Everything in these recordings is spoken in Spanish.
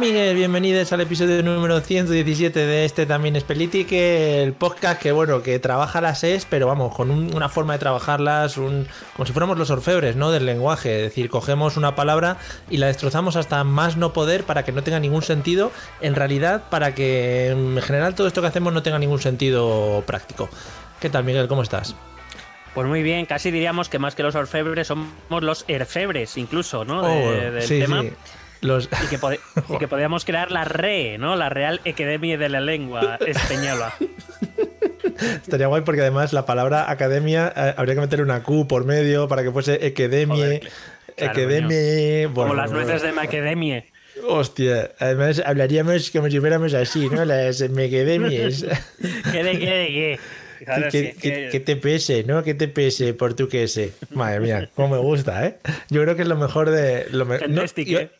Amigues, bienvenidos al episodio número 117 de este también es Politic, el podcast que bueno, que trabaja las es, pero vamos, con un- una forma de trabajarlas, un, como si fuéramos los orfebres, ¿no? Del lenguaje, es decir, cogemos una palabra y la destrozamos hasta más no poder para que no tenga ningún sentido, en realidad para que en general todo esto que hacemos no tenga ningún sentido práctico. ¿Qué tal Miguel? ¿Cómo estás? Pues muy bien, casi diríamos que más que los orfebres somos los erfebres incluso, ¿no? De- Oh, del sí, tema. sí. Los... Y que, y que podíamos crear la RE, ¿no? La Real Academia de la Lengua Española. Estaría guay porque además la palabra academia eh, habría que meter una Q por medio para que fuese. Joder, claro, Ecademie. Como bueno, las nueces de Macademia. Hostia, además hablaríamos como si fuéramos así, ¿no? Las mecademies. ¿Qué de qué de qué? Claro, que, sí, que- que- que te pese, ¿no? Que te pese portuguese. Madre mía, cómo me gusta, ¿eh? Yo creo que es lo mejor de. Lo me- no, Fantastic,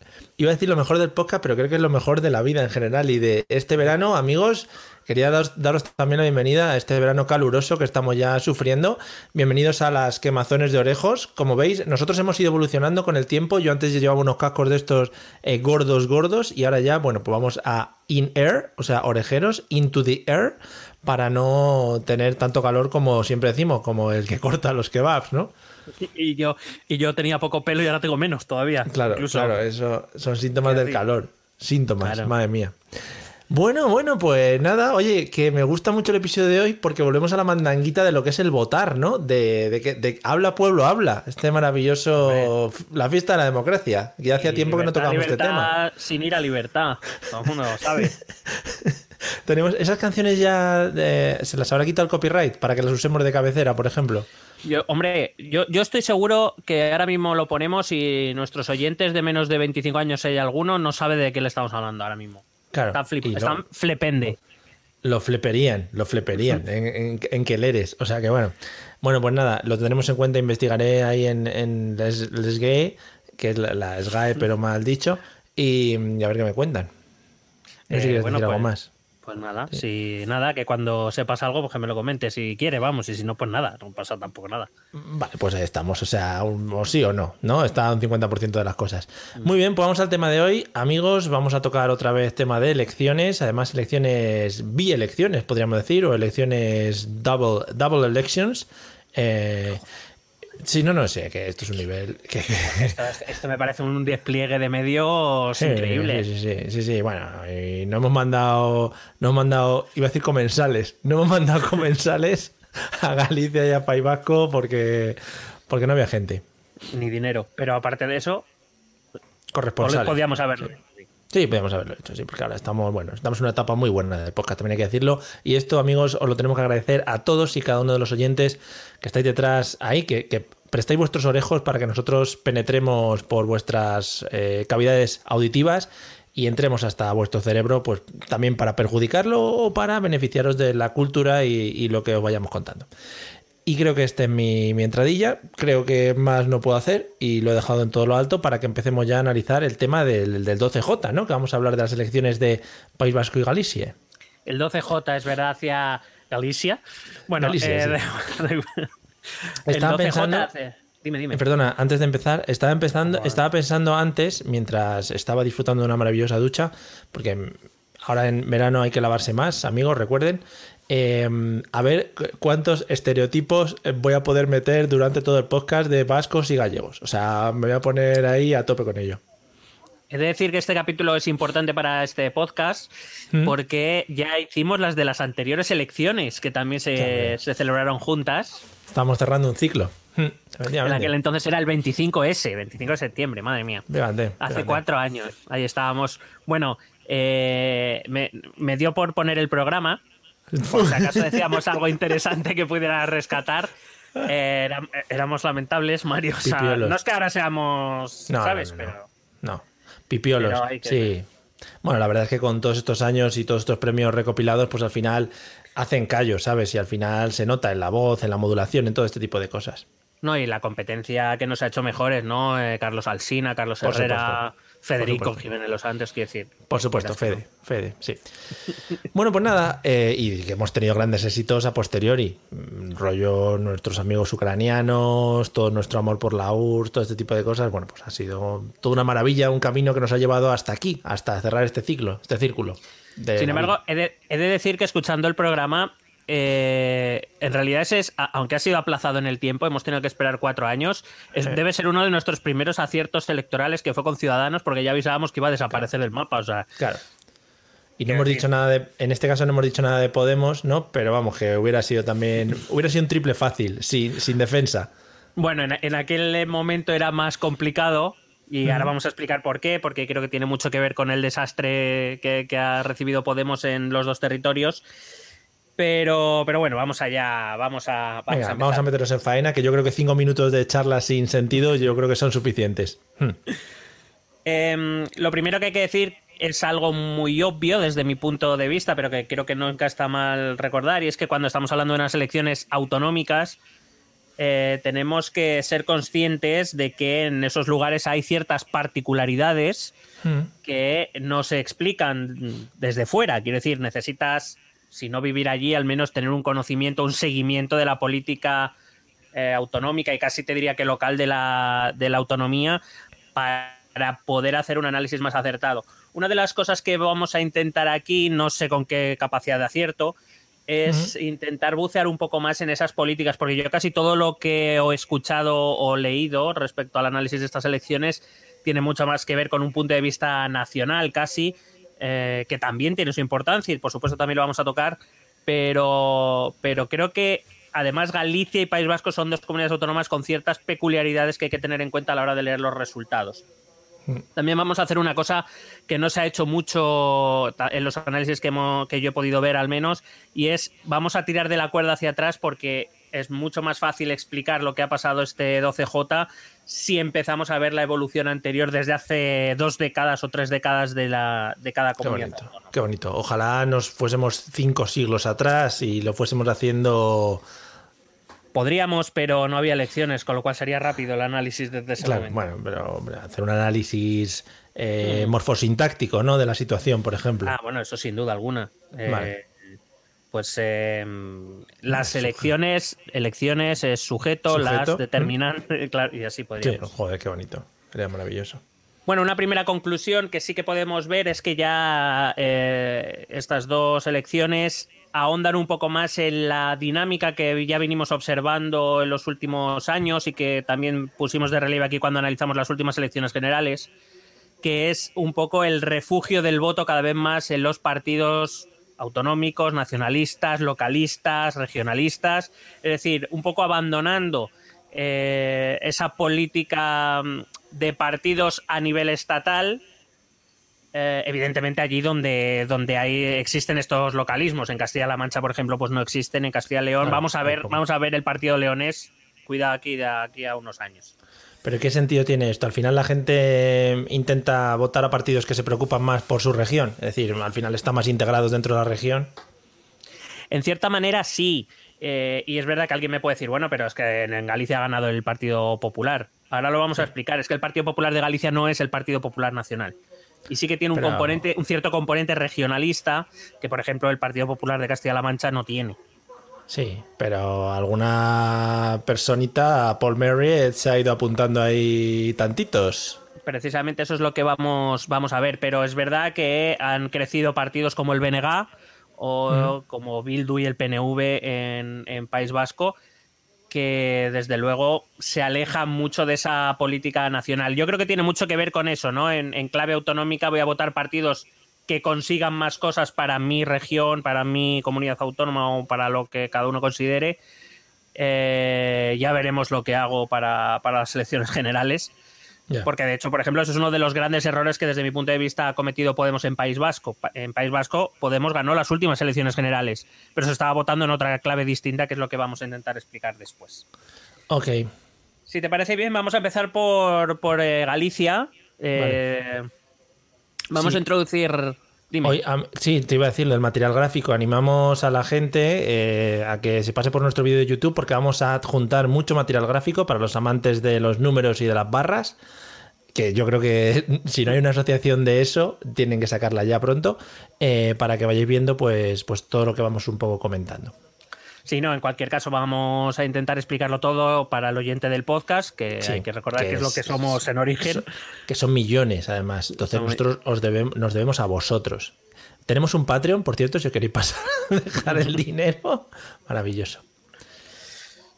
iba, a decir lo mejor del podcast, pero creo que es lo mejor de la vida en general. Y de este verano, amigos, quería daros, también la bienvenida a este verano caluroso que estamos ya sufriendo. Bienvenidos a las quemazones de orejos. Como veis, nosotros hemos ido evolucionando con el tiempo. Yo antes llevaba unos cascos de estos eh, gordos, gordos, y ahora ya, bueno, pues vamos a in-air, o sea, orejeros, into the air, para no tener tanto calor como siempre decimos, como el que corta los kebabs, ¿no? Y yo, y yo tenía poco pelo y ahora tengo menos todavía. Claro, Incluso. claro, eso son síntomas del calor. Síntomas, Claro. madre mía. Bueno, bueno, pues nada, oye, que me gusta mucho el episodio de hoy porque volvemos a la mandanguita de lo que es el votar, ¿no? De, de que de habla pueblo habla, este maravilloso, la fiesta de la democracia. Ya hacía Y tiempo que no tocamos este tema. Sin ir a libertad. Todo el mundo lo sabe. Tenemos esas canciones ya, eh, se las habrá quitado el copyright para que las usemos de cabecera, por ejemplo. Yo, hombre, yo, yo estoy seguro que ahora mismo lo ponemos y nuestros oyentes de menos de 25 años, si hay alguno, no sabe de qué le estamos hablando ahora mismo. Claro. Están, flip- lo- están flepende. Lo fleperían, lo fleperían en, en, en que leres. O sea que bueno. Bueno, pues nada, lo tendremos en cuenta, investigaré ahí en, en Les, Les Gay, que es la, la SGAE, pero mal dicho, y, y a ver qué me cuentan. No sé Eh, si quieres bueno, decir algo pues- más. Pues nada, si nada, que cuando sepas algo, pues que me lo comentes si quiere, vamos, y si no, pues nada, no pasa tampoco nada. Vale, pues ahí estamos, o sea, un- o sí o no, ¿no? Está un 50% de las cosas. Muy bien, pues vamos al tema de hoy. Amigos, vamos a tocar otra vez tema de elecciones, además elecciones, bi-elecciones, podríamos decir, o elecciones double, double elections. Eh, sí, no, no sé, que esto es un nivel... Que, Esto, esto me parece un despliegue de medios Sí, increíble. Sí, sí, sí, sí, sí, bueno, y no hemos mandado, no hemos mandado, iba a decir comensales, no hemos mandado comensales a Galicia y a País Vasco porque, porque no había gente. Ni dinero. Pero aparte de eso, Corresponsales. podíamos haberlo. Sí, podríamos haberlo hecho, sí, porque ahora estamos, bueno, estamos en una etapa muy buena del podcast, también hay que decirlo. Y esto, amigos, os lo tenemos que agradecer a todos y cada uno de los oyentes que estáis detrás ahí, que, que prestáis vuestros orejos para que nosotros penetremos por vuestras eh, cavidades auditivas y entremos hasta vuestro cerebro, pues también para perjudicarlo o para beneficiaros de la cultura y, y lo que os vayamos contando. Y creo que esta es mi, mi entradilla. Creo que más no puedo hacer y lo he dejado en todo lo alto para que empecemos ya a analizar el tema del, del 12J, ¿no? Que vamos a hablar de las elecciones de País Vasco y Galicia. El 12J es verdad hacia Galicia. Bueno, Galicia, eh, sí. da igual. el Estaba 12J pensando- hace- Dime, dime. Eh, Perdona, antes de empezar, estaba empezando, estaba pensando antes, mientras estaba disfrutando de una maravillosa ducha, porque ahora en verano hay que lavarse más, amigos, recuerden. Eh, a ver cu- cuántos estereotipos eh, voy a poder meter durante todo el podcast de vascos y gallegos. O sea, me voy a poner ahí a tope con ello. He de decir que este capítulo es importante para este podcast ¿Mm? porque ya hicimos las de las anteriores elecciones que también se, se celebraron juntas. Estamos cerrando un ciclo. En aquel entonces era el 25S, 25 de septiembre, madre mía. Hace cuatro años. Ahí estábamos. Bueno, eh, me, dio por poner el programa. Por si acaso decíamos algo interesante que pudiera rescatar. Eh, éramos lamentables, Mario. no es que ahora seamos, ¿sabes? Pero. No, pipiolos. sí. Bueno, la verdad es que con todos estos años y todos estos premios recopilados, pues al final hacen callo, ¿sabes? Y al final se nota en la voz, en la modulación, en todo este tipo de cosas. No, y la competencia que nos ha hecho mejores, ¿no? Eh, Carlos Alsina, Carlos Herrera, Federico Jiménez Los Santos, quiero decir. Por supuesto, Fede, Fede, sí. bueno, pues nada, eh, y que hemos tenido grandes éxitos a posteriori. Mm, rollo nuestros amigos ucranianos, todo nuestro amor por la URSS, todo este tipo de cosas. Bueno, pues ha sido toda una maravilla, un camino que nos ha llevado hasta aquí, hasta cerrar este ciclo, este círculo. Sin embargo, he de, decir que escuchando el programa eh, en realidad ese es, aunque ha sido aplazado en el tiempo, hemos tenido que esperar cuatro años, debe ser uno de nuestros primeros aciertos electorales que fue con Ciudadanos, porque ya avisábamos que iba a desaparecer el mapa. O sea, claro. Y no hemos dicho nada de, en este caso no hemos dicho nada de Podemos, ¿no? Pero vamos, que hubiera sido también, hubiera sido un triple fácil, sin, sin defensa. Bueno, en, aquel momento era más complicado, y ahora vamos a explicar por qué, porque creo que tiene mucho que ver con el desastre que, que, ha recibido Podemos en los dos territorios. Pero, pero bueno, vamos allá, vamos a. Vamos, a, vamos a, meternos en faena, que yo creo que cinco minutos de charla sin sentido, yo creo que son suficientes. Hmm. Em, lo primero que hay que decir es algo muy obvio desde mi punto de vista, pero que creo que nunca está mal recordar, y es que cuando estamos hablando de unas elecciones autonómicas, eh, tenemos que ser conscientes de que en esos lugares hay ciertas particularidades hmm. que no se explican desde fuera. Quiero decir, necesitas si no vivir allí, al menos tener un conocimiento, un seguimiento de la política eh, autonómica y casi te diría que local de la, de la autonomía para poder hacer un análisis más acertado. Una de las cosas que vamos a intentar aquí, no sé con qué capacidad de acierto, es intentar bucear un poco más en esas políticas, porque yo casi todo lo que he escuchado o leído respecto al análisis de estas elecciones tiene mucho más que ver con un punto de vista nacional casi eh, que también tiene su importancia y por supuesto también lo vamos a tocar, pero, pero creo que además Galicia y País Vasco son dos comunidades autónomas con ciertas peculiaridades que hay que tener en cuenta a la hora de leer los resultados. Mm. También vamos a hacer una cosa que no se ha hecho mucho en los análisis que, que yo he podido ver al menos, y es vamos a tirar de la cuerda hacia atrás porque es mucho más fácil explicar lo que ha pasado este 12J si empezamos a ver la evolución anterior desde hace dos décadas o tres décadas de, la, de cada comunidad. Qué bonito, qué bonito. Ojalá nos fuésemos cinco siglos atrás y lo fuésemos haciendo... Podríamos, pero no había elecciones, con lo cual sería rápido el análisis desde ese claro, Bueno, pero hacer un análisis eh, morfosintáctico, ¿no? De la situación, por ejemplo. Ah, bueno, eso sin duda alguna. Eh, pues eh, las elecciones, elecciones es sujeto, las determinan, claro, y así podríamos. Sí, joder, qué bonito, sería maravilloso. Bueno, una primera conclusión que sí que podemos ver es que ya eh, estas dos elecciones ahondan un poco más en la dinámica que ya venimos observando en los últimos años y que también pusimos de relieve aquí cuando analizamos las últimas elecciones generales, que es un poco el refugio del voto cada vez más en los partidos autonómicos, nacionalistas, localistas, regionalistas, es decir, un poco abandonando eh, esa política mm, de partidos a nivel estatal, eh, evidentemente allí donde, donde hay, existen estos localismos. En Castilla-La Mancha, por ejemplo, pues no existen. En Castilla-León, vamos a ver, vamos a ver el partido leonés. Cuidado aquí de aquí a unos años. Pero ¿qué sentido tiene esto? Al final la gente intenta votar a partidos que se preocupan más por su región, es decir, al final están más integrados dentro de la región. En cierta manera sí, eh, y es verdad que alguien me puede decir, bueno, pero es que en Galicia ha ganado el Partido Popular. Ahora lo vamos a explicar, es que el Partido Popular de Galicia no es el Partido Popular Nacional. Y sí que tiene un componente, un cierto componente regionalista que, por ejemplo, el Partido Popular de Castilla-La Mancha no tiene. Sí, pero alguna personita, Paul Merritt, se ha ido apuntando ahí tantitos. Precisamente eso es lo que vamos, vamos a ver, pero es verdad que han crecido partidos como el BNG o como Bildu y el PNV en, País Vasco que desde luego se aleja mucho de esa política nacional. Yo creo que tiene mucho que ver con eso, ¿no? En, en, clave autonómica voy a votar partidos que consigan más cosas para mi región, para mi comunidad autónoma o para lo que cada uno considere. Eh, ya veremos lo que hago para, para las elecciones generales. Yeah. Porque de hecho, por ejemplo, eso es uno de los grandes errores que desde mi punto de vista ha cometido Podemos en País Vasco. En País Vasco, Podemos ganó las últimas elecciones generales, pero se estaba votando en otra clave distinta, que es lo que vamos a intentar explicar después. Ok. Si te parece bien, vamos a empezar por, por eh, Galicia. Eh, vale. Vamos sí. a introducir. Hoy, um, sí, te iba a decir del material gráfico. Animamos a la gente eh, a que se pase por nuestro vídeo de YouTube porque vamos a adjuntar mucho material gráfico para los amantes de los números y de las barras que yo creo que si no hay una asociación de eso, tienen que sacarla ya pronto, eh, para que vayáis viendo pues, pues todo lo que vamos un poco comentando. Sí, no, en cualquier caso vamos a intentar explicarlo todo para el oyente del podcast, que sí, hay que recordar que, que es, es, lo que somos en origen. Que son millones, además. Entonces son nosotros os debemos, nos debemos a vosotros. Tenemos un Patreon, por cierto, si os queréis pasar, dejar el dinero. Maravilloso.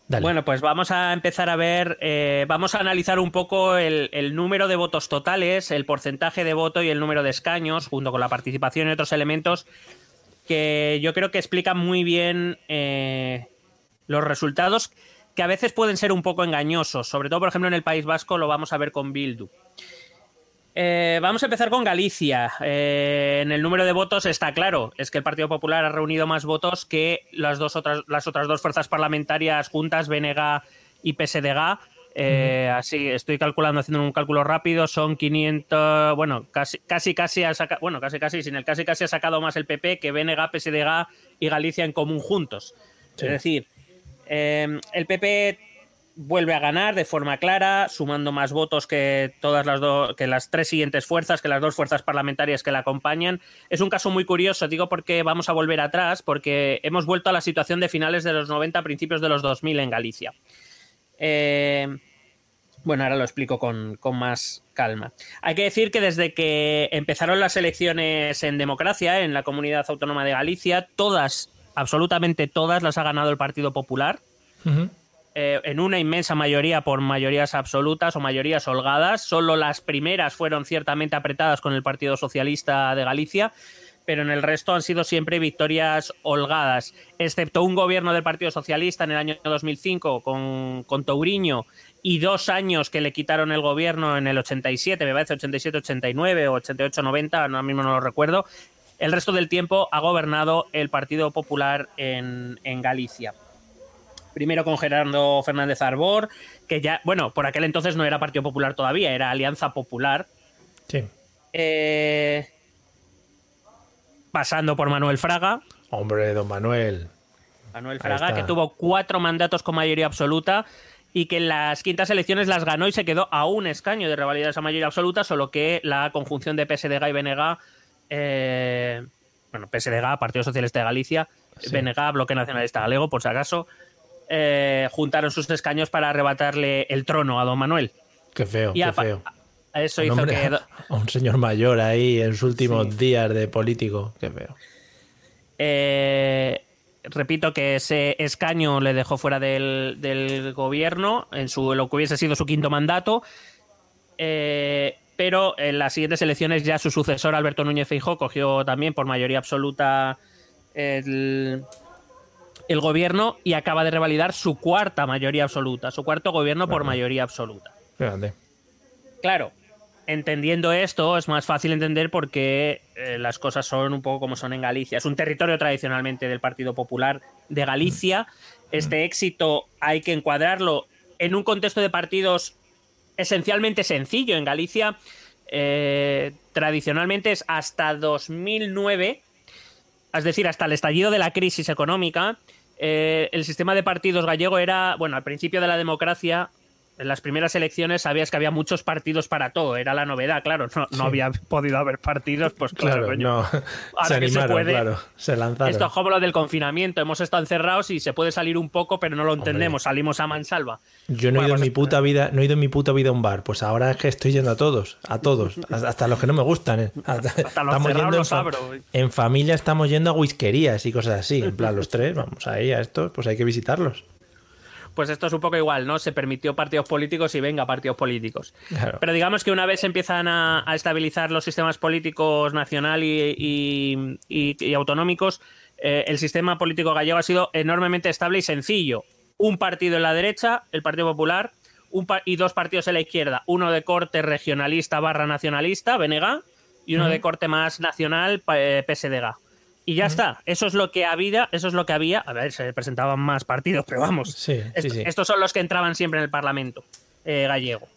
Dale. Bueno, pues vamos a empezar a ver, eh, vamos a analizar un poco el, el, número de votos totales, el porcentaje de voto y el número de escaños, junto con la participación y otros elementos que yo creo que explican muy bien eh, los resultados, que a veces pueden ser un poco engañosos, sobre todo, por ejemplo, en el País Vasco lo vamos a ver con Bildu. Eh, vamos a empezar con Galicia. Eh, en el número de votos está claro, es que el Partido Popular ha reunido más votos que las, dos otras, las otras dos fuerzas parlamentarias juntas, BNG y PSDG. Eh, uh -huh. Así estoy calculando, haciendo un cálculo rápido, son 500, bueno, casi casi casi ha sacado, bueno, casi casi, sin el casi casi ha sacado más el PP que BNG, PSDG y Galicia en común juntos. Sí. Es decir, eh, el PP vuelve a ganar de forma clara, sumando más votos que todas las dos, que las tres siguientes fuerzas, que las dos fuerzas parlamentarias que la acompañan. Es un caso muy curioso, digo porque vamos a volver atrás, porque hemos vuelto a la situación de finales de los 90, principios de los 2000 en Galicia. Eh, bueno, ahora lo explico con, con, más calma. Hay que decir que desde que empezaron las elecciones en democracia en la comunidad autónoma de Galicia, todas, absolutamente todas, las ha ganado el Partido Popular. Uh -huh. eh, en una inmensa mayoría por mayorías absolutas o mayorías holgadas. Solo las primeras fueron ciertamente apretadas con el Partido Socialista de Galicia pero en el resto han sido siempre victorias holgadas, excepto un gobierno del Partido Socialista en el año 2005 con, con Touriño y dos años que le quitaron el gobierno en el 87, me parece 87-89 o 88-90, ahora mismo no lo recuerdo. El resto del tiempo ha gobernado el Partido Popular en, en Galicia. Primero con Gerardo Fernández Arbor, que ya, bueno, por aquel entonces no era Partido Popular todavía, era Alianza Popular. Sí. Eh, pasando por Manuel Fraga. Hombre, don Manuel. Manuel Fraga, que tuvo cuatro mandatos con mayoría absoluta y que en las quintas elecciones las ganó y se quedó a un escaño de revalidar esa mayoría absoluta, solo que la conjunción de PSDG y BNG, eh, bueno, PSDG, Partido Socialista de Galicia, sí. BNG, Bloque Nacionalista Galego, por si acaso, eh, juntaron sus escaños para arrebatarle el trono a don Manuel. Qué feo, y qué feo. Eso un hizo hombre, que. A un señor mayor ahí en sus últimos sí. días de político. Qué feo. Eh, repito que ese escaño le dejó fuera del, del, gobierno en su, lo que hubiese sido su quinto mandato. Eh, pero en las siguientes elecciones ya su sucesor, Alberto Núñez Feijó, cogió también por mayoría absoluta el, el gobierno y acaba de revalidar su cuarta mayoría absoluta, su cuarto gobierno por mayoría absoluta. Grande. Claro, entendiendo esto, es más fácil entender por qué eh, las cosas son un poco como son en Galicia. Es un territorio tradicionalmente del Partido Popular de Galicia. Este éxito hay que encuadrarlo en un contexto de partidos esencialmente sencillo. En Galicia, eh, tradicionalmente es hasta 2009, es decir, hasta el estallido de la crisis económica, eh, el sistema de partidos gallego era, bueno, al principio de la democracia, en las primeras elecciones sabías que había muchos partidos para todo, era la novedad, claro, no, no sí. había podido haber partidos, pues claro, claro coño, no. ahora se animaron, se puede, claro, se lanzaron. Esto es como lo del confinamiento, hemos estado encerrados y se puede salir un poco, pero no lo entendemos, Hombre. salimos a mansalva. Yo no bueno, he ido pues, en mi puta vida, no he ido en mi puta vida a un bar, pues ahora es que estoy yendo a todos, a todos, hasta los que no me gustan, ¿eh? hasta, hasta los estamos yendo en, fa abro. en familia estamos yendo a whiskerías y cosas así, en plan los tres, vamos ahí a estos, pues hay que visitarlos. Pues esto es un poco igual, ¿no? Se permitió partidos políticos y venga, partidos políticos. Pero digamos que una vez empiezan a, estabilizar los sistemas políticos nacional y, autonómicos, eh, el sistema político gallego ha sido enormemente estable y sencillo. Un partido en la derecha, el Partido Popular, y dos partidos en la izquierda, uno de corte regionalista barra nacionalista, BNG, y uno de corte más nacional, eh, PSDG. Y ya está, eso es lo que había, eso es lo que había. A ver, se presentaban más partidos, pero vamos. Estos son los que entraban siempre en el Parlamento eh, gallego.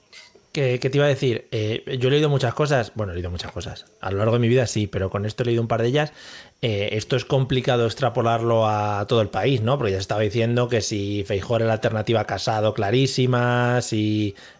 ¿Qué, te iba a decir? Eh, yo he leído muchas cosas, bueno, he leído muchas cosas. A lo largo de mi vida sí, pero con esto he leído un par de ellas. esto es complicado extrapolarlo a todo el país, ¿no? Porque ya estaba diciendo que si Feijó era la alternativa casado clarísima, si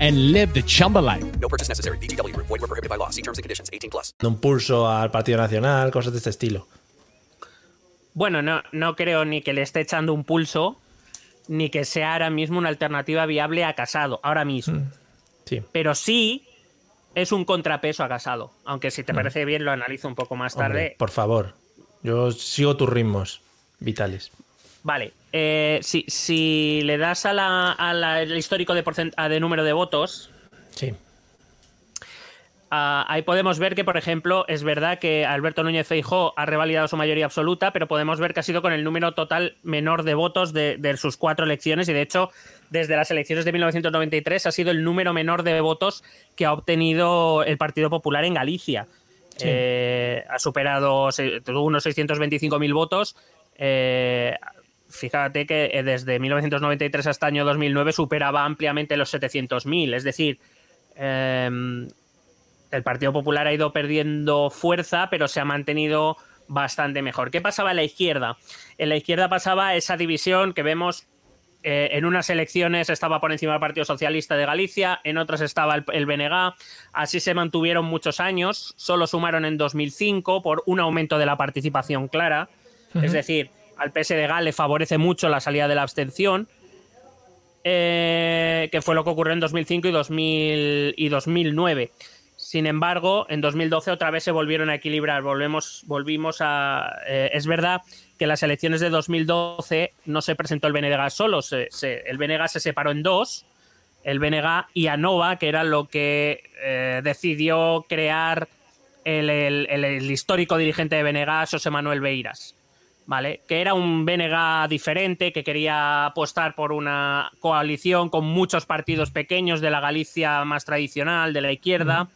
and live the Chumba life. No purchase necessary. BGW. Void were prohibited by law. See terms and conditions. 18 plus. Un pulso al Partido Nacional, cosas de este estilo. Bueno, no, no creo ni que le esté echando un pulso, ni que sea ahora mismo una alternativa viable a Casado, ahora mismo. Mm, sí. Pero sí es un contrapeso a Casado. Aunque si te mm. parece bien lo analizo un poco más tarde. Hombre, por favor. Yo sigo tus ritmos vitales. Vale. Eh, si, le das a la, el histórico de, de número de votos. Sí. Ah, ahí podemos ver que, por ejemplo, es verdad que Alberto Núñez Feijó ha revalidado su mayoría absoluta, pero podemos ver que ha sido con el número total menor de votos de, de, sus cuatro elecciones y, de hecho, desde las elecciones de 1993 ha sido el número menor de votos que ha obtenido el Partido Popular en Galicia. Eh, ha superado unos 625.000 votos. Eh, fíjate que eh, desde 1993 hasta el año 2009 superaba ampliamente los 700.000. Es decir, em, el Partido Popular ha ido perdiendo fuerza, pero se ha mantenido bastante mejor. ¿Qué pasaba en la izquierda? En la izquierda pasaba esa división que vemos eh, en unas elecciones estaba por encima del Partido Socialista de Galicia, en otras estaba el, el, BNG. Así se mantuvieron muchos años. Solo sumaron en 2005 por un aumento de la participación clara. Es decir, al PSDG le favorece mucho la salida de la abstención. Eh, que fue lo que ocurrió en 2005 y, 2000, y 2009. Sin embargo, en 2012 otra vez se volvieron a equilibrar. Volvemos, volvimos a. Eh, es verdad que las elecciones de 2012 no se presentó el BNG solo, el BNG se separó en dos, el BNG y ANOVA, que era lo que eh, decidió crear el, histórico dirigente de BNG, José Manuel Beiras. ¿Vale? Que era un BNG diferente, que quería apostar por una coalición con muchos partidos pequeños de la Galicia más tradicional, de la izquierda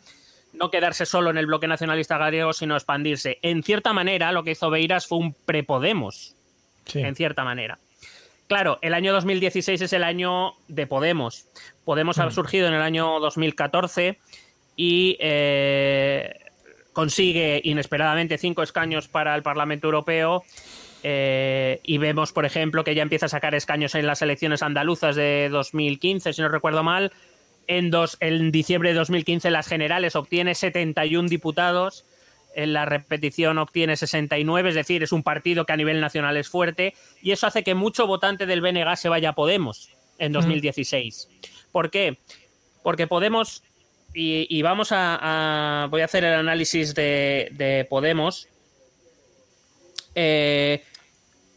no quedarse solo en el bloque nacionalista gallego, sino expandirse. En cierta manera, lo que hizo Beiras fue un pre-Podemos. En cierta manera. Claro, el año 2016 es el año de Podemos. Podemos ha mm. surgido en el año 2014 y eh, consigue inesperadamente cinco escaños para el Parlamento Europeo. Eh, y vemos, por ejemplo, que ya empieza a sacar escaños en las elecciones andaluzas de 2015, si no recuerdo mal, en, dos, en diciembre de 2015 las generales obtiene 71 diputados, en la repetición obtiene 69, es decir, es un partido que a nivel nacional es fuerte y eso hace que mucho votante del BNG se vaya a Podemos en 2016. ¿Por qué? Porque Podemos, y, vamos a, Voy a hacer el análisis de, Podemos. Eh,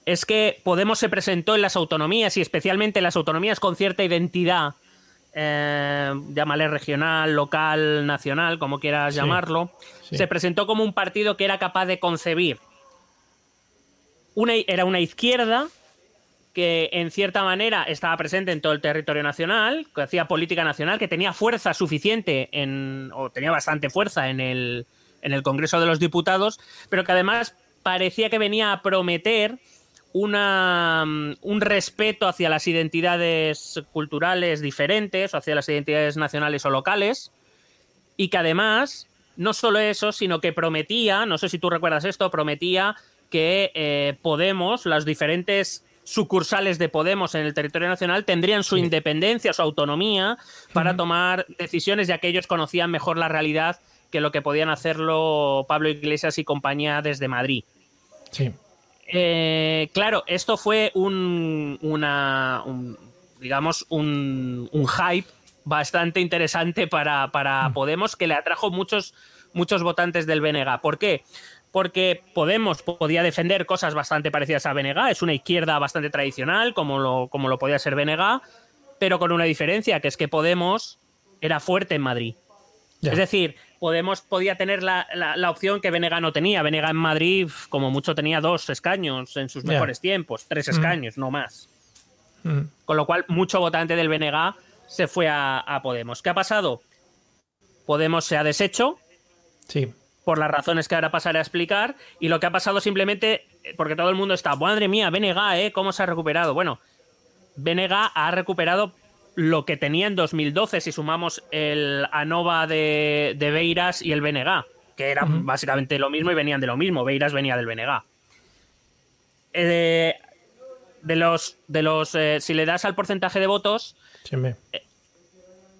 es que Podemos se presentó en las autonomías y especialmente en las autonomías con cierta identidad eh, llámale regional, local, nacional, como quieras llamarlo, se presentó como un partido que era capaz de concebir. Una, era una izquierda que en cierta manera estaba presente en todo el territorio nacional, que hacía política nacional, que tenía fuerza suficiente en, o tenía bastante fuerza en el, en el Congreso de los Diputados, pero que además parecía que venía a prometer una, un respeto hacia las identidades culturales diferentes hacia las identidades nacionales o locales, y que además, no solo eso, sino que prometía, no sé si tú recuerdas esto, prometía que eh, Podemos, las diferentes sucursales de Podemos en el territorio nacional tendrían su independencia, su autonomía para tomar decisiones, ya que ellos conocían mejor la realidad que lo que podían hacerlo Pablo Iglesias y compañía desde Madrid. Sí. Eh, claro, esto fue un, una, digamos, un, hype bastante interesante para, para. Podemos que le atrajo muchos, muchos votantes del BNG. ¿Por qué? Porque Podemos podía defender cosas bastante parecidas a BNG, es una izquierda bastante tradicional, como lo, como lo podía ser BNG, pero con una diferencia, que es que Podemos era fuerte en Madrid. Es decir, Podemos podía tener la, opción que BNG no tenía. BNG en Madrid, como mucho, tenía dos escaños en sus mejores tiempos, tres escaños, no más. Con lo cual, mucho votante del BNG se fue a, a Podemos. ¿Qué ha pasado? Podemos se ha deshecho. Sí por las razones que ahora pasaré a explicar. Y lo que ha pasado simplemente, porque todo el mundo está, madre mía, Benega, ¿eh? ¿Cómo se ha recuperado? Bueno, Benega ha recuperado lo que tenía en 2012 si sumamos el ANOVA de, de Beiras y el Benega, que eran básicamente lo mismo y venían de lo mismo. Beiras venía del Benega. Eh, de los, de los eh, si le das al porcentaje de votos, sí,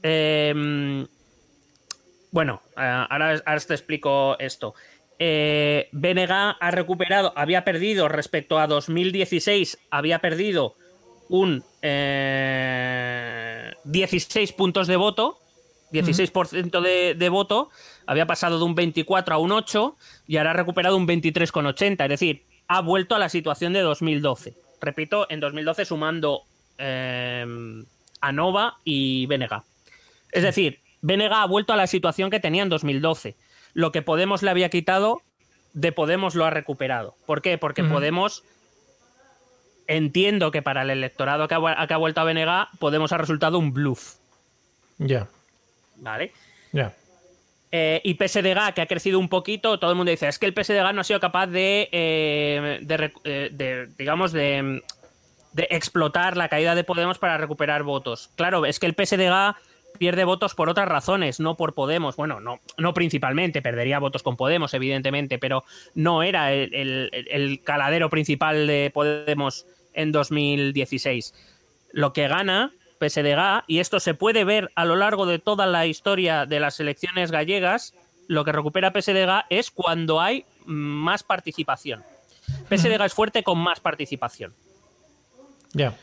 eh, bueno, eh, ahora, te explico esto. Eh, ha recuperado, había perdido respecto a 2016, había perdido un 16 eh, puntos de voto, 16% de, de, voto, había pasado de un 24 a un 8 y ahora ha recuperado un 23,80, es decir, ha vuelto a la situación de 2012. Repito, en 2012 sumando eh, a Nova y Benega. Es decir, Venega ha vuelto a la situación que tenía en 2012. Lo que Podemos le había quitado, de Podemos lo ha recuperado. ¿Por qué? Porque Podemos, entiendo que para el electorado que ha, vuelto a Venega, Podemos ha resultado un bluff. Ya. ¿Vale? Ya. Eh, y PSDG, que ha crecido un poquito, todo el mundo dice, es que el PSDG no ha sido capaz de, eh, eh, de digamos, de, de, explotar la caída de Podemos para recuperar votos. Claro, es que el PSDG pierde votos por otras razones, no por Podemos. Bueno, no, no principalmente, perdería votos con Podemos, evidentemente, pero no era el, caladero principal de Podemos en 2016. Lo que gana PSDG, y esto se puede ver a lo largo de toda la historia de las elecciones gallegas, lo que recupera PSDG es cuando hay más participación. PSDG es fuerte con más participación. Ya.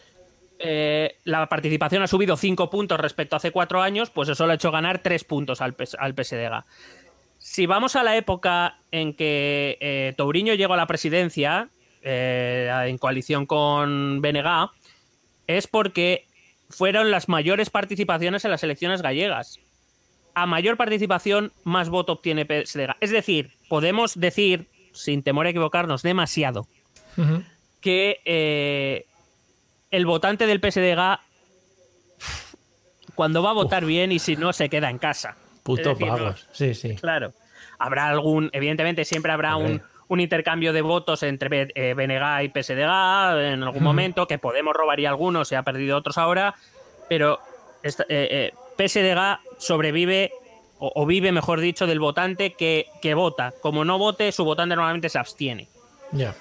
Eh, la participación ha subido 5 puntos respecto a hace 4 años, pues eso le ha hecho ganar 3 puntos al, al PSDG. Si vamos a la época en que eh, Touriño llegó a la presidencia, eh, en coalición con BNG, es porque fueron las mayores participaciones en las elecciones gallegas. A mayor participación, más voto obtiene PSDG. Es decir, podemos decir, sin temor a equivocarnos demasiado, que el votante del PSDG cuando va a votar bien y si no se queda en casa. Puto pagos. sí, sí. Claro. Habrá algún, evidentemente siempre habrá un, intercambio de votos entre eh, BNG y PSDG en algún momento, que Podemos robaría algunos, se ha perdido otros ahora, pero eh, eh, PSDG sobrevive o, vive, mejor dicho, del votante que, que, vota. Como no vote, su votante normalmente se abstiene. Ya.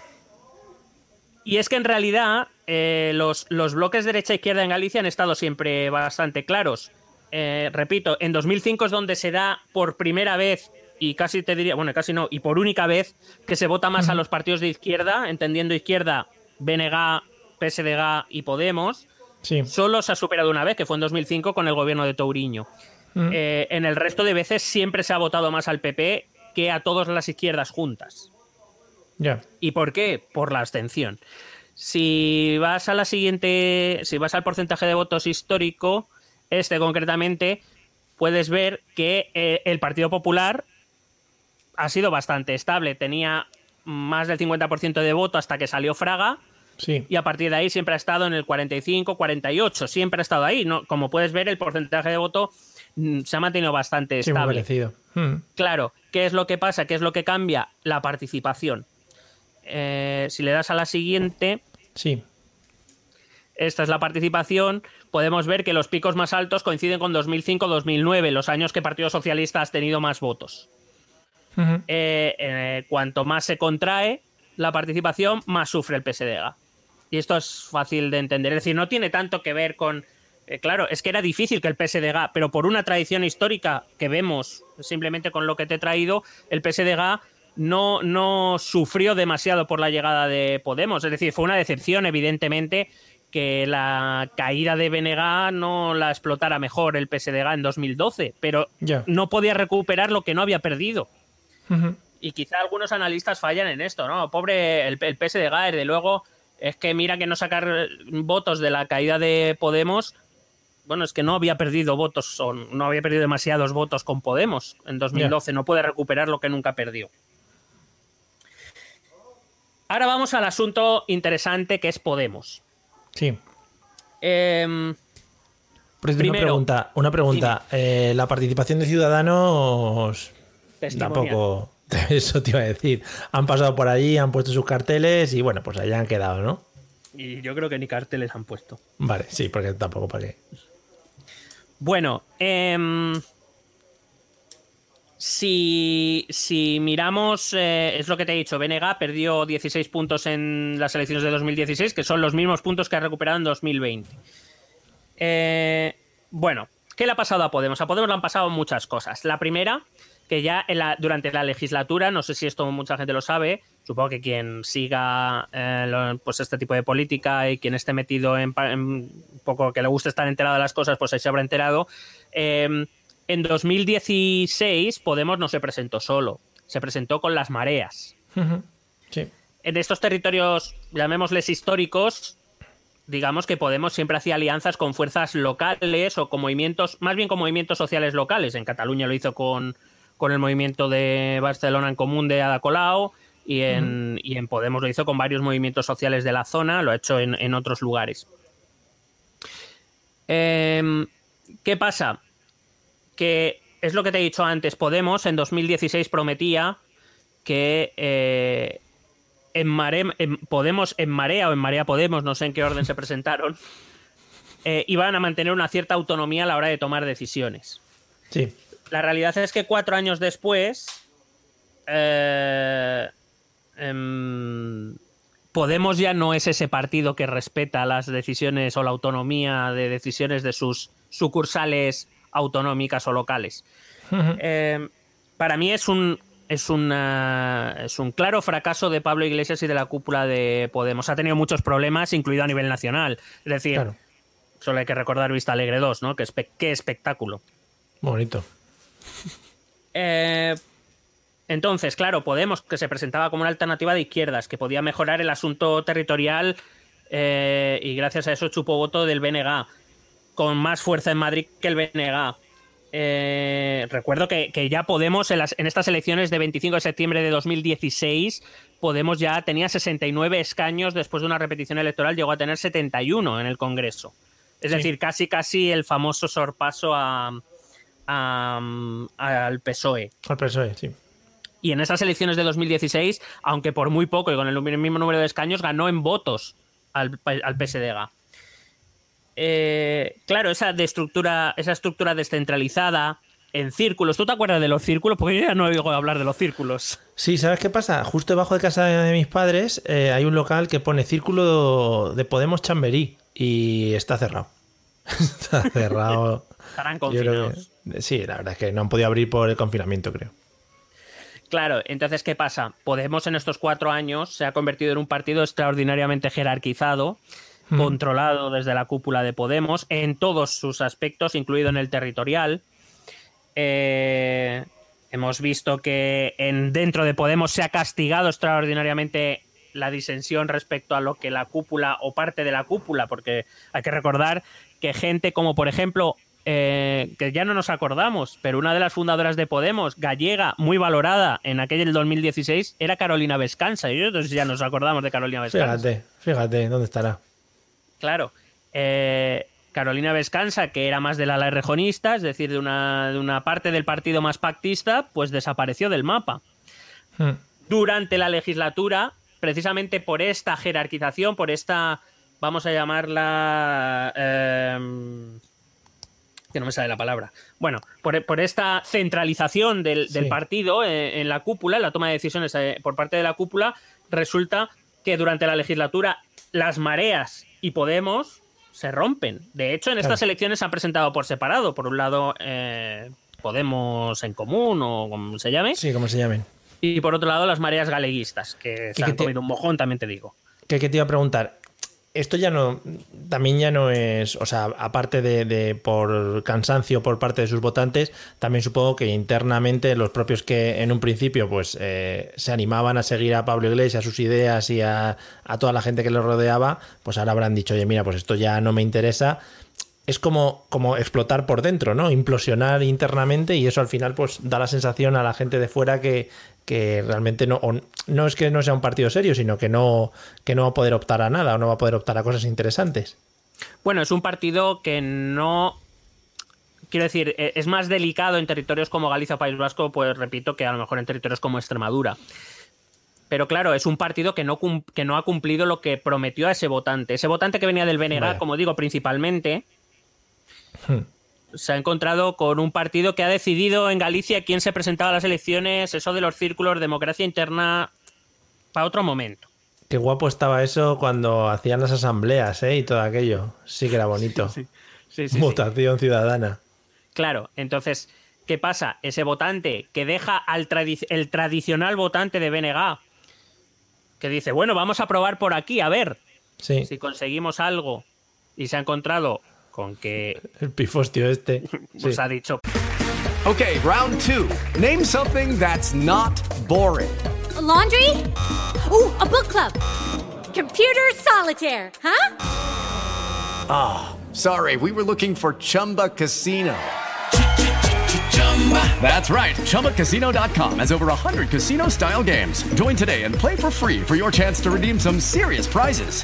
Y es que en realidad eh, los, los, bloques derecha-izquierda e en Galicia han estado siempre bastante claros. Eh, repito, en 2005 es donde se da por primera vez, y casi te diría, bueno, casi no, y por única vez, que se vota más a los partidos de izquierda, entendiendo izquierda, BNG, PSDG y Podemos. Sí. Solo se ha superado una vez, que fue en 2005 con el gobierno de Touriño. Eh, en el resto de veces siempre se ha votado más al PP que a todas las izquierdas juntas. Ya. ¿Y por qué? Por la abstención. Si vas a la siguiente, si vas al porcentaje de votos histórico, este concretamente, puedes ver que eh, el Partido Popular ha sido bastante estable. Tenía más del 50% de voto hasta que salió Fraga. Sí. Y a partir de ahí siempre ha estado en el 45, 48, siempre ha estado ahí. ¿no? Como puedes ver, el porcentaje de voto mm, se ha mantenido bastante Sí, estable. parecido. Mm. Claro, ¿qué es lo que pasa? ¿Qué es lo que cambia? La participación. Eh, si le das a la siguiente, Sí. esta es la participación, podemos ver que los picos más altos coinciden con 2005-2009, los años que Partido Socialista ha tenido más votos. Eh, eh, cuanto más se contrae la participación, más sufre el PSDG. Y esto es fácil de entender. Es decir, no tiene tanto que ver con. eh, claro, es que era difícil que el PSDG, pero por una tradición histórica que vemos simplemente con lo que te he traído, el PSDG no, no sufrió demasiado por la llegada de Podemos. Es decir, fue una decepción, evidentemente, que la caída de BNG no la explotara mejor el PSDG en 2012, pero no podía recuperar lo que no había perdido. Y quizá algunos analistas fallan en esto, ¿no? Pobre el, el PSDG, desde luego, es que mira que no sacar votos de la caída de Podemos. Bueno, es que no había perdido votos, o no había perdido demasiados votos con Podemos en 2012. No puede recuperar lo que nunca perdió. Ahora vamos al asunto interesante que es Podemos. Sí. Em, Pero Primero, una pregunta, una pregunta. Eh, la participación de ciudadanos tampoco. Eso te iba a decir. Han pasado por allí, han puesto sus carteles y bueno, pues allá han quedado, ¿no? Y yo creo que ni carteles han puesto. Vale, sí, porque tampoco para qué. Bueno, em, si, si miramos, eh, es lo que te he dicho, BNG perdió 16 puntos en las elecciones de 2016, que son los mismos puntos que ha recuperado en 2020. Eh, bueno, ¿qué le ha pasado a Podemos? A Podemos le han pasado muchas cosas. La primera, que ya durante la legislatura, no sé si esto mucha gente lo sabe, supongo que quien siga eh, lo- pues este tipo de política y quien esté metido en, en poco que le guste estar enterado de las cosas, pues ahí se habrá enterado. Eh, en 2016 Podemos no se presentó solo, se presentó con las mareas. Sí. En estos territorios, llamémosles históricos, digamos que Podemos siempre hacía alianzas con fuerzas locales o con movimientos, más bien con movimientos sociales locales. En Cataluña lo hizo con, con el movimiento de Barcelona en Común de Ada Colau y en, y en Podemos lo hizo con varios movimientos sociales de la zona, lo ha hecho en, en otros lugares. Em, ¿Qué pasa? Que es lo que te he dicho antes, Podemos en 2016 prometía que eh, en Mare- en Podemos, en Marea o en Marea Podemos, no sé en qué orden se presentaron, eh, iban a mantener una cierta autonomía a la hora de tomar decisiones. Sí. La realidad es que cuatro años después, eh, em, Podemos ya no es ese partido que respeta las decisiones o la autonomía de decisiones de sus sucursales autonómicas o locales. Eh, para mí es un, es, una- es un claro fracaso de Pablo Iglesias y de la cúpula de Podemos. Ha tenido muchos problemas, incluido a nivel nacional. Es decir, Claro. solo hay que recordar Vista Alegre 2, ¿no? Qué, espe- qué espectáculo. Bonito. Eh, entonces, claro, Podemos, que se presentaba como una alternativa de izquierdas, que podía mejorar el asunto territorial eh, y gracias a eso chupó voto del BNG, con más fuerza en Madrid que el BNG. Eh, recuerdo que, que ya Podemos en, las- en estas elecciones de 25 de septiembre de 2016, Podemos ya tenía 69 escaños después de una repetición electoral, llegó a tener 71 en el Congreso. Es Sí. decir, casi casi el famoso sorpaso a, a- al PSOE. Al PSOE, sí. Y en esas elecciones de 2016, aunque por muy poco y con el mismo número de escaños, ganó en votos al, al PSDG. Eh, claro, esa, de estructura, esa estructura descentralizada en círculos. ¿Tú te acuerdas de los círculos? Porque yo ya no oigo hablar de los círculos. Sí, ¿sabes qué pasa? Justo debajo de casa de mis padres eh, hay un local que pone Círculo de Podemos Chamberí y está cerrado. está cerrado. Estarán confinados. que- sí, la verdad es que no han podido abrir por el confinamiento, creo. Claro, entonces, ¿qué pasa? Podemos en estos cuatro años se ha convertido en un partido extraordinariamente jerarquizado, controlado desde la cúpula de Podemos en todos sus aspectos, incluido en el territorial. Eh, hemos visto que en, dentro de Podemos se ha castigado extraordinariamente la disensión respecto a lo que la cúpula o parte de la cúpula, porque hay que recordar que gente como por ejemplo eh, que ya no nos acordamos, pero una de las fundadoras de Podemos, gallega, muy valorada en aquel 2016, era Carolina Vescanza. Y entonces ya nos acordamos de Carolina Vescanza. Fíjate, fíjate, ¿dónde estará? Claro. Eh, Carolina Vescanza, que era más del ala rejonista, es decir, de una, de una parte del partido más pactista, pues desapareció del mapa. Hmm. Durante la legislatura, precisamente por esta jerarquización, por esta, vamos a llamarla... eh, que no me sale la palabra. Bueno, por, por esta centralización del, del partido eh, en la cúpula, en la toma de decisiones eh, por parte de la cúpula, resulta que durante la legislatura las mareas y Podemos se rompen. De hecho, en estas Claro. elecciones se han presentado por separado. Por un lado, eh, Podemos en común o como se llame. Sí, como se llamen. Y por otro lado, las mareas galeguistas, que se han te- comido un mojón, también te digo. Que, que te iba a preguntar. Esto ya no. También ya no es. O sea, aparte de, por cansancio por parte de sus votantes, también supongo que internamente los propios que en un principio pues eh, se animaban a seguir a Pablo Iglesias, sus ideas y a, a toda la gente que le rodeaba, pues ahora habrán dicho, oye, mira, pues esto ya no me interesa. Es como, como explotar por dentro, ¿no? Implosionar internamente y eso al final pues da la sensación a la gente de fuera que, que realmente no, o no es que no sea un partido serio, sino que no, que no va a poder optar a nada o no va a poder optar a cosas interesantes. Bueno, es un partido que no. Quiero decir, eh, es más delicado en territorios como Galicia o País Vasco, pues repito, que a lo mejor en territorios como Extremadura. Pero claro, es un partido que no, que no ha cumplido lo que prometió a ese votante. Ese votante que venía del BNG, Vaya. como digo, principalmente, Hmm. Se ha encontrado con un partido que ha decidido en Galicia quién se presentaba a las elecciones, eso de los círculos, democracia interna, para otro momento. Qué guapo estaba eso cuando hacían las asambleas, ¿eh? Y todo aquello. Sí que era bonito. Sí, sí, sí. Votación ciudadana. Claro, entonces, ¿qué pasa? Ese votante que deja al tradi- el tradicional votante de BNG, que dice, bueno, vamos a probar por aquí, a ver si conseguimos algo, y se ha encontrado con que, el pifostio este. pues Sí. ha dicho, Okay, round two. Name something that's not boring. A laundry? Oh, a book club. Computer solitaire, huh? Ah, sorry, we were looking for Chumba Casino. That's right. ChumbaCasino.com has over 100 casino style games. Join today and play for free for your chance to redeem some serious prizes.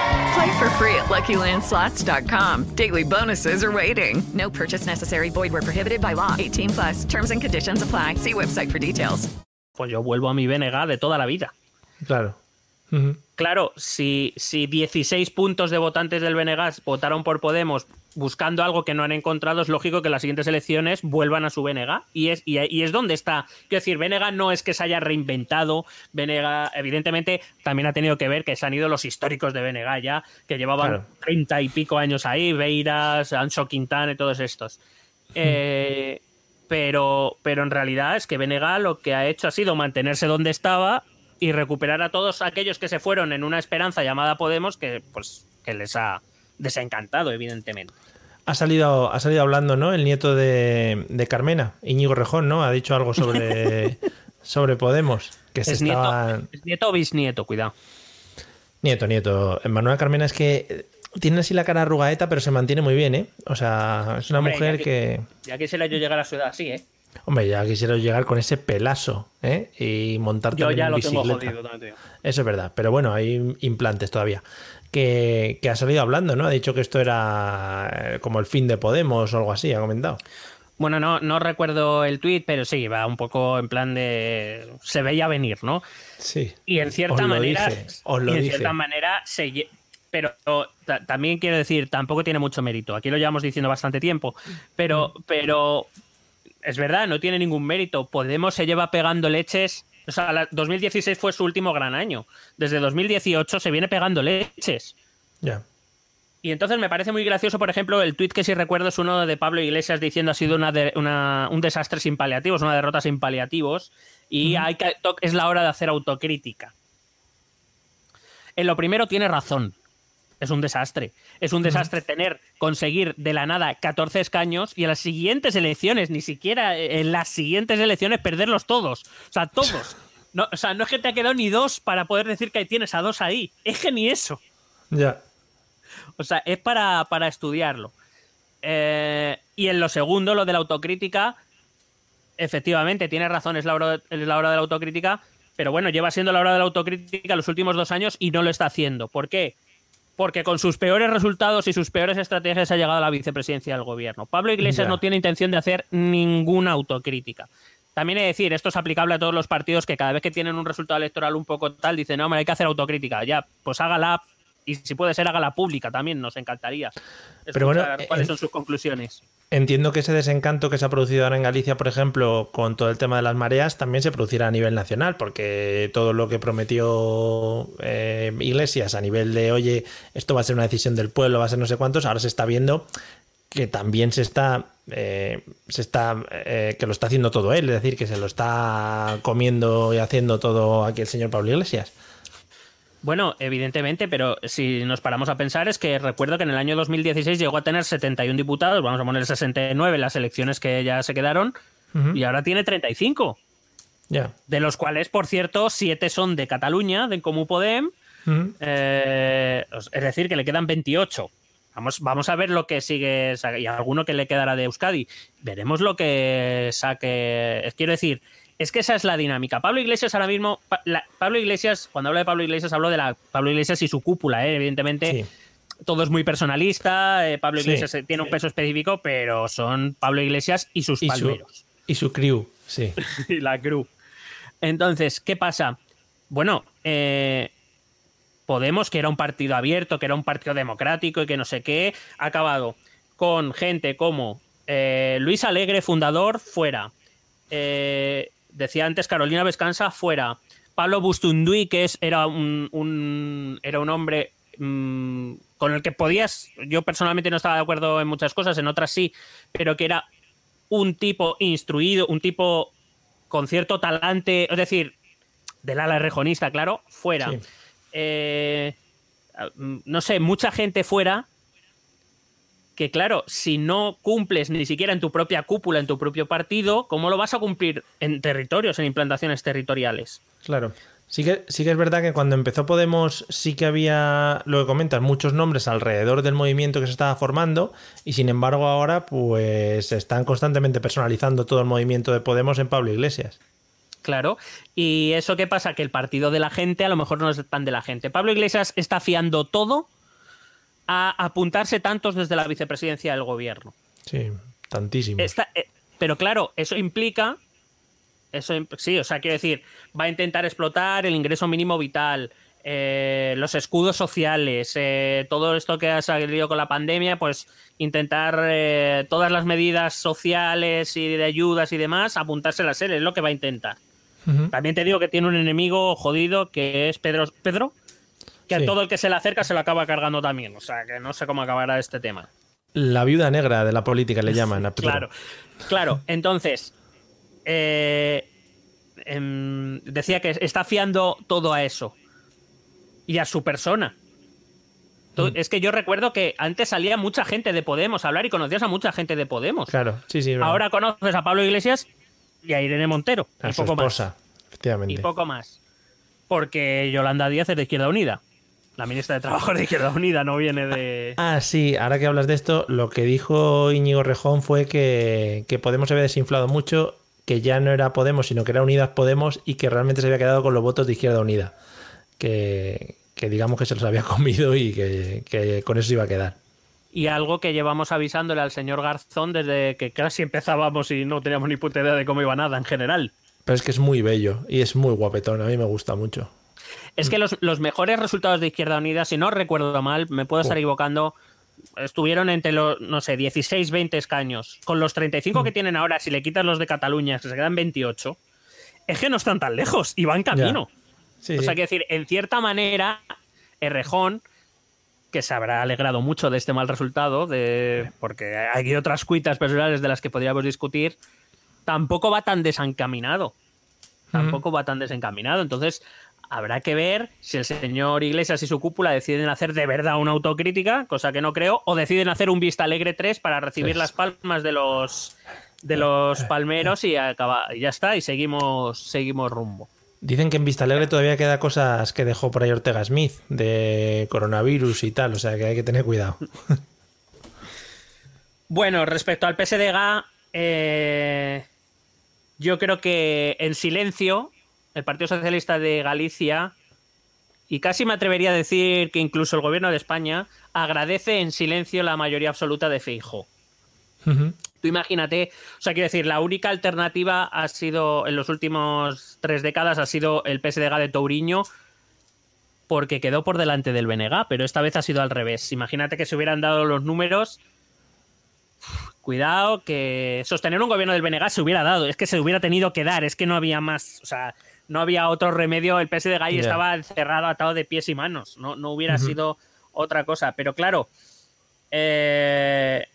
Play for free at LuckyLandSlots.com. Daily bonuses are waiting. No purchase necessary. Void where prohibited by law. 18 plus. Terms and conditions apply. See website for details. pues yo vuelvo a mi BNG de toda la vida. Claro. Ujú. Claro, si, si 16 puntos de votantes del BNG votaron por Podemos buscando algo que no han encontrado, es lógico que las siguientes elecciones vuelvan a su BNG. Y es, y, y es donde está. Quiero decir, BNG no es que se haya reinventado. BNG, evidentemente, también ha tenido que ver que se han ido los históricos de BNG ya, que llevaban Claro. 30 y pico años ahí, Beiras, Ancho Quintana y todos estos. Eh, pero, pero en realidad es que BNG lo que ha hecho ha sido mantenerse donde estaba y recuperar a todos aquellos que se fueron en una esperanza llamada Podemos que pues que les ha desencantado evidentemente Ha salido, ha salido hablando, ¿no? El nieto de, de Carmena, Íñigo Rejón, ¿no? Ha dicho algo sobre, sobre Podemos. Que se es nieto, estaban- es nieto o bisnieto cuidado Nieto, nieto. Manuela Carmena es que tiene así la cara arrugaeta, pero se mantiene muy bien, ¿eh? O sea, es una Hombre, mujer ya que... ya quisiera yo llegar a su edad así eh Hombre, ya quisiera llegar con ese pelazo, ¿eh? Y montar yo también ya lo tengo bicicleta. jodido también te digo. Eso es verdad, pero bueno, hay implantes todavía. Que, que ha salido hablando, ¿no? Ha dicho que esto era eh, como el fin de Podemos o algo así, ha comentado. bueno no no recuerdo el tuit pero sí va un poco en plan de se veía venir no Sí. Y en cierta Os manera, dije, os lo y en dije. cierta manera se pero ta- también quiero decir, tampoco tiene mucho mérito. Aquí lo llevamos diciendo bastante tiempo, pero pero es verdad, no tiene ningún mérito. Podemos se lleva pegando leches, o sea, la- 2016 fue su último gran año. Desde 2018 se viene pegando leches. Ya. Y entonces me parece muy gracioso, por ejemplo, el tuit que si recuerdo es uno de Pablo Iglesias diciendo ha sido una, de- una- un desastre sin paliativos, una derrota sin paliativos, y hay que, to- es la hora de hacer autocrítica. En lo primero tiene razón. Es un desastre. Es un desastre tener, conseguir de la nada 14 escaños y en las siguientes elecciones, ni siquiera en las siguientes elecciones, perderlos todos. O sea, todos. No, o sea, no es que te ha quedado ni dos para poder decir que tienes a dos ahí. Es que ni eso. Ya. O sea, es para, para estudiarlo. Eh, y en lo segundo, lo de la autocrítica, efectivamente, tiene razón, es la, hora, es la hora de la autocrítica, pero bueno, lleva siendo la hora de la autocrítica los últimos dos años y no lo está haciendo. ¿Por qué? Porque con sus peores resultados y sus peores estrategias ha llegado a la vicepresidencia del gobierno. Pablo Iglesias no tiene intención de hacer ninguna autocrítica. También he de decir, esto es aplicable a todos los partidos que cada vez que tienen un resultado electoral un poco tal, dicen, no, hombre, hay que hacer autocrítica. Ya, pues hágala y si puede ser, hágala pública también, nos encantaría. Pero bueno, escuchar cuáles eh, son sus conclusiones. Entiendo que ese desencanto que se ha producido ahora en Galicia, por ejemplo, con todo el tema de las mareas, también se producirá a nivel nacional, porque todo lo que prometió eh, Iglesias a nivel de, oye, esto va a ser una decisión del pueblo, va a ser no sé cuántos, ahora se está viendo que también se está, eh, se está, eh, que lo está haciendo todo él, es decir, que se lo está comiendo y haciendo todo aquí el señor Pablo Iglesias. Bueno, evidentemente, pero si nos paramos a pensar es que recuerdo que en el año 2016 llegó a tener 71 diputados, vamos a poner 69 en las elecciones que ya se quedaron, y ahora tiene 35. Ya. De los cuales, por cierto, 7 son de Cataluña, de Comú Podem, eh, es decir, que le quedan 28. Vamos, vamos a ver lo que sigue y alguno que le quedará de Euskadi. Veremos lo que saque. Quiero decir, es que esa es la dinámica. Pablo Iglesias ahora mismo, Pa- la- Pablo Iglesias, cuando hablo de Pablo Iglesias, hablo de la Pablo Iglesias y su cúpula, ¿eh? evidentemente. Todo es muy personalista. eh, Pablo. Iglesias eh, tiene un peso específico, pero son Pablo Iglesias y sus Y su, palmeros. y su crew, sí. y la crew. Entonces, ¿qué pasa? Bueno, eh, Podemos, que era un partido abierto, que era un partido democrático y que no sé qué, ha acabado con gente como eh, Luis Alegre, fundador, fuera. Eh, decía antes Carolina Vescansa, fuera. Pablo Bustunduy, que es, era, un, un- era un hombre mm, con el que podías, yo personalmente no estaba de acuerdo en muchas cosas, en otras sí, pero que era un tipo instruido, un tipo con cierto talante, es decir, del ala rejonista, claro, fuera. Sí. Eh, mm, no sé, mucha gente fuera que claro, si no cumples ni siquiera en tu propia cúpula, en tu propio partido, ¿cómo lo vas a cumplir en territorios, en implantaciones territoriales? Claro. Sí que, sí que es verdad que cuando empezó Podemos sí que había, lo que comentas, muchos nombres alrededor del movimiento que se estaba formando y sin embargo ahora pues se están constantemente personalizando todo el movimiento de Podemos en Pablo Iglesias. Claro. ¿Y eso qué pasa? Que el partido de la gente a lo mejor no es tan de la gente. Pablo Iglesias está fiando todo a apuntarse tantos desde la vicepresidencia del gobierno. Sí, tantísimo. Está- eh, pero claro, eso implica. Eso, sí, o sea, quiero decir, va a intentar explotar el ingreso mínimo vital, eh, los escudos sociales, eh, todo esto que ha salido con la pandemia, pues intentar eh, todas las medidas sociales y de ayudas y demás, apuntárselas él, es lo que va a intentar. También te digo que tiene un enemigo jodido que es Pedro, Pedro que Sí. a todo el que se le acerca se lo acaba cargando también. O sea, que no sé cómo acabará este tema. La viuda negra de la política le llaman a. Claro, claro. Entonces, eh, em, decía que está fiando todo a eso y a su persona. Mm. Es que yo recuerdo que antes salía mucha gente de Podemos a hablar y conocías a mucha gente de Podemos. Claro, sí, sí. Ahora conoces a Pablo Iglesias y a Irene Montero. a y su poco más. esposa, efectivamente. Y poco más. Porque Yolanda Díaz es de Izquierda Unida. La ministra de Trabajo de Izquierda Unida, no viene de. Ah, sí, ahora que hablas de esto, lo que dijo Íñigo Rejón fue que, que Podemos había desinflado mucho, que ya no era Podemos, sino que era Unidas Podemos y que realmente se había quedado con los votos de Izquierda Unida. Que, que digamos que se los había comido y que, que con eso se iba a quedar. Y algo que llevamos avisándole al señor Garzón desde que casi empezábamos y no teníamos ni puta idea de cómo iba nada en general. Pero es que es muy bello y es muy guapetón, a mí me gusta mucho. Es que los, los mejores resultados de Izquierda Unida, si no recuerdo mal, me puedo estar Oh. equivocando, estuvieron entre los, no sé, 16, 20 escaños. Con los 35 que tienen ahora, si le quitas los de Cataluña, que se quedan 28, es que no están tan lejos y van camino. Sí, o sea, que decir, en cierta manera, Errejón que se habrá alegrado mucho de este mal resultado, de, porque hay otras cuitas personales de las que podríamos discutir, tampoco va tan desencaminado. Tampoco va tan desencaminado. Entonces, habrá que ver si el señor Iglesias y su cúpula deciden hacer de verdad una autocrítica, cosa que no creo, o deciden hacer un Vista Alegre 3 para recibir las palmas de los de los palmeros y acaba, ya está, y seguimos, seguimos rumbo. Dicen que en Vista Alegre todavía queda cosas que dejó por ahí Ortega Smith de coronavirus y tal, o sea que hay que tener cuidado. Bueno, respecto al PSDG, eh, yo creo que en silencio el Partido Socialista de Galicia, y casi me atrevería a decir que incluso el gobierno de España, agradece en silencio la mayoría absoluta de Feijo. Tú imagínate, o sea, quiero decir, la única alternativa ha sido, en los últimos tres décadas, ha sido el PSDG de Touriño, porque quedó por delante del BNG, pero esta vez ha sido al revés. Imagínate que se hubieran dado los números. Cuidado, que sostener un gobierno del BNG se hubiera dado, es que se hubiera tenido que dar, es que no había más, o sea, no había otro remedio, el PSDG ahí estaba encerrado, atado de pies y manos, no, no hubiera sido otra cosa, pero claro, eh,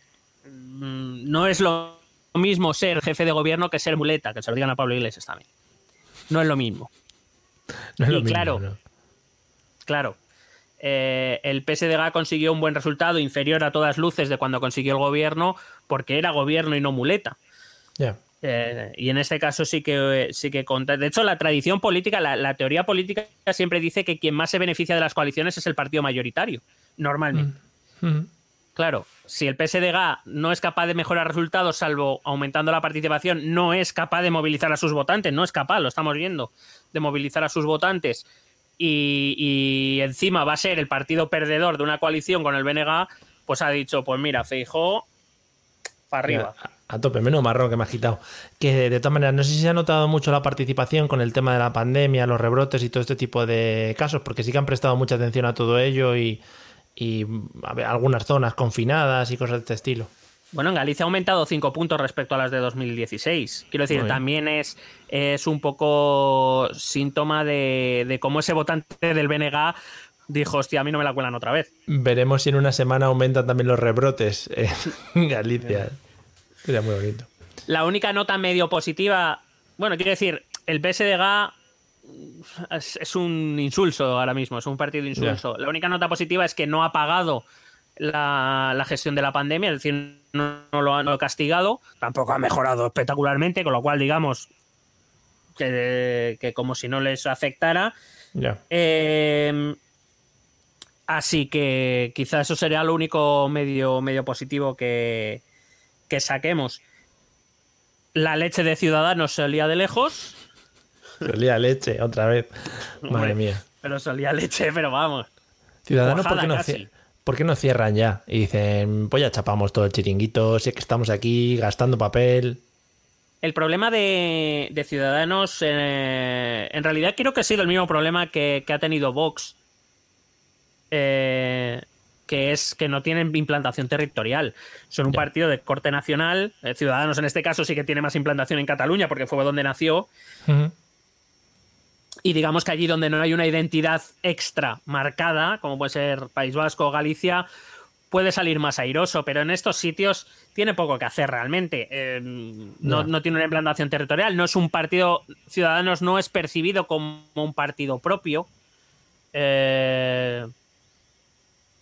Mm, no es lo mismo ser jefe de gobierno que ser muleta, que se lo digan a Pablo Iglesias también. No es lo mismo. y claro, claro, eh, el PSDG consiguió un buen resultado inferior a todas luces de cuando consiguió el gobierno porque era gobierno y no muleta. Eh, y en este caso sí que sí que conta. De hecho, la tradición política, la, teoría política siempre dice que quien más se beneficia de las coaliciones es el partido mayoritario, normalmente. Mm. Mm. Claro, si el PSDG no es capaz de mejorar resultados, salvo aumentando la participación, no es capaz de movilizar a sus votantes, no es capaz, lo estamos viendo, de movilizar a sus votantes y, encima va a ser el partido perdedor de una coalición con el BNG, pues ha dicho, pues mira, Feijo, para arriba. A, tope, menos marrón que me ha quitado. Que de todas maneras, no sé si se ha notado mucho la participación con el tema de la pandemia, los rebrotes y todo este tipo de casos, porque sí que han prestado mucha atención a todo ello y y algunas zonas confinadas y cosas de este estilo. Bueno, en Galicia ha aumentado 5 puntos respecto a las de 2016. Quiero decir, también es, es un poco síntoma de, cómo ese votante del BNG dijo, hostia, a mí no me la cuelan otra vez. Veremos si en una semana aumentan también los rebrotes en Galicia. Sería muy bonito. La única nota medio positiva, bueno, quiero decir, el PSDG es, un insulso ahora mismo, es un partido insulso. La única nota positiva es que no ha pagado la, gestión de la pandemia, es decir, no, lo ha castigado, tampoco ha mejorado espectacularmente, con lo cual digamos que, como si no les afectara. Em, así que quizás eso sería lo único medio, medio positivo que, que saquemos. La leche de Ciudadanos salía de lejos. Solía leche, otra vez. Madre mía. Pero solía leche, pero vamos. Ciudadanos, ¿por qué, no, cierran ya? Y dicen, pues ya chapamos todo el chiringuito, si es que estamos aquí gastando papel. El problema de, Ciudadanos, eh, en realidad creo que ha sido el mismo problema que, ha tenido Vox. Eh, que es que no tienen implantación territorial. Son un partido de corte nacional. Eh, Ciudadanos en este caso sí que tiene más implantación en Cataluña porque fue donde nació. Y digamos que allí donde no hay una identidad extra marcada, como puede ser País Vasco o Galicia, puede salir más airoso, pero en estos sitios tiene poco que hacer realmente. Eh, no, tiene una implantación territorial, no es un partido, Ciudadanos no es percibido como un partido propio. Eh,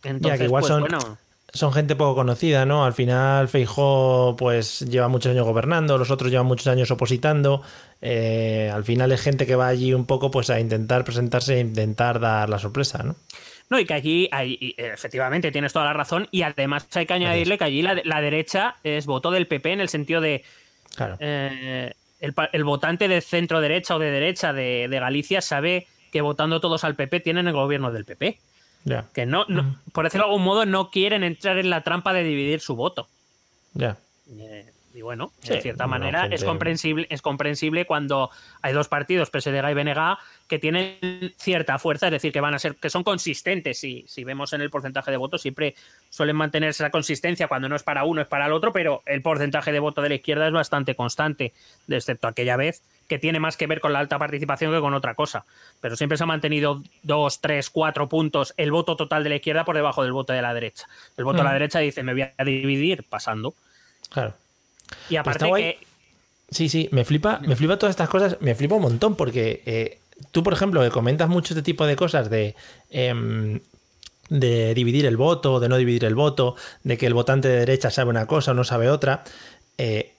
entonces, igual pues, son, bueno son gente poco conocida, ¿no? Al final Feijó pues lleva muchos años gobernando, los otros llevan muchos años opositando. Eh, al final es gente que va allí un poco pues a intentar presentarse e intentar dar la sorpresa, ¿no? No, y que allí, efectivamente, tienes toda la razón. Y además hay que añadirle que allí la, derecha es voto del PP en el sentido de. Claro. Eh, el, votante de centro derecha o de derecha de, de Galicia sabe que votando todos al PP tienen el gobierno del PP. Que no, por decirlo de algún modo, no quieren entrar en la trampa de dividir su voto. Ya. Eh, Y bueno, Sí, de cierta manera gente- es comprensible, es comprensible cuando hay dos partidos, PSDG y BNG, que tienen cierta fuerza, es decir, que van a ser, que son consistentes. Si, si vemos en el porcentaje de votos, siempre suelen mantener esa consistencia cuando no es para uno, es para el otro, pero el porcentaje de voto de la izquierda es bastante constante, excepto aquella vez que tiene más que ver con la alta participación que con otra cosa. Pero siempre se ha mantenido dos, tres, cuatro puntos el voto total de la izquierda por debajo del voto de la derecha. El voto de la Mm. derecha dice, me voy a dividir pasando. Claro. Y aparte que Sí, sí, me flipa, me flipa todas estas cosas, me flipa un montón porque eh, tú, por ejemplo, que comentas mucho este tipo de cosas de, em, de dividir el voto, de no dividir el voto, de que el votante de derecha sabe una cosa o no sabe otra. eh,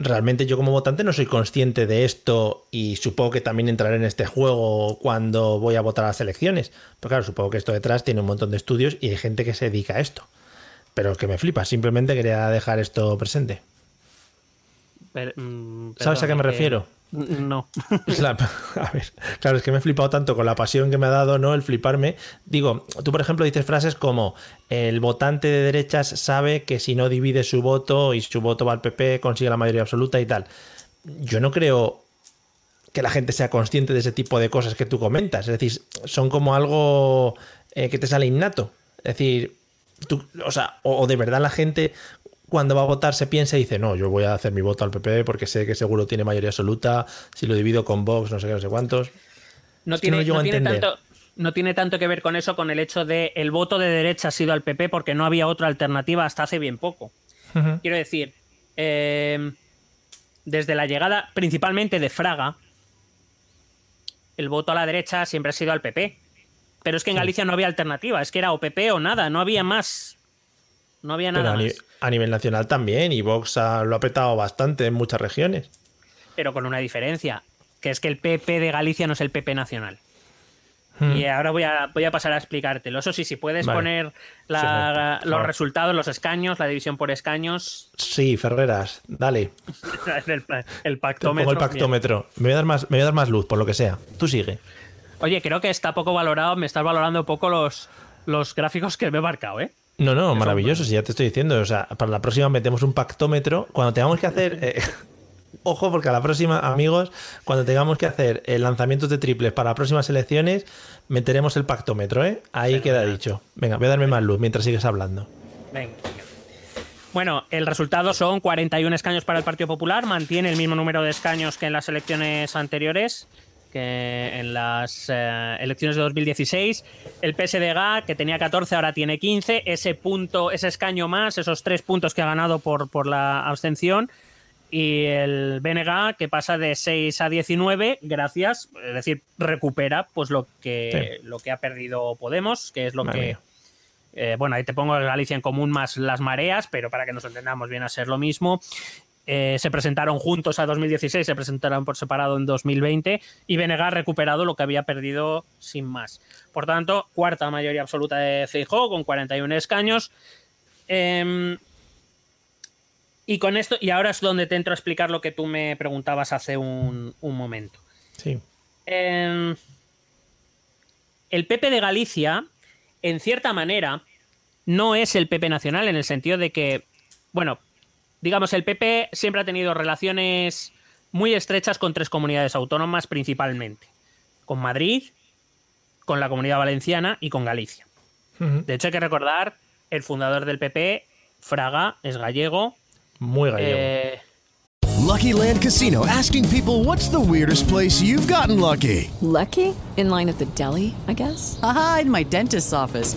realmente yo como votante no soy consciente de esto y supongo que también entraré en este juego cuando voy a votar a las elecciones. Pero claro, supongo que esto detrás tiene un montón de estudios y hay gente que se dedica a esto. Pero que me flipa, simplemente quería dejar esto presente. Per- mm, ¿Sabes a qué me perdón, refiero? eh, no. La- a ver, claro, es que me he flipado tanto con la pasión que me ha dado, ¿no? El fliparme. Digo, tú, por ejemplo, dices frases como el votante de derechas sabe que si no divide su voto y su voto va al PP, consigue la mayoría absoluta y tal. Yo no creo que la gente sea consciente de ese tipo de cosas que tú comentas. Es decir, son como algo eh, que te sale innato. Es decir, tú, o sea, o, o de verdad la gente cuando va a votar se piensa y dice, no, yo voy a hacer mi voto al PP porque sé que seguro tiene mayoría absoluta, si lo divido con Vox, no sé qué, no sé cuántos. No Es que no tiene, no a tiene tanto, no tiene tanto que ver con eso, con el hecho de el voto de derecha ha sido al PP porque no había otra alternativa hasta hace bien poco. Quiero decir, eh, desde la llegada principalmente de Fraga, el voto a la derecha siempre ha sido al PP. Pero es que en Galicia no había alternativa, es que era o PP o nada, no había más. No había Pero nada a, más. a nivel nacional también, y Vox ha- lo ha petado bastante en muchas regiones. Pero con una diferencia, que es que el PP de Galicia no es el PP nacional. Hmm. Y ahora voy a, voy a pasar a explicártelo. Eso sí, si puedes Vale. poner la- Sí, por los resultados, los escaños, la división por escaños, Sí, Ferreras, dale. el, pactómetro. pongo el pactómetro. Me voy, a dar más, me voy a dar más luz, por lo que sea. Tú sigue. Oye, creo que está poco valorado, me estás valorando poco los, los gráficos que me he marcado, ¿eh? No, no, maravilloso, si ya te estoy diciendo. O sea, para la próxima metemos un pactómetro. Cuando tengamos que hacer. eh, ojo, porque a la próxima, amigos, cuando tengamos que hacer eh, lanzamientos de triples para las próximas elecciones, meteremos el pactómetro, ¿eh? Ahí queda dicho. Venga, voy a darme más luz mientras sigues hablando. Venga. Bueno, el resultado son 41 escaños para el Partido Popular, mantiene el mismo número de escaños que en las elecciones anteriores, que en las eh, elecciones de 2016. El PSDG, que tenía 14, ahora tiene 15. Ese punto, ese escaño más, esos tres puntos que ha ganado por, por la abstención. Y el BNG, que pasa de 6 a 19, gracias, es decir, recupera pues lo que, lo que ha perdido Podemos, que es lo Madre que, eh, bueno, ahí te pongo Galicia en común más las mareas, pero para que nos entendamos viene a ser lo mismo. Eh, se presentaron juntos a 2016, se presentaron por separado en 2020 y BNG ha recuperado lo que había perdido sin más. Por tanto, cuarta mayoría absoluta de Feijóo con 41 escaños. Em, y con esto, y ahora es donde te entro a explicar lo que tú me preguntabas hace un, un momento. Sí. Em, el PP de Galicia, en cierta manera, no es el PP nacional en el sentido de que, bueno, digamos, el PP siempre ha tenido relaciones muy estrechas con tres comunidades autónomas principalmente. Con Madrid, con la comunidad valenciana y con Galicia. Ujú. De hecho, hay que recordar, el fundador del PP, Fraga, es gallego. Muy gallego. Eh, Lucky Land Casino asking people what's the weirdest place you've gotten lucky? Lucky? In line at the deli, I guess? Aha, in my dentist's office.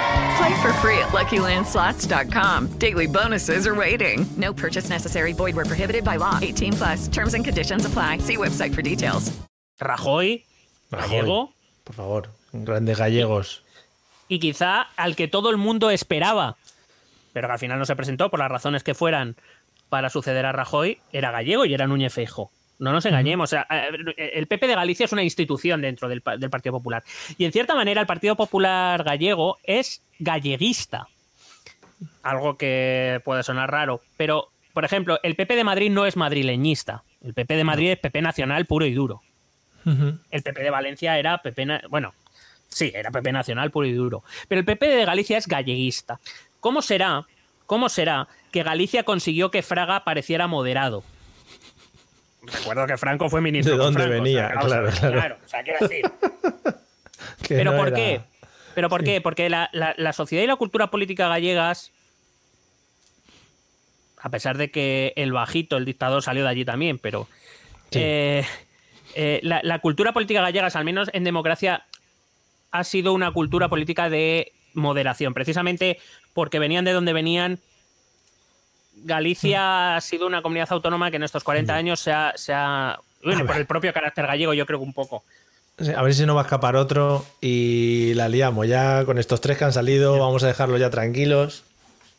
Play for free at LuckyLandSlots.com. Daily bonuses are waiting. No purchase necessary. Void were prohibited by law. 18 plus. Terms and conditions apply. See website for details. Rajoy, gallego, Por favor, grandes gallegos. y quizá al que todo el mundo esperaba, pero que al final no se presentó por las razones que fueran para suceder a Rajoy, era gallego y era Núñez Feijóo. No nos engañemos. o sea, eh, el PP de Galicia es una institución dentro del, pa- del Partido Popular. Y en cierta manera el Partido Popular gallego es galleguista. Algo que puede sonar raro. Pero, por ejemplo, el PP de Madrid no es madrileñista. El PP de Madrid es PP nacional puro y duro. El PP de Valencia era PP. Bueno, sí, era PP nacional puro y duro. Pero el PP de Galicia es galleguista. ¿Cómo será? ¿Cómo será que Galicia consiguió que Fraga pareciera moderado? Recuerdo que Franco fue ministro. ¿De dónde Franco, o sea, venía? Claro, claro. o sea, quiero decir. ¿Pero no por era- qué? ¿Pero por qué? Porque la, la- la sociedad y la cultura política gallegas, a pesar de que el bajito, el dictador, salió de allí también, pero eh, eh, la, la cultura política gallegas, al menos en democracia, ha sido una cultura política de moderación, precisamente porque venían de donde venían. Galicia ha sido una comunidad autónoma que en estos 40 años se ha... se ha- bueno, por el propio carácter gallego, yo creo que un poco. A ver si no va a escapar otro y la liamos. Ya con estos tres que han salido, vamos a dejarlos ya tranquilos.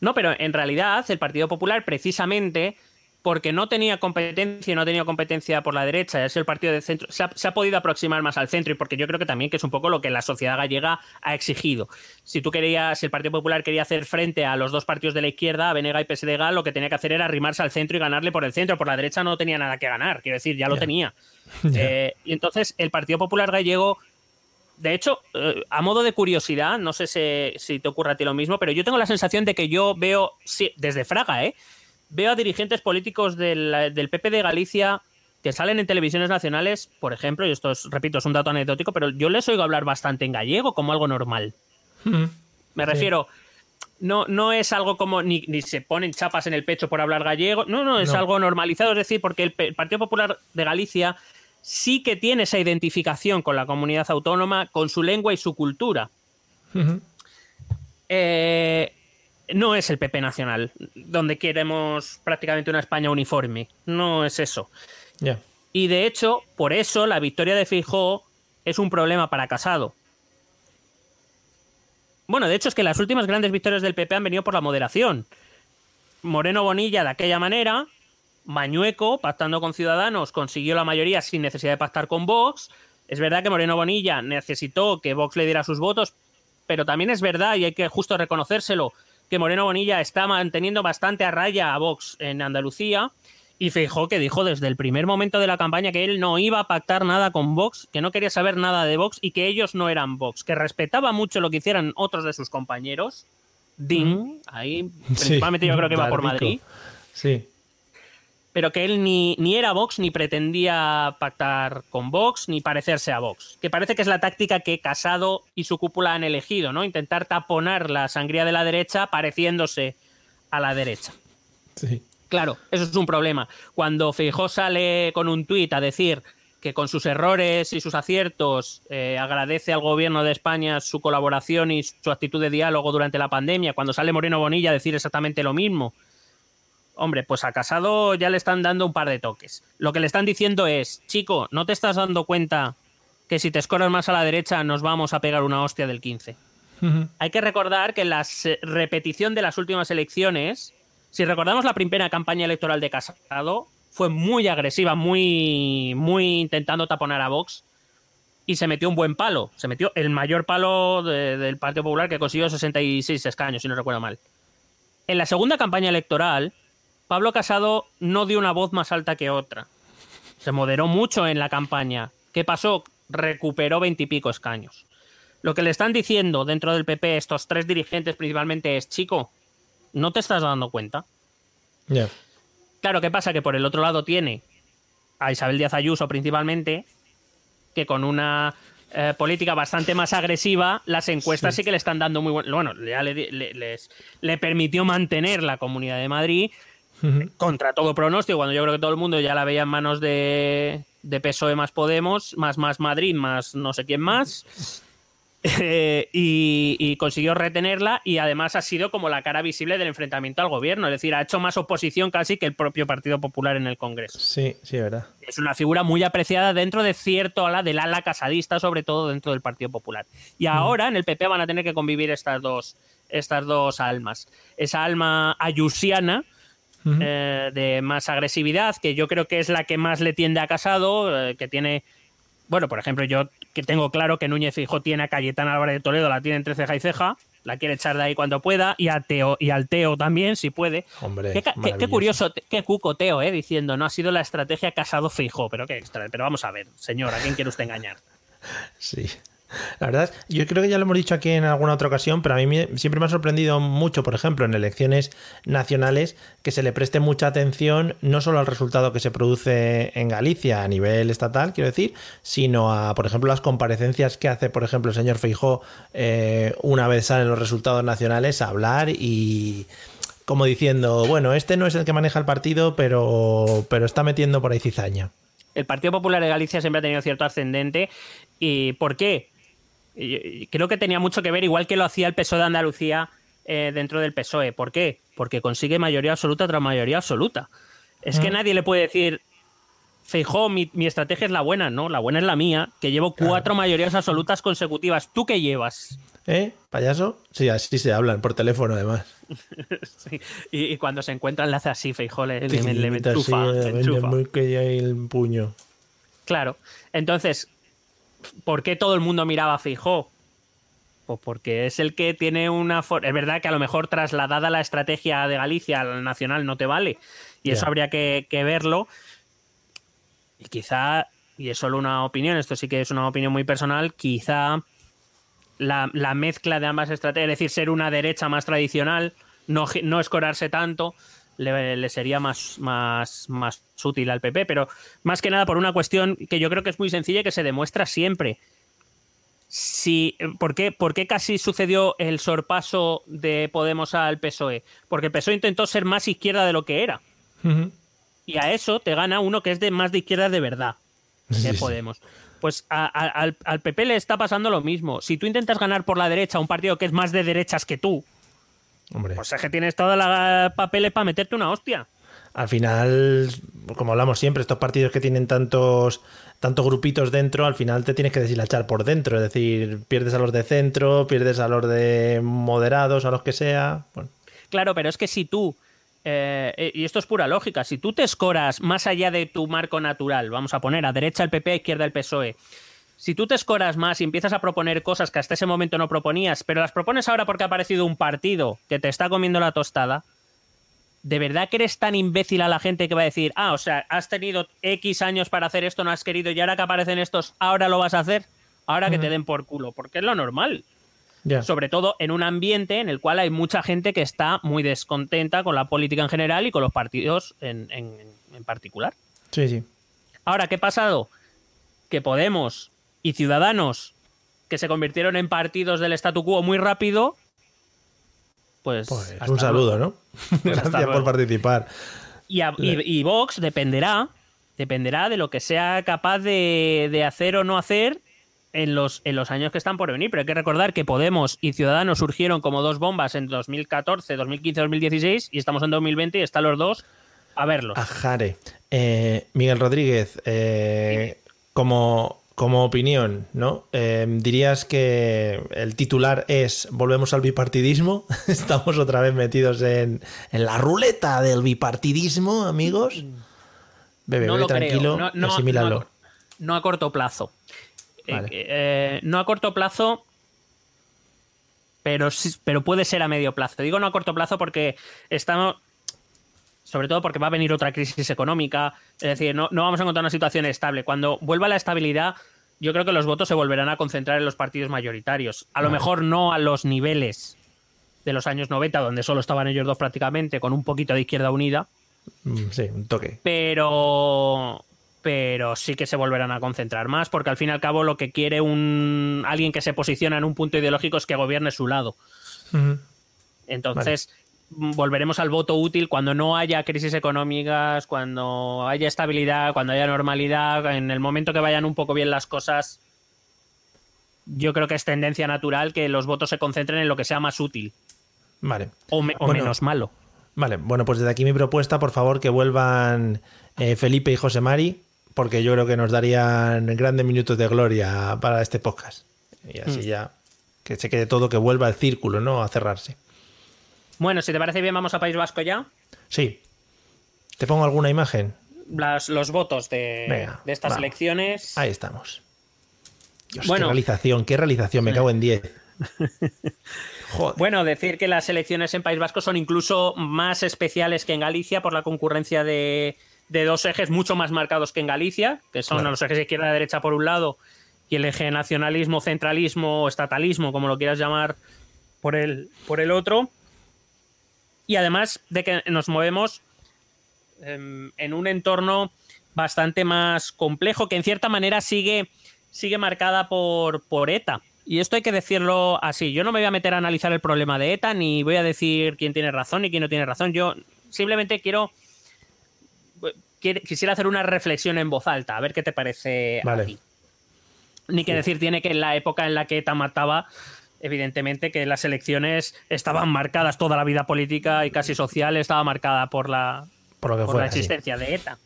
No, pero en realidad el Partido Popular, precisamente porque no tenía competencia, no tenía competencia por la derecha, es el partido de centro, se ha, se ha podido aproximar más al centro y porque yo creo que también que es un poco lo que la sociedad gallega ha exigido. Si tú querías, si el Partido Popular quería hacer frente a los dos partidos de la izquierda, a Benega y PSDG, lo que tenía que hacer era arrimarse al centro y ganarle por el centro. Por la derecha no tenía nada que ganar, quiero decir, ya lo tenía. Eh, y entonces el Partido Popular gallego de hecho, eh, a modo de curiosidad, no sé si, si te ocurre a ti lo mismo, pero yo tengo la sensación de que yo veo, sí, desde Fraga, ¿eh? Veo a dirigentes políticos del, del PP de Galicia que salen en televisiones nacionales, por ejemplo, y esto es, repito, es un dato anecdótico, pero yo les oigo hablar bastante en gallego como algo normal. Me refiero, no, no es algo como ni, ni se ponen chapas en el pecho por hablar gallego, no, no, es No. algo normalizado, es decir, porque el Partido Popular de Galicia sí que tiene esa identificación con la comunidad autónoma, con su lengua y su cultura. Eh, no es el PP nacional, donde queremos prácticamente una España uniforme. No es eso. Y de hecho, por eso la victoria de Feijóo es un problema para Casado. Bueno, de hecho es que las últimas grandes victorias del PP han venido por la moderación. Moreno Bonilla de aquella manera, Mañueco, pactando con Ciudadanos, consiguió la mayoría sin necesidad de pactar con Vox. Es verdad que Moreno Bonilla necesitó que Vox le diera sus votos, pero también es verdad, y hay que justo reconocérselo, que Moreno Bonilla está manteniendo bastante a raya a Vox en Andalucía. Y Feijóo que dijo desde el primer momento de la campaña que él no iba a pactar nada con Vox, que no quería saber nada de Vox y que ellos no eran Vox, que respetaba mucho lo que hicieran otros de sus compañeros. Ding, ahí principalmente yo creo que va por. Madrid Sí. Pero que él ni, ni era Vox ni pretendía pactar con Vox ni parecerse a Vox. Que parece que es la táctica que Casado y su cúpula han elegido, ¿no? Intentar taponar la sangría de la derecha pareciéndose a la derecha. Sí. Claro, eso es un problema. Cuando Feijó sale con un tuit a decir que con sus errores y sus aciertos eh, agradece al gobierno de España su colaboración y su actitud de diálogo durante la pandemia, cuando sale Moreno Bonilla a decir exactamente lo mismo, Hombre, pues a Casado ya le están dando un par de toques. Lo que le están diciendo es, chico, ¿no te estás dando cuenta que si te escoras más a la derecha nos vamos a pegar una hostia del 15? Hay que recordar que la repetición de las últimas elecciones, si recordamos la primera campaña electoral de Casado, fue muy agresiva, muy, muy intentando taponar a Vox y se metió un buen palo. Se metió el mayor palo de- del Partido Popular que consiguió 66 escaños, si no recuerdo mal. En la segunda campaña electoral, Pablo Casado no dio una voz más alta que otra. Se moderó mucho en la campaña. ¿Qué pasó? Recuperó veintipico escaños. Lo que le están diciendo dentro del PP estos tres dirigentes principalmente es, chico, ¿no te estás dando cuenta? Claro, ¿qué pasa? Que por el otro lado tiene a Isabel Díaz Ayuso principalmente, que con una eh, política bastante más agresiva, las encuestas sí, que le están dando muy buen... Bueno, ya le, le- les- le permitió mantener la Comunidad de Madrid contra todo pronóstico, cuando yo creo que todo el mundo ya la veía en manos de, de PSOE más Podemos, más más Madrid, más no sé quién más. eh, y, y consiguió retenerla y además ha sido como la cara visible del enfrentamiento al gobierno, es decir, ha hecho más oposición casi que el propio Partido Popular en el Congreso. Sí, sí, verdad. Es una figura muy apreciada dentro de cierto ala del ala casadista, sobre todo dentro del Partido Popular. Y ahora en el PP van a tener que convivir estas dos, estas dos almas. Esa alma ayusiana, eh, de más agresividad, que yo creo que es la que más le tiende a Casado, eh, que tiene, bueno, por ejemplo, yo que tengo claro que Núñez Fijo tiene a Cayetana Álvarez de Toledo, la tiene entre ceja y ceja, la quiere echar de ahí cuando pueda, y a Teo, y al Teo también, si puede. Hombre, Qué, curioso, qué cuco Teo, eh, diciendo, no ha sido la estrategia Casado Fijo, pero qué extra, pero vamos a ver, señor, ¿a quién quiere usted engañar? Sí. La verdad, yo creo que ya lo hemos dicho aquí en alguna otra ocasión, pero a mí siempre me ha sorprendido mucho, por ejemplo, en elecciones nacionales, que se le preste mucha atención no solo al resultado que se produce en Galicia a nivel estatal, quiero decir, sino a, por ejemplo, las comparecencias que hace, por ejemplo, el señor Feijó una vez salen los resultados nacionales a hablar y como diciendo, bueno, este no es el que maneja el partido, pero, pero está metiendo por ahí cizaña. el Partido Popular de Galicia siempre ha tenido cierto ascendente. ¿Y por qué? Creo que tenía mucho que ver, igual que lo hacía el PSOE de Andalucía eh, dentro del PSOE. ¿Por qué? Porque consigue mayoría absoluta tras mayoría absoluta. Es que Mm. nadie le puede decir, Feijó, mi, mi estrategia es la buena, ¿no? La buena es la mía, que llevo cuatro mayorías absolutas consecutivas. ¿Tú qué llevas? ¿Eh? ¿Payaso? Sí, así se hablan, por teléfono además. Sí. Y, y cuando se encuentran le hace así, Feijó le, le, le, le enchufa, el puño. Claro. Entonces, ¿por qué todo el mundo miraba a Feijó? Pues porque es el que tiene una... for- Es verdad que a lo mejor trasladada la estrategia de Galicia al nacional no te vale. Y eso habría que, que verlo. Y quizá, y es solo una opinión, esto sí que es una opinión muy personal, quizá la, la mezcla de ambas estrategias, es decir, ser una derecha más tradicional, no, no escorarse tanto, le, le sería más, más, más útil al PP, pero más que nada por una cuestión que yo creo que es muy sencilla y que se demuestra siempre. Si, ¿por, qué, ¿Por qué casi sucedió el sorpaso de Podemos al PSOE? Porque el PSOE intentó ser más izquierda de lo que era. Y a eso te gana uno que es de más de izquierda de verdad, sí. Podemos. Pues a- a- al, al PP le está pasando lo mismo. Si tú intentas ganar por la derecha un partido que es más de derechas que tú, Hombre. pues es que tienes todas las papeles para meterte una hostia. Al final, como hablamos siempre, estos partidos que tienen tantos, tantos grupitos dentro, al final te tienes que deshilachar por dentro. Es decir, pierdes a los de centro, pierdes a los de moderados, a los que sea. Bueno, Claro, pero es que si tú, eh, y esto es pura lógica, si tú te escoras más allá de tu marco natural, vamos a poner a derecha el PP, a izquierda el PSOE, si tú te escoras más y empiezas a proponer cosas que hasta ese momento no proponías, pero las propones ahora porque ha aparecido un partido que te está comiendo la tostada, ¿de verdad que eres tan imbécil a la gente que va a decir, ah, o sea, has tenido X años para hacer esto, no has querido, y ahora que aparecen estos, ahora lo vas a hacer? Ahora que te den por culo, porque es lo normal sobre todo en un ambiente en el cual hay mucha gente que está muy descontenta con la política en general y con los partidos en, en- en particular. Sí, sí. Ahora, ¿qué ha pasado? Que Podemos y Ciudadanos, que se convirtieron en partidos del statu quo muy rápido, pues... Pues un saludo, luego. ¿no? Pues Gracias por participar. Y, a- y- y Vox dependerá, dependerá de lo que sea capaz de, de hacer o no hacer en los, en los años que están por venir. Pero hay que recordar que Podemos y Ciudadanos surgieron como dos bombas en 2014, 2015, 2016 y estamos en 2020 y están los dos a verlos. Ajare. Eh, Miguel Rodríguez, eh, como, como opinión, ¿no? Eh, ¿Dirías que el titular es volvemos al bipartidismo? ¿Estamos otra vez metidos en, en la ruleta del bipartidismo, amigos? Bebe, no bebe tranquilo. No, no- asimílalo. no a, no a corto plazo. Eh, Vale. eh, no a corto plazo, pero, pero puede ser a medio plazo. Digo no a corto plazo porque estamos. Sobre todo porque va a venir otra crisis económica. Es decir, no, no vamos a encontrar una situación estable. Cuando vuelva la estabilidad, yo creo que los votos se volverán a concentrar en los partidos mayoritarios. A lo mejor no a los niveles de los años 90, donde solo estaban ellos dos prácticamente, con un poquito de izquierda unida Mm, Sí, un toque. pero pero sí que se volverán a concentrar más porque al fin y al cabo lo que quiere un alguien que se posiciona en un punto ideológico es que gobierne su lado entonces volveremos al voto útil cuando no haya crisis económicas cuando haya estabilidad cuando haya normalidad en el momento que vayan un poco bien las cosas yo creo que es tendencia natural que los votos se concentren en lo que sea más útil. Vale. O, me- o Bueno, menos malo. Vale, bueno, pues desde aquí mi propuesta, por favor, que vuelvan eh, Felipe y José Mari, porque yo creo que nos darían grandes minutos de gloria para este podcast. Y así Mm. ya que se quede todo, que vuelva el círculo, ¿no? A cerrarse. Bueno, si te parece bien, vamos a País Vasco ya. Sí. ¿Te pongo alguna imagen? Las- los votos de, Venga, de estas vamos. elecciones. Ahí estamos. Dios, Bueno. qué realización, qué realización, me cago en 10. Joder. Bueno, decir que las elecciones en País Vasco son incluso más especiales que en Galicia por la concurrencia de, de dos ejes mucho más marcados que en Galicia, que son Claro. los ejes izquierda-derecha por un lado y el eje nacionalismo, centralismo o estatalismo, como lo quieras llamar, por el, por el otro. Y además de que nos movemos em, en un entorno bastante más complejo, que en cierta manera sigue, sigue marcada por, por ETA. Y esto hay que decirlo así. Yo no me voy a meter a analizar el problema de ETA, ni voy a decir quién tiene razón y quién no tiene razón. Yo simplemente quiero. Quisiera hacer una reflexión en voz alta, a ver qué te parece a Vale. ti. Ni que decir tiene que en la época en la que ETA mataba, evidentemente que las elecciones estaban marcadas, toda la vida política y casi social estaba marcada por la, Por lo que por fuera, la sí. existencia de ETA.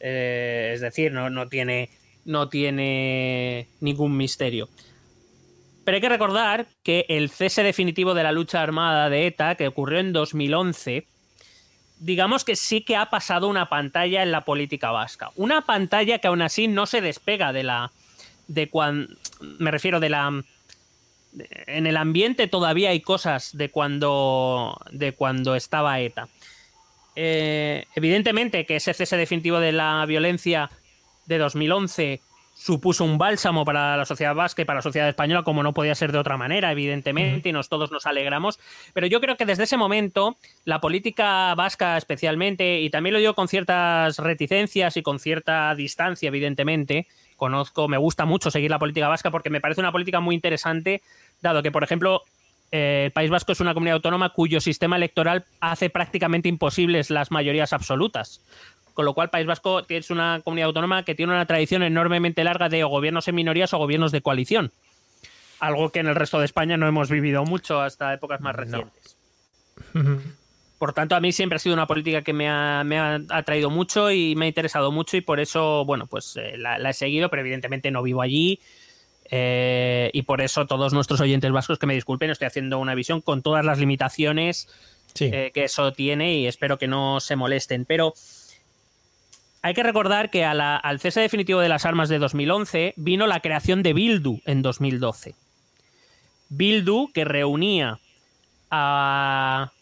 Eh, es decir, no, no, tiene, no tiene ningún misterio. Pero hay que recordar que el cese definitivo de la lucha armada de ETA, que ocurrió en 2011, digamos que sí que ha pasado una pantalla en la política vasca. Una pantalla que aún así no se despega de la... de cuan, me refiero de la... en el ambiente todavía hay cosas de cuando, de cuando estaba ETA. Eh, evidentemente que ese cese definitivo de la violencia de 2011 supuso un bálsamo para la sociedad vasca y para la sociedad española, como no podía ser de otra manera, evidentemente, y nos, todos nos alegramos. Pero yo creo que desde ese momento, la política vasca especialmente, y también lo digo con ciertas reticencias y con cierta distancia, evidentemente, conozco, me gusta mucho seguir la política vasca porque me parece una política muy interesante, dado que, por ejemplo, eh, el País Vasco es una comunidad autónoma cuyo sistema electoral hace prácticamente imposibles las mayorías absolutas. Con lo cual, País Vasco es una comunidad autónoma que tiene una tradición enormemente larga de o gobiernos en minorías o gobiernos de coalición. Algo que en el resto de España no hemos vivido mucho hasta épocas más recientes. Por tanto, a mí siempre ha sido una política que me ha, me ha atraído mucho y me ha interesado mucho y por eso, bueno, pues eh, la, la he seguido, pero evidentemente no vivo allí. Eh, y por eso todos nuestros oyentes vascos que me disculpen, estoy haciendo una visión con todas las limitaciones Sí. eh, que eso tiene y espero que no se molesten. Pero hay que recordar que a la- al cese definitivo de las armas de 2011 vino la creación de Bildu en 2012. Bildu que reunía a,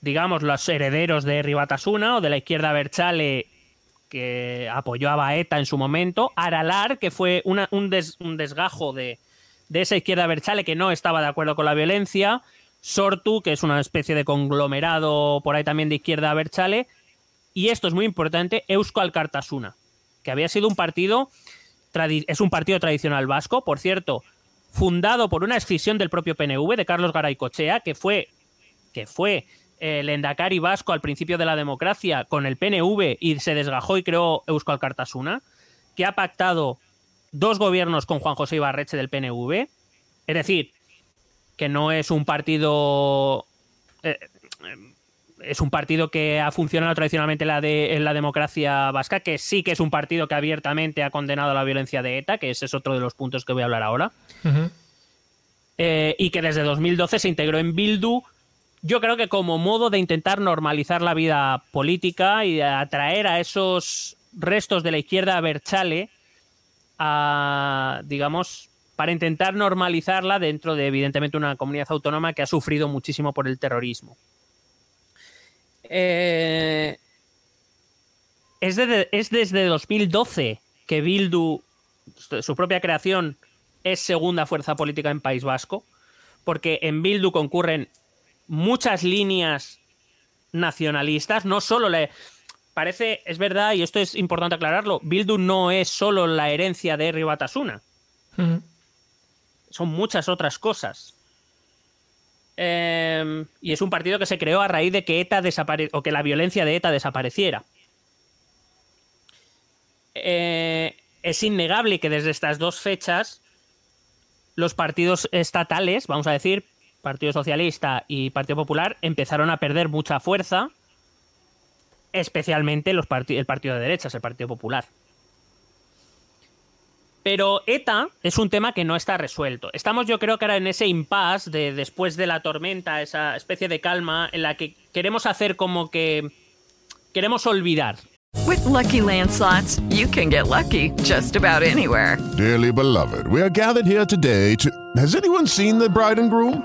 digamos, los herederos de Ribatasuna o de la izquierda Berchale que apoyó a Baeta en su momento, Aralar, que fue un, un desgajo de, de esa izquierda Berchale que no estaba de acuerdo con la violencia, Sortu, que es una especie de conglomerado por ahí también de izquierda Berchale, y esto es muy importante, Euskal Kartasuna, que había sido un partido, es un partido tradicional vasco, por cierto, fundado por una escisión del propio PNV, de Carlos Garaycochea, que fue, que fue el Endacari vasco al principio de la democracia con el PNV y se desgajó y creó Euskal Kartasuna, que ha pactado dos gobiernos con Juan José Ibarreche del PNV, es decir, que no es un partido eh, es un partido que ha funcionado tradicionalmente en la, de, en la democracia vasca, que sí que es un partido que abiertamente ha condenado la violencia de ETA, que ese es otro de los puntos que voy a hablar ahora, eh, y que desde 2012 se integró en Bildu, yo creo que como modo de intentar normalizar la vida política y de atraer a esos restos de la izquierda Berchale a, digamos, para intentar normalizarla dentro de, evidentemente, una comunidad autónoma que ha sufrido muchísimo por el terrorismo. Eh, es, desde, es desde 2012 que Bildu, su propia creación, es segunda fuerza política en País Vasco, porque en Bildu concurren muchas líneas nacionalistas, no solo la... Parece, es verdad, y esto es importante aclararlo, Bildu no es solo la herencia de Herri Batasuna, son muchas otras cosas. Eh, y es un partido que se creó a raíz de que ETA desapare o que la violencia de ETA desapareciera. Eh, es innegable que desde estas dos fechas los partidos estatales, vamos a decir, Partido Socialista y Partido Popular, empezaron a perder mucha fuerza, especialmente los el partido de derechas, el Partido Popular. Pero ETA es un tema que no está resuelto. Estamos yo creo que ahora en ese impasse de después de la tormenta, esa especie de calma en la que queremos hacer como que queremos olvidar. With lucky landslots, you can get lucky just about anywhere. Dearly beloved, we are gathered here today to. Has anyone seen the bride and groom?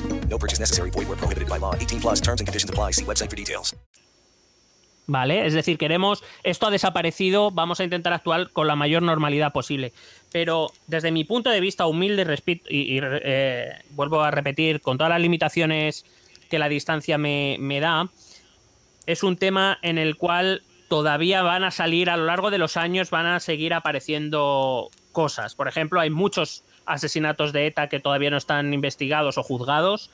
No purchase necessary. Void where prohibited by law. 18 plus terms and conditions apply. See website for details. Vale, es decir, queremos, esto ha desaparecido, vamos a intentar actuar con la mayor normalidad posible. Pero desde mi punto de vista humilde y, y, y eh, vuelvo a repetir, con todas las limitaciones que la distancia me, da, es un tema en el cual todavía van a salir a lo largo de los años, van a seguir apareciendo cosas. Por ejemplo, hay muchos asesinatos de ETA que todavía no están investigados o juzgados.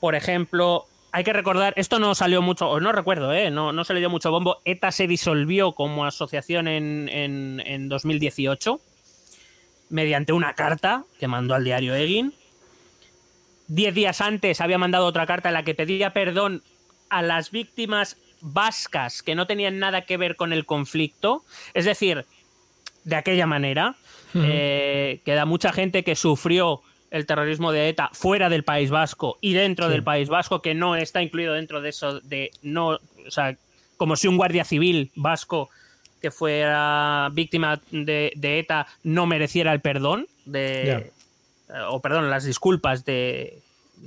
Por ejemplo, hay que recordar, esto no salió mucho, o no recuerdo, ¿eh? no, se le dio mucho bombo. ETA se disolvió como asociación en, en, en 2018 mediante una carta que mandó al diario Egin diez días antes había mandado otra carta en la que pedía perdón a las víctimas vascas que no tenían nada que ver con el conflicto. Es decir, de aquella manera, eh, queda mucha gente que sufrió el terrorismo de ETA fuera del País Vasco y dentro del País Vasco, que no está incluido dentro de eso, de no, o sea, como si un guardia civil vasco que fuera víctima de, ETA no mereciera el perdón de, o perdón, las disculpas de...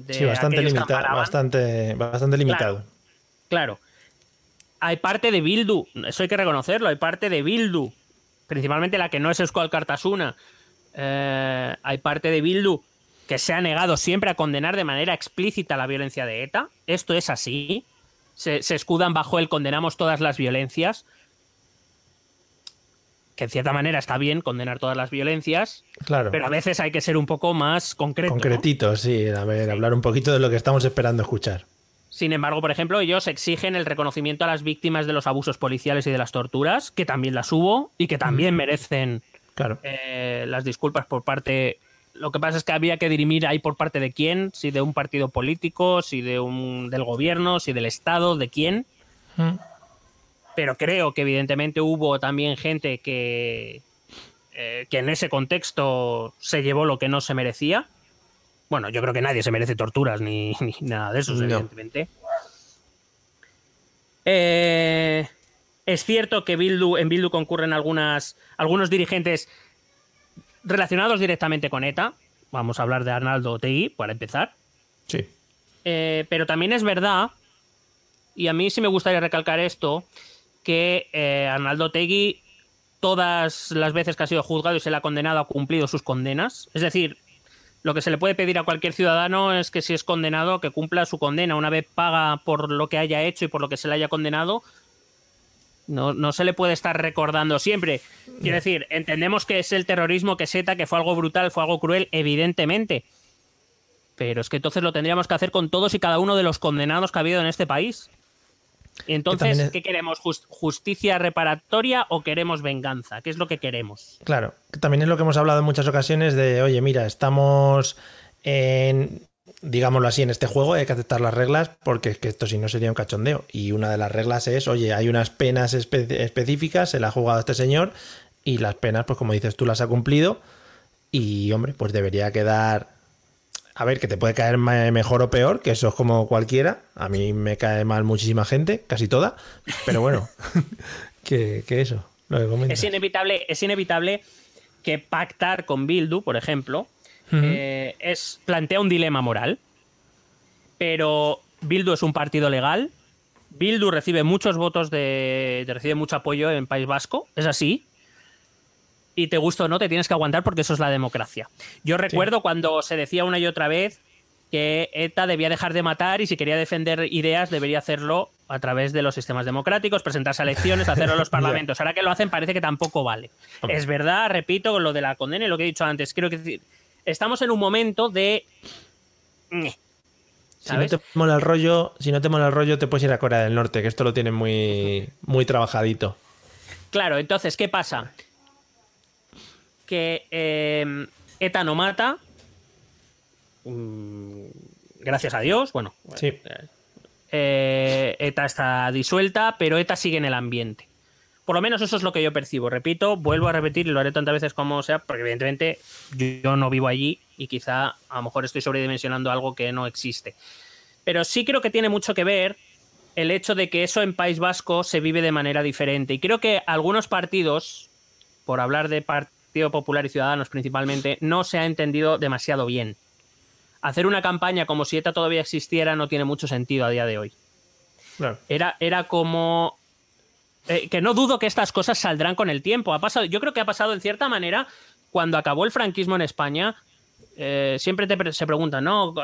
sí, bastante, bastante, bastante limitado. Claro, Hay parte de Bildu, eso hay que reconocerlo, hay parte de Bildu, principalmente la que no es Escual Cartasuna, eh, hay parte de Bildu que se ha negado siempre a condenar de manera explícita la violencia de ETA. Esto es así. Se, se, escudan bajo el condenamos todas las violencias que en cierta manera está bien condenar todas las violencias, claro. pero a veces hay que ser un poco más concreto. Concretito, sí, a ver, hablar un poquito de lo que estamos esperando escuchar. Sin embargo, por ejemplo, ellos exigen el reconocimiento a las víctimas de los abusos policiales y de las torturas, que también las hubo y que también mm. merecen claro. Eh, las disculpas por parte. Lo que pasa es que había que dirimir ahí por parte de quién, si de un partido político, si de un del gobierno, si del Estado, de quién. Mm pero creo que evidentemente hubo también gente que, eh, que en ese contexto se llevó lo que no se merecía. Bueno, yo creo que nadie se merece torturas ni, nada de eso, evidentemente. Eh, es cierto que Bildu, en Bildu concurren algunas, algunos dirigentes relacionados directamente con ETA. Vamos a hablar de Arnaldo Otegui, para empezar. Sí. Eh, pero también es verdad, y a mí sí me gustaría recalcar esto, que eh, Arnaldo Tegui, todas las veces que ha sido juzgado y se le ha condenado, ha cumplido sus condenas. Es decir, lo que se le puede pedir a cualquier ciudadano es que si es condenado, que cumpla su condena. Una vez paga por lo que haya hecho y por lo que se le haya condenado, no, no se le puede estar recordando siempre. Quiero decir, entendemos que es el terrorismo, que ETA, que fue algo brutal, fue algo cruel, evidentemente. Pero es que entonces lo tendríamos que hacer con todos y cada uno de los condenados que ha habido en este país. Entonces, ¿qué queremos? ¿Justicia reparatoria o queremos venganza? ¿Qué es lo que queremos? Claro, también es lo que hemos hablado en muchas ocasiones de, oye, mira, estamos en, digámoslo así, en este juego hay que aceptar las reglas porque es que esto si no sería un cachondeo. Y una de las reglas es, oye, hay unas penas específicas, se la ha jugado este señor y las penas, pues como dices tú, las ha cumplido y, hombre, pues debería quedar a ver, que te puede caer mejor o peor, que eso es como cualquiera. A mí me cae mal muchísima gente, casi toda. Pero bueno, que, eso, lo que Es inevitable, es inevitable que pactar con Bildu, por ejemplo, eh, es, plantea un dilema moral. Pero Bildu es un partido legal. Bildu recibe muchos votos de. recibe mucho apoyo en País Vasco. Es así. Y te gusta o no, te tienes que aguantar porque eso es la democracia. Yo recuerdo cuando se decía una y otra vez que ETA debía dejar de matar y si quería defender ideas debería hacerlo a través de los sistemas democráticos, presentarse a elecciones, hacerlo en los parlamentos. Ahora que lo hacen parece que tampoco vale. Es verdad, repito, lo de la condena y lo que he dicho antes. Creo que estamos en un momento de... Si no te mola el rollo, si no te mola el rollo, te puedes ir a Corea del Norte, que esto lo tienen muy, muy trabajadito. Claro, entonces, ¿qué pasa? Que eh, ETA no mata. Mm, gracias a Dios, bueno. Sí. Eh, ETA está disuelta, pero ETA sigue en el ambiente. Por lo menos eso es lo que yo percibo. Repito, vuelvo a repetir y lo haré tantas veces como sea, porque evidentemente yo no vivo allí y quizá a lo mejor estoy sobredimensionando algo que no existe. Pero sí creo que tiene mucho que ver el hecho de que eso en País Vasco se vive de manera diferente. Y creo que algunos partidos, por hablar de Partido Popular y Ciudadanos principalmente, no se ha entendido demasiado bien. Hacer una campaña como si ETA todavía existiera no tiene mucho sentido a día de hoy. Era, era como eh, que no dudo que estas cosas saldrán con el tiempo. Ha pasado, yo creo que ha pasado en cierta manera cuando acabó el franquismo en España. Eh, siempre te, se preguntan, ¿no?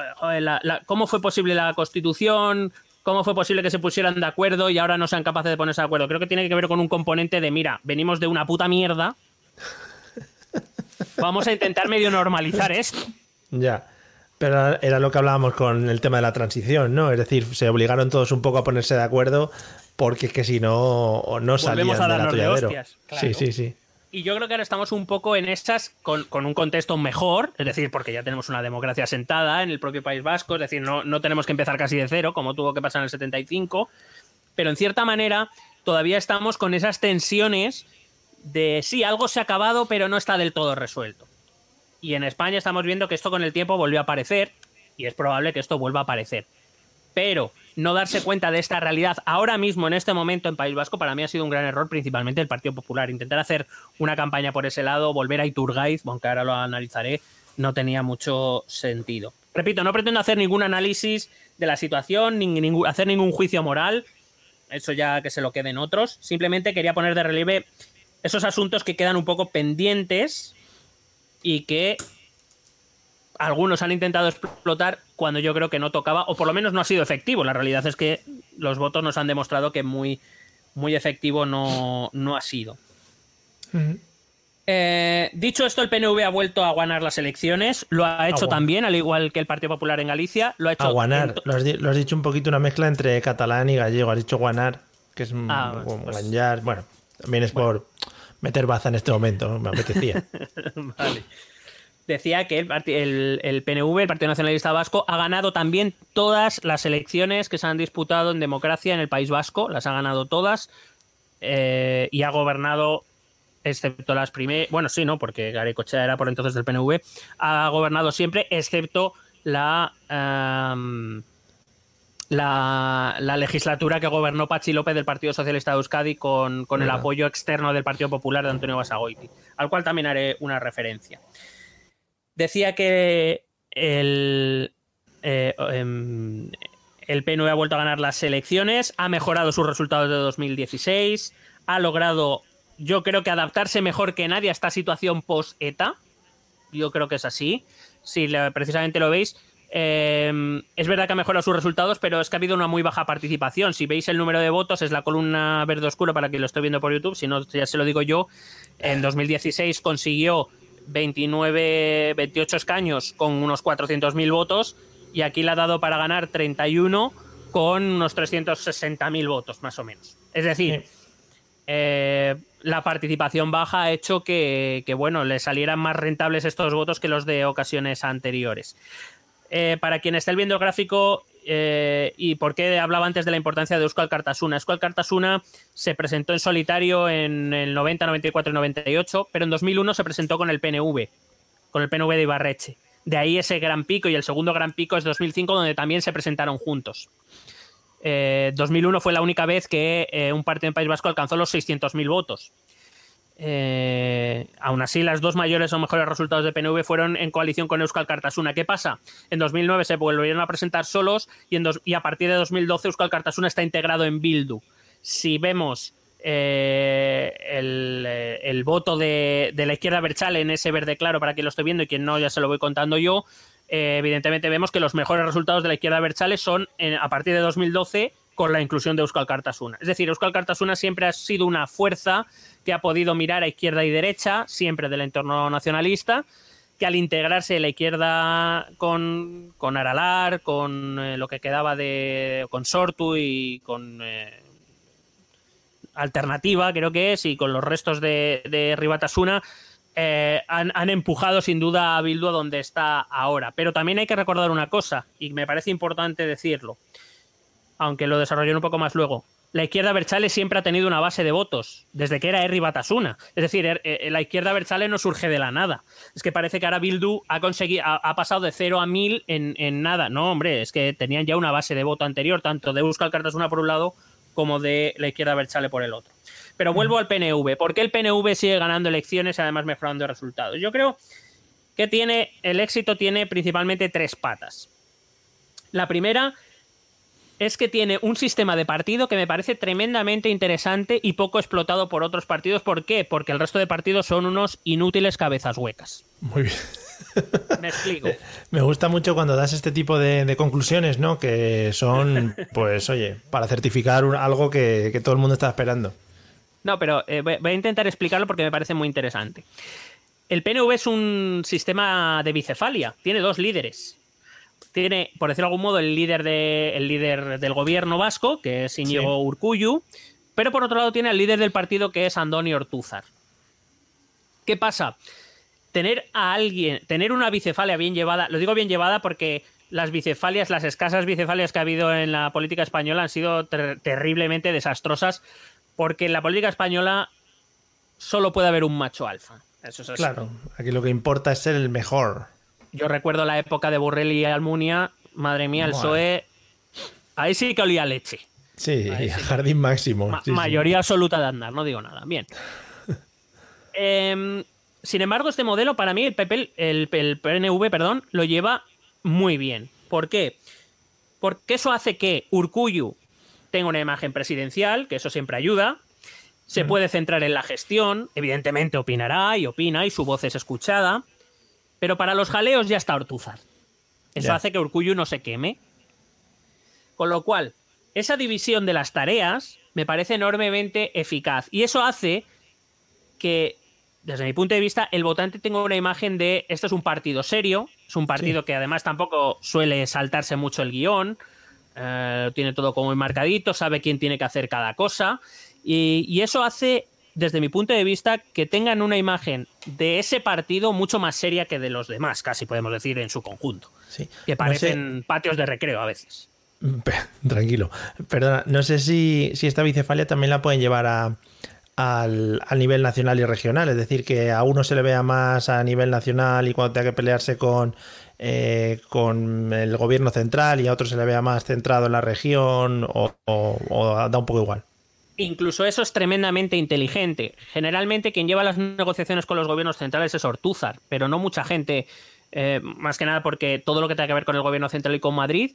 ¿Cómo fue posible la constitución? ¿Cómo fue posible que se pusieran de acuerdo y ahora no sean capaces de ponerse de acuerdo? Creo que tiene que ver con un componente de, mira, venimos de una puta mierda. Vamos a intentar medio normalizar esto. Ya. Pero era lo que hablábamos con el tema de la transición, ¿no? Es decir, se obligaron todos un poco a ponerse de acuerdo porque es que si no, no salían a del atolladero. Sí, sí, sí. Y yo creo que ahora estamos un poco en estas con, un contexto mejor, es decir, porque ya tenemos una democracia sentada en el propio País Vasco, es decir, no, no tenemos que empezar casi de cero, como tuvo que pasar en el 75, pero en cierta manera todavía estamos con esas tensiones de sí, algo se ha acabado, pero no está del todo resuelto. Y en España estamos viendo que esto con el tiempo volvió a aparecer, y es probable que esto vuelva a aparecer. Pero no darse cuenta de esta realidad ahora mismo, en este momento, en País Vasco, para mí ha sido un gran error, principalmente el Partido Popular. Intentar hacer una campaña por ese lado, volver a Iturgaiz, aunque ahora lo analizaré, no tenía mucho sentido. Repito, no pretendo hacer ningún análisis de la situación, ni, hacer ningún juicio moral, eso ya que se lo queden otros. Simplemente quería poner de relieve esos asuntos que quedan un poco pendientes y que algunos han intentado explotar cuando yo creo que no tocaba, o por lo menos no ha sido efectivo. La realidad es que los votos nos han demostrado que muy, muy efectivo no, ha sido. Eh, dicho esto, el PNV ha vuelto a ganar las elecciones. Lo ha hecho también, al igual que el Partido Popular en Galicia. Lo ha hecho. A Lo, has, dicho un poquito una mezcla entre catalán y gallego. Has dicho guanar, que es ah, pues Bueno, también es por meter baza en este momento. Me apetecía. vale decía que el, PNV, el Partido Nacionalista Vasco, ha ganado también todas las elecciones que se han disputado en democracia en el País Vasco, las ha ganado todas eh, y ha gobernado, excepto las primeras, bueno, sí, ¿no? Porque Garecochea era por entonces del PNV, ha gobernado siempre, excepto la... la, legislatura que gobernó Pachi López del Partido Socialista de Euskadi con, con el apoyo externo del Partido Popular de Antonio Basagoiti, al cual también haré una referencia decía que el, eh, em, el PNV ha vuelto a ganar las elecciones, ha mejorado sus resultados de 2016, ha logrado, yo creo que adaptarse mejor que nadie a esta situación post-ETA. Yo creo que es así. Si precisamente lo veis, em, es verdad que ha mejorado sus resultados, pero es que ha habido una muy baja participación. Si veis el número de votos, es la columna verde oscura para quien lo esté viendo por YouTube. Si no, ya se lo digo yo. En 2016 consiguió 29, 28 escaños con unos 400.000 votos y aquí le ha dado para ganar 31 con unos 360.000 votos más o menos. Es decir, eh, la participación baja ha hecho que, bueno, le salieran más rentables estos votos que los de ocasiones anteriores. Eh, para quien esté viendo el gráfico, eh, y por qué hablaba antes de la importancia de Euskal Cartasuna. Euskal Cartasuna se presentó en solitario en el 90, 94 y 98, pero en 2001 se presentó con el PNV, con el PNV de Ibarreche. De ahí ese gran pico y el segundo gran pico es 2005 donde también se presentaron juntos. 2001 eh, fue la única vez que un partido en País Vasco alcanzó los 600.000 votos. Eh, aún así, las dos mayores o mejores resultados de PNV fueron en coalición con Euskal Cartasuna. ¿Qué pasa? En 2009 se volvieron a presentar solos y, a partir de 2012 Euskal Cartasuna está integrado en Bildu. Si vemos eh, el, eh, el, voto de, la izquierda Berchale en ese verde claro para quien lo esté viendo y quien no ya se lo voy contando yo, evidentemente vemos que los mejores resultados de la izquierda Berchale son a partir de 2012 con la inclusión de Euskal Cartasuna. Es decir, Euskal Cartasuna siempre ha sido una fuerza que ha podido mirar a izquierda y derecha, siempre del entorno nacionalista, que al integrarse la izquierda con, con Aralar, con eh, lo que quedaba de. con Sortu y con. Eh, Alternativa, creo que es, y con los restos de, de Ribatasuna, eh, han, han, empujado sin duda a Bildu donde está ahora. Pero también hay que recordar una cosa, y me parece importante decirlo, aunque lo desarrollen un poco más luego. La izquierda Berchale siempre ha tenido una base de votos, desde que era Herri Batasuna. Es decir, er, eh, la izquierda Berchale no surge de la nada. Es que parece que ahora Bildu ha, conseguido, ha, ha pasado de 0 a 1000 en, en, nada. No, hombre, es que tenían ya una base de voto anterior, tanto de Euskal Cartasuna por un lado como de la izquierda Berchale por el otro. Pero vuelvo al PNV. ¿Por qué el PNV sigue ganando elecciones y además mejorando resultados? Yo creo que tiene el éxito tiene principalmente tres patas. La primera es que tiene un sistema de partido que me parece tremendamente interesante y poco explotado por otros partidos. ¿Por qué? Porque el resto de partidos son unos inútiles cabezas huecas. Muy bien. Me explico. Me gusta mucho cuando das este tipo de, de conclusiones, ¿no? Que son, pues, oye, para certificar un, algo que, que, todo el mundo está esperando. No, pero eh, voy a intentar explicarlo porque me parece muy interesante. El PNV es un sistema de bicefalia. Tiene dos líderes. Tiene, por decirlo de algún modo, el líder, de, el líder del gobierno vasco, que es Íñigo sí. Urcuyu, pero por otro lado tiene al líder del partido, que es Andoni Ortúzar. ¿Qué pasa? Tener a alguien, tener una bicefalia bien llevada, lo digo bien llevada porque las bicefalias, las escasas bicefalias que ha habido en la política española han sido ter terriblemente desastrosas, porque en la política española solo puede haber un macho alfa. Eso es así. Claro, aquí lo que importa es ser el mejor. Yo recuerdo la época de Borrell y Almunia, madre mía, el PSOE, ahí sí que olía leche. Sí, sí jardín máximo. Ma sí, mayoría sí. absoluta de andar, no digo nada. Bien. eh, sin embargo, este modelo para mí, el, PP, el, el PNV, perdón, lo lleva muy bien. ¿Por qué? Porque eso hace que Urcuyu tenga una imagen presidencial, que eso siempre ayuda. Se puede centrar en la gestión, evidentemente opinará y opina y su voz es escuchada. Pero para los jaleos ya está Ortúzar. Eso yeah. hace que Urcuyu no se queme. Con lo cual, esa división de las tareas me parece enormemente eficaz. Y eso hace que, desde mi punto de vista, el votante tenga una imagen de esto es un partido serio, es un partido sí. que además tampoco suele saltarse mucho el guion, eh, tiene todo como marcadito, sabe quién tiene que hacer cada cosa. Y, y eso hace desde mi punto de vista, que tengan una imagen de ese partido mucho más seria que de los demás, casi podemos decir en su conjunto. Sí. Que parecen no sé... patios de recreo a veces. Tranquilo. Perdona, no sé si, si esta bicefalia también la pueden llevar a, al, al, nivel nacional y regional. Es decir, que a uno se le vea más a nivel nacional y cuando tenga que pelearse con, eh, con el gobierno central y a otro se le vea más centrado en la región o, o, o da un poco igual. Incluso eso es tremendamente inteligente. Generalmente quien lleva las negociaciones con los gobiernos centrales es Ortúzar, pero no mucha gente, eh, más que nada porque todo lo que tenga que ver con el gobierno central y con Madrid,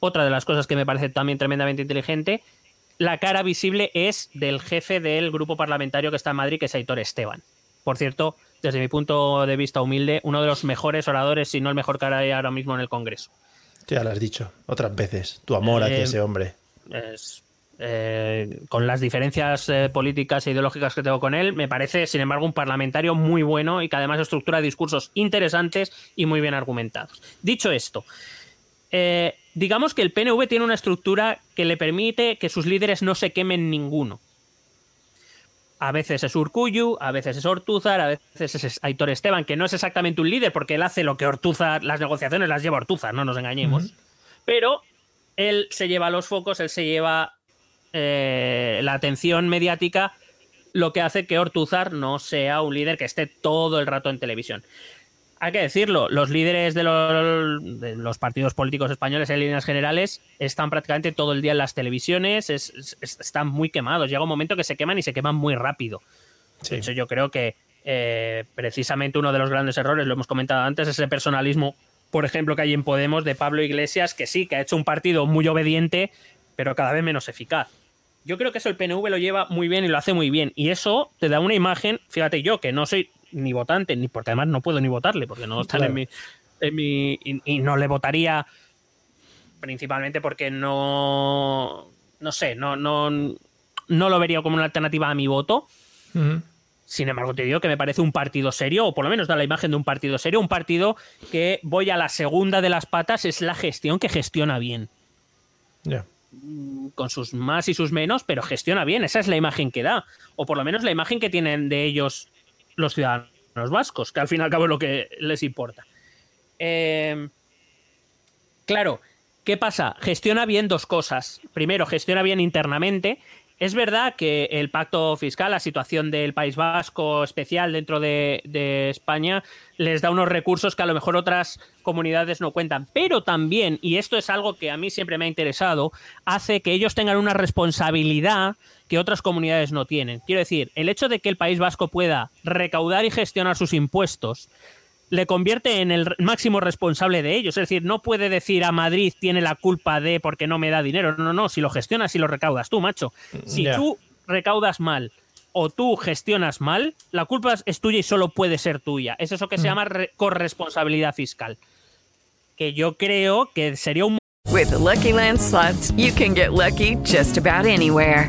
otra de las cosas que me parece también tremendamente inteligente, la cara visible es del jefe del grupo parlamentario que está en Madrid, que es Aitor Esteban. Por cierto, desde mi punto de vista humilde, uno de los mejores oradores, si no el mejor cara ahora mismo en el Congreso. Ya lo has dicho otras veces, tu amor eh, hacia ese hombre. Es eh, con las diferencias eh, políticas e ideológicas que tengo con él, me parece, sin embargo, un parlamentario muy bueno y que además estructura discursos interesantes y muy bien argumentados. Dicho esto, eh, digamos que el PNV tiene una estructura que le permite que sus líderes no se quemen ninguno. A veces es Urcuyu, a veces es Ortúzar, a veces es Aitor Esteban, que no es exactamente un líder porque él hace lo que Ortúzar, las negociaciones las lleva Ortúzar, no nos engañemos. Uh -huh. Pero él se lleva los focos, él se lleva eh, la atención mediática, lo que hace que Ortúzar no sea un líder que esté todo el rato en televisión. Hay que decirlo, los líderes de los, de los partidos políticos españoles en líneas generales están prácticamente todo el día en las televisiones, es, es, están muy quemados. Llega un momento que se queman y se queman muy rápido. Sí. De hecho, yo creo que eh, precisamente uno de los grandes errores, lo hemos comentado antes, es ese personalismo, por ejemplo, que hay en Podemos de Pablo Iglesias, que sí, que ha hecho un partido muy obediente, pero cada vez menos eficaz. Yo creo que eso el PNV lo lleva muy bien y lo hace muy bien. Y eso te da una imagen, fíjate yo, que no soy ni votante, ni porque además no puedo ni votarle, porque no están Claro. en mi. En mi y, y no le votaría principalmente porque no. No sé, no, no, no lo vería como una alternativa a mi voto. Sin embargo, te digo que me parece un partido serio, o por lo menos da la imagen de un partido serio, un partido que voy a la segunda de las patas, es la gestión que gestiona bien. Ya. Con sus más y sus menos, pero gestiona bien. Esa es la imagen que da. O por lo menos la imagen que tienen de ellos los ciudadanos vascos, que al fin y al cabo es lo que les importa. Eh, claro, ¿qué pasa? Gestiona bien dos cosas. Primero, gestiona bien internamente. Es verdad que el pacto fiscal, la situación del País Vasco especial dentro de, España, les da unos recursos que a lo mejor otras comunidades no cuentan. Pero también, y esto es algo que a mí siempre me ha interesado, hace que ellos tengan una responsabilidad que otras comunidades no tienen. Quiero decir, el hecho de que el País Vasco pueda recaudar y gestionar sus impuestos le convierte en el máximo responsable de ellos. Es decir, no puede decir a Madrid tiene la culpa de porque no me da dinero. No, no, si lo gestionas y lo recaudas tú, macho. Si tú recaudas mal o tú gestionas mal, la culpa es tuya y solo puede ser tuya. Es eso que se llama re- corresponsabilidad fiscal. Que yo creo que sería un With the Lucky Land slots, you can get lucky just about anywhere.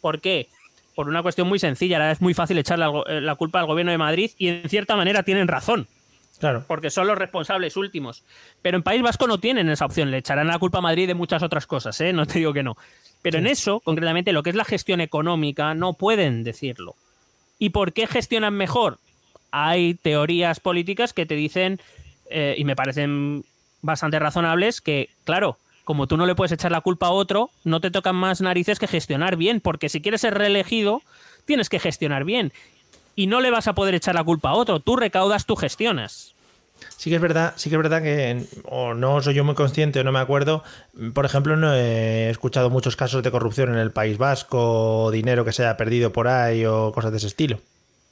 ¿Por qué? Por una cuestión muy sencilla. Ahora es muy fácil go- eh, la culpa al gobierno de Madrid y en cierta manera tienen razón. Claro. Porque son los responsables últimos. Pero en País Vasco no tienen esa opción. Le echarán la culpa a Madrid de muchas otras cosas, ¿eh? No te digo que no. Pero en eso, concretamente, lo que es la gestión económica, no pueden decirlo. ¿Y por qué gestionan mejor? Hay teorías políticas que te dicen, eh, y me parecen bastante razonables, que, claro, como tú no le puedes echar la culpa a otro, no te tocan más narices que gestionar bien, porque si quieres ser reelegido, tienes que gestionar bien. Y no le vas a poder echar la culpa a otro, tú recaudas, tú gestionas. Sí que es verdad, sí que es verdad que o no soy yo muy consciente o no me acuerdo. Por ejemplo, no he escuchado muchos casos de corrupción en el País Vasco, o dinero que se haya perdido por ahí o cosas de ese estilo.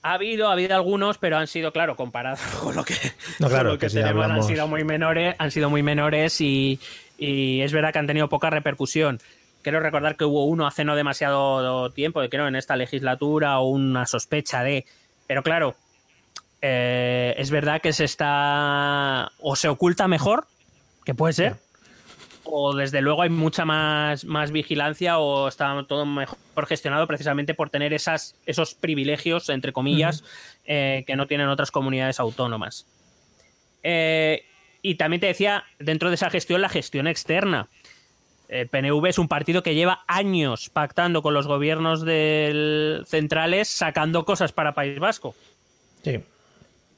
Ha habido, ha habido algunos, pero han sido, claro, comparados con lo que, No, con claro, lo que, que si tenemos, hablamos- han sido muy menores, han sido muy menores y, y es verdad que han tenido poca repercusión. Quiero recordar que hubo uno hace no demasiado tiempo, creo en esta legislatura, o una sospecha de. Pero claro, eh, es verdad que se está. o se oculta mejor, que puede ser. O desde luego hay mucha más, más vigilancia o está todo mejor gestionado precisamente por tener esas, esos privilegios, entre comillas, eh, que no tienen otras comunidades autónomas. Eh, y también te decía, dentro de esa gestión, la gestión externa. El PNV es un partido que lleva años pactando con los gobiernos del- centrales, sacando cosas para País Vasco Sí.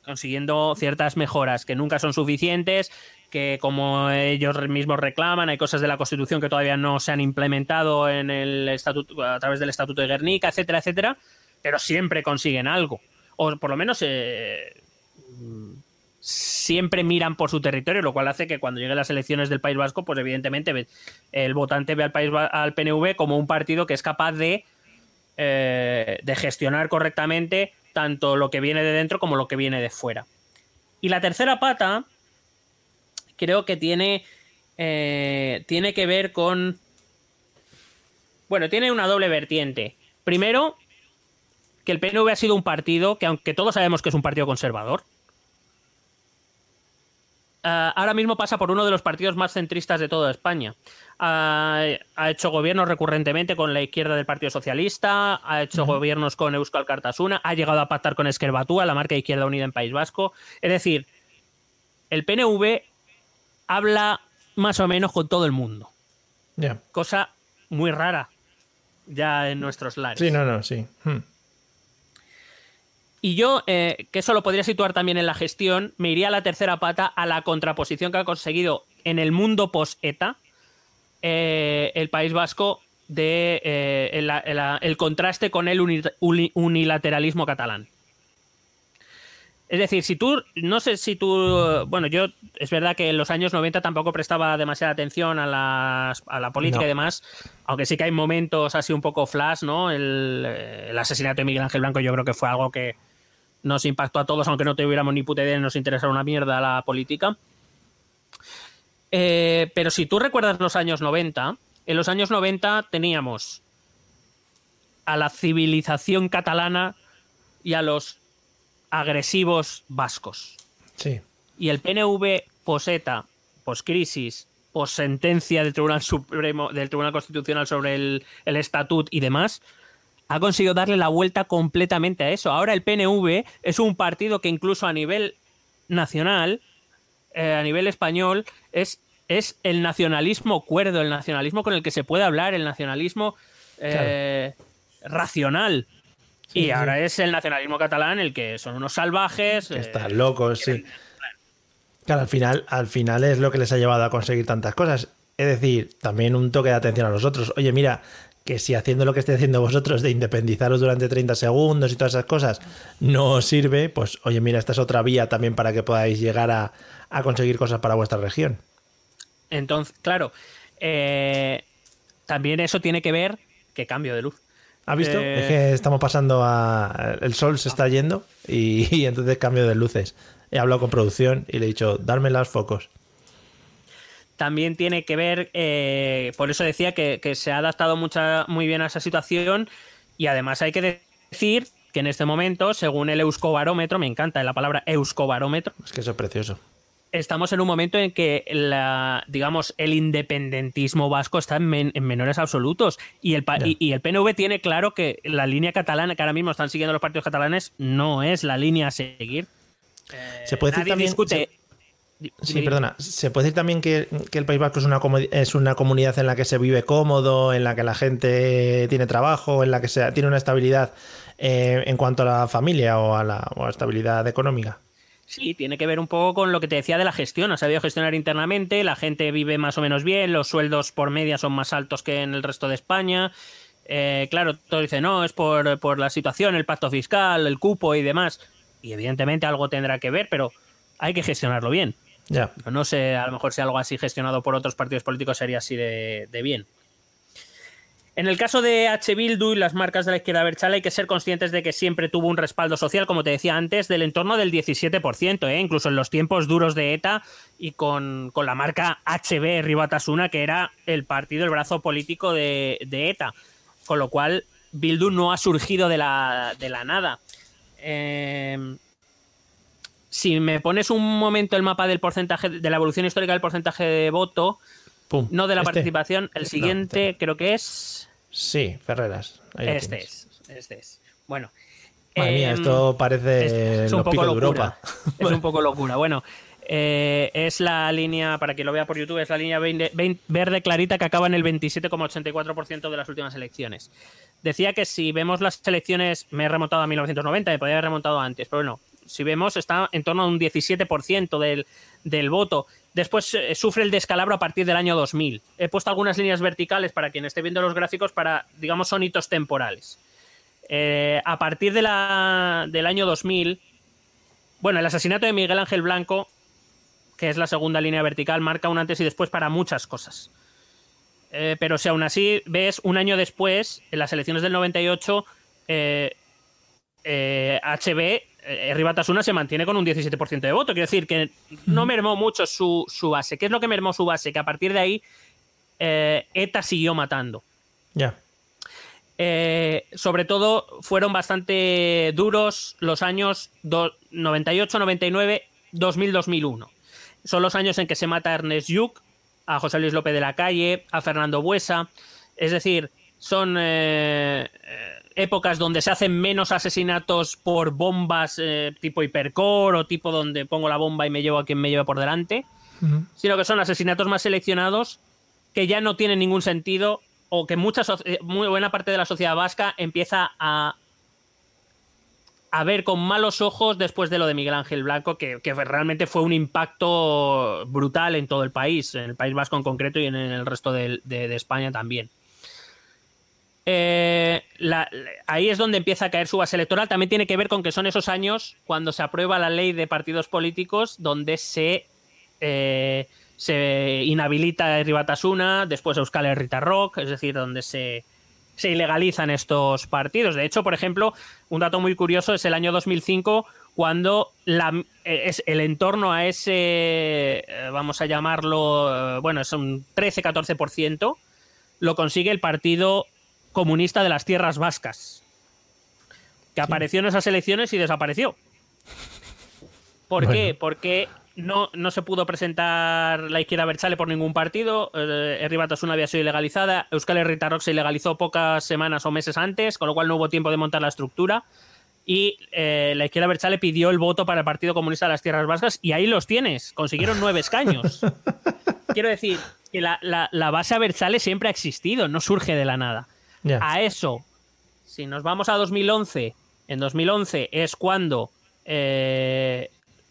consiguiendo ciertas mejoras que nunca son suficientes, que como ellos mismos reclaman, hay cosas de la Constitución que todavía no se han implementado en el estatuto, a través del Estatuto de Guernica, etcétera, etcétera, pero siempre consiguen algo. O por lo menos eh, siempre miran por su territorio, lo cual hace que cuando lleguen las elecciones del País Vasco, pues evidentemente el votante ve al, país, al PNV como un partido que es capaz de eh, de gestionar correctamente tanto lo que viene de dentro como lo que viene de fuera. Y la tercera pata creo que tiene, eh, tiene que ver con... Bueno, tiene una doble vertiente. Primero, que el PNV ha sido un partido que, aunque todos sabemos que es un partido conservador, ah, ahora mismo pasa por uno de los partidos más centristas de toda España. Ha, ha hecho gobiernos recurrentemente con la izquierda del Partido Socialista, ha hecho gobiernos con Euskal Cartasuna, ha llegado a pactar con Esquerra Batúa, la marca de Izquierda Unida en País Vasco. Es decir, el PNV habla más o menos con todo el mundo, cosa muy rara ya en nuestros lares. Sí, no, no, sí. Hmm. Y yo, eh, que eso lo podría situar también en la gestión, me iría a la tercera pata, a la contraposición que ha conseguido en el mundo post-ETA eh, el País Vasco de eh, el, el- el contraste con el uni- uni- unilateralismo catalán. Es decir, si tú, no sé si tú, bueno, yo es verdad que en los años 90 tampoco prestaba demasiada atención a, las- a la política No. y demás, aunque sí que hay momentos así un poco flash, ¿no? El, eh, el asesinato de Miguel Ángel Blanco yo creo que fue algo que nos impactó a todos, aunque no tuviéramos ni puta idea nos interesara una mierda la política. Eh, pero si tú recuerdas los años 90, en los años 90 teníamos a la civilización catalana y a los agresivos vascos. Sí. Y el PNV poseta, poscrisis, sentencia del Tribunal Supremo, del Tribunal Constitucional sobre el, el estatut y demás, ha conseguido darle la vuelta completamente a eso. Ahora el PNV es un partido que incluso a nivel nacional, eh, a nivel español, es, es el nacionalismo cuerdo, el nacionalismo con el que se puede hablar, el nacionalismo eh, racional. Sí, y sí. ahora es el nacionalismo catalán el que son unos salvajes. Que eh, están locos, sí. Claro, al final, al final es lo que les ha llevado a conseguir tantas cosas. Es decir, también un toque de atención a los otros. Oye, mira, que si haciendo lo que esté haciendo vosotros de independizaros durante 30 segundos y todas esas cosas no os sirve, pues oye, mira, esta es otra vía también para que podáis llegar a, a conseguir cosas para vuestra región. Entonces, claro, eh, también eso tiene que ver que cambio de luz. ¿Has visto? Eh, Es que estamos pasando a... El sol se está yendo y, y entonces cambio de luces. He hablado con producción y le he dicho, darme los focos. También tiene que ver, eh, por eso decía que, que se ha adaptado mucha, muy bien a esa situación y además hay que decir que en este momento, según el Euskobarómetro, me encanta la palabra Euskobarómetro, Es que eso es precioso. estamos en un momento en que la, digamos, el independentismo vasco está en, men- en menores absolutos y el, y, y el PNV tiene claro que la línea catalana que ahora mismo están siguiendo los partidos catalanes no es la línea a seguir. Se puede decir Nadie también... discute. Sí, perdona. ¿Se puede decir también que, que el País Vasco es una, es una comunidad en la que se vive cómodo, en la que la gente tiene trabajo, en la que se, tiene una estabilidad eh, en cuanto a la familia o a la, o a la estabilidad económica? Sí, tiene que ver un poco con lo que te decía de la gestión. Ha sabido gestionar internamente, la gente vive más o menos bien, los sueldos por media son más altos que en el resto de España. Eh, claro, todo dice, no, es por, por la situación, el pacto fiscal, el cupo y demás. Y evidentemente algo tendrá que ver, pero hay que gestionarlo bien. Ya. No sé, a lo mejor si algo así gestionado por otros partidos políticos sería así de, bien. En el caso de H. Bildu y las marcas de la izquierda Berchal hay que ser conscientes de que siempre tuvo un respaldo social, como te decía antes, del entorno del 17%, ¿eh? incluso en los tiempos duros de ETA y con, con la marca HB Ribatasuna, que era el partido, el brazo político de, de ETA. Con lo cual, Bildu no ha surgido de la, de la nada. Eh, si me pones un momento el mapa del porcentaje, de la evolución histórica del porcentaje de voto, Pum. no de la Este. participación, el No, siguiente creo que es. Sí, Ferreras. Este es. Este es. Bueno. Madre mía, em, esto parece es, es los un poco picos de. Europa. Es un poco locura. Bueno, eh, es la línea, para quien lo vea por YouTube, es la línea verde clarita que acaba en el 27,84% de las últimas elecciones. Decía que si vemos las elecciones, me he remontado a 1990, me podría haber remontado antes, pero bueno, si vemos, está en torno a un 17% del, del voto. Después eh, sufre el descalabro a partir del año 2000. He puesto algunas líneas verticales para quien esté viendo los gráficos para, digamos, son hitos temporales. Eh, a partir de del año 2000, bueno, el asesinato de Miguel Ángel Blanco, que es la segunda línea vertical, marca un antes y después para muchas cosas. Eh, pero si aún así ves un año después, en las elecciones del 98, eh, eh, HB, eh, Ribatasuna se mantiene con un 17% de voto. Quiero decir que no mermó mucho su, su base. ¿Qué es lo que mermó su base? Que a partir de ahí eh, ETA siguió matando. Ya. Eh, sobre todo fueron bastante duros los años do- 98, 99, 2000, 2001. Son los años en que se mata a Ernest Lluch, a José Luis López de la Calle, a Fernando Buesa. Es decir, son eh, eh, épocas donde se hacen menos asesinatos por bombas eh, tipo hipercore o tipo donde pongo la bomba y me llevo a quien me lleva por delante, sino que son asesinatos más seleccionados que ya no tienen ningún sentido o que mucha soci- eh, muy buena parte de la sociedad vasca empieza a a ver con malos ojos después de lo de Miguel Ángel Blanco, que, que realmente fue un impacto brutal en todo el país, en el País Vasco en concreto y en el resto de, de- de España también. Eh, ahí es donde empieza a caer su base electoral. También tiene que ver con que son esos años cuando se aprueba la ley de partidos políticos, donde se, eh, se inhabilita Ribatasuna, después Euskal Herrita Rock, es decir, donde se, se ilegalizan estos partidos. De hecho, por ejemplo, un dato muy curioso es el año 2005, cuando eh, es el entorno a ese, vamos a llamarlo, bueno, es un 13-14%, lo consigue el Partido Comunista de las Tierras Vascas, que apareció en esas elecciones y desapareció. ¿Por Bueno. qué? Porque no, no se pudo presentar la izquierda Berchale por ningún partido. Eh, Herri Batasuna había sido ilegalizada. Euskal Herrita Rock se ilegalizó pocas semanas o meses antes, con lo cual no hubo tiempo de montar la estructura. Y eh, la izquierda Berchale pidió el voto para el Partido Comunista de las Tierras Vascas y ahí los tienes. Consiguieron nueve escaños. Quiero decir que la, la- la base Berchale siempre ha existido, no surge de la nada. A eso, si nos vamos a 2011, en 2011 es cuando eh,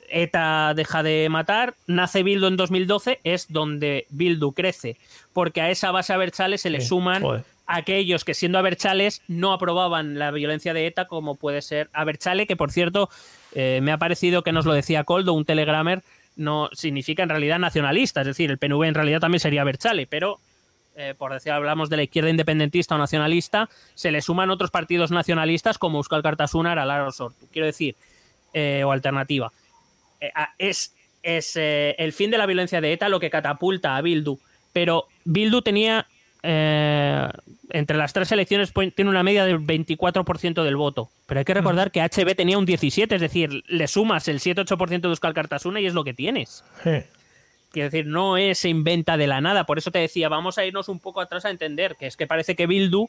ETA deja de matar, nace Bildu en 2012, es donde Bildu crece, porque a esa base Abertzale se le Sí, suman joder. aquellos que siendo Abertzales no aprobaban la violencia de ETA, como puede ser Abertzale, que por cierto eh, me ha parecido que nos lo decía Coldo, un telegramer, no significa en realidad nacionalista, es decir, el PNV en realidad también sería Abertzale, pero eh, por decir, hablamos de la izquierda independentista o nacionalista, se le suman otros partidos nacionalistas como Euskal Kartasuna, Aralar Sortu. Quiero decir, eh, o alternativa. Eh, es eh, el fin de la violencia de ETA lo que catapulta a Bildu. Pero Bildu tenía, entre las tres elecciones, tiene una media del 24% del voto. Pero hay que recordar que HB tenía un 17%, es decir, le sumas el 7-8% de Euskal Kartasuna y es lo que tienes. Sí. Quiero decir, no es se inventa de la nada. Por eso te decía, vamos a irnos un poco atrás a entender que es que parece que Bildu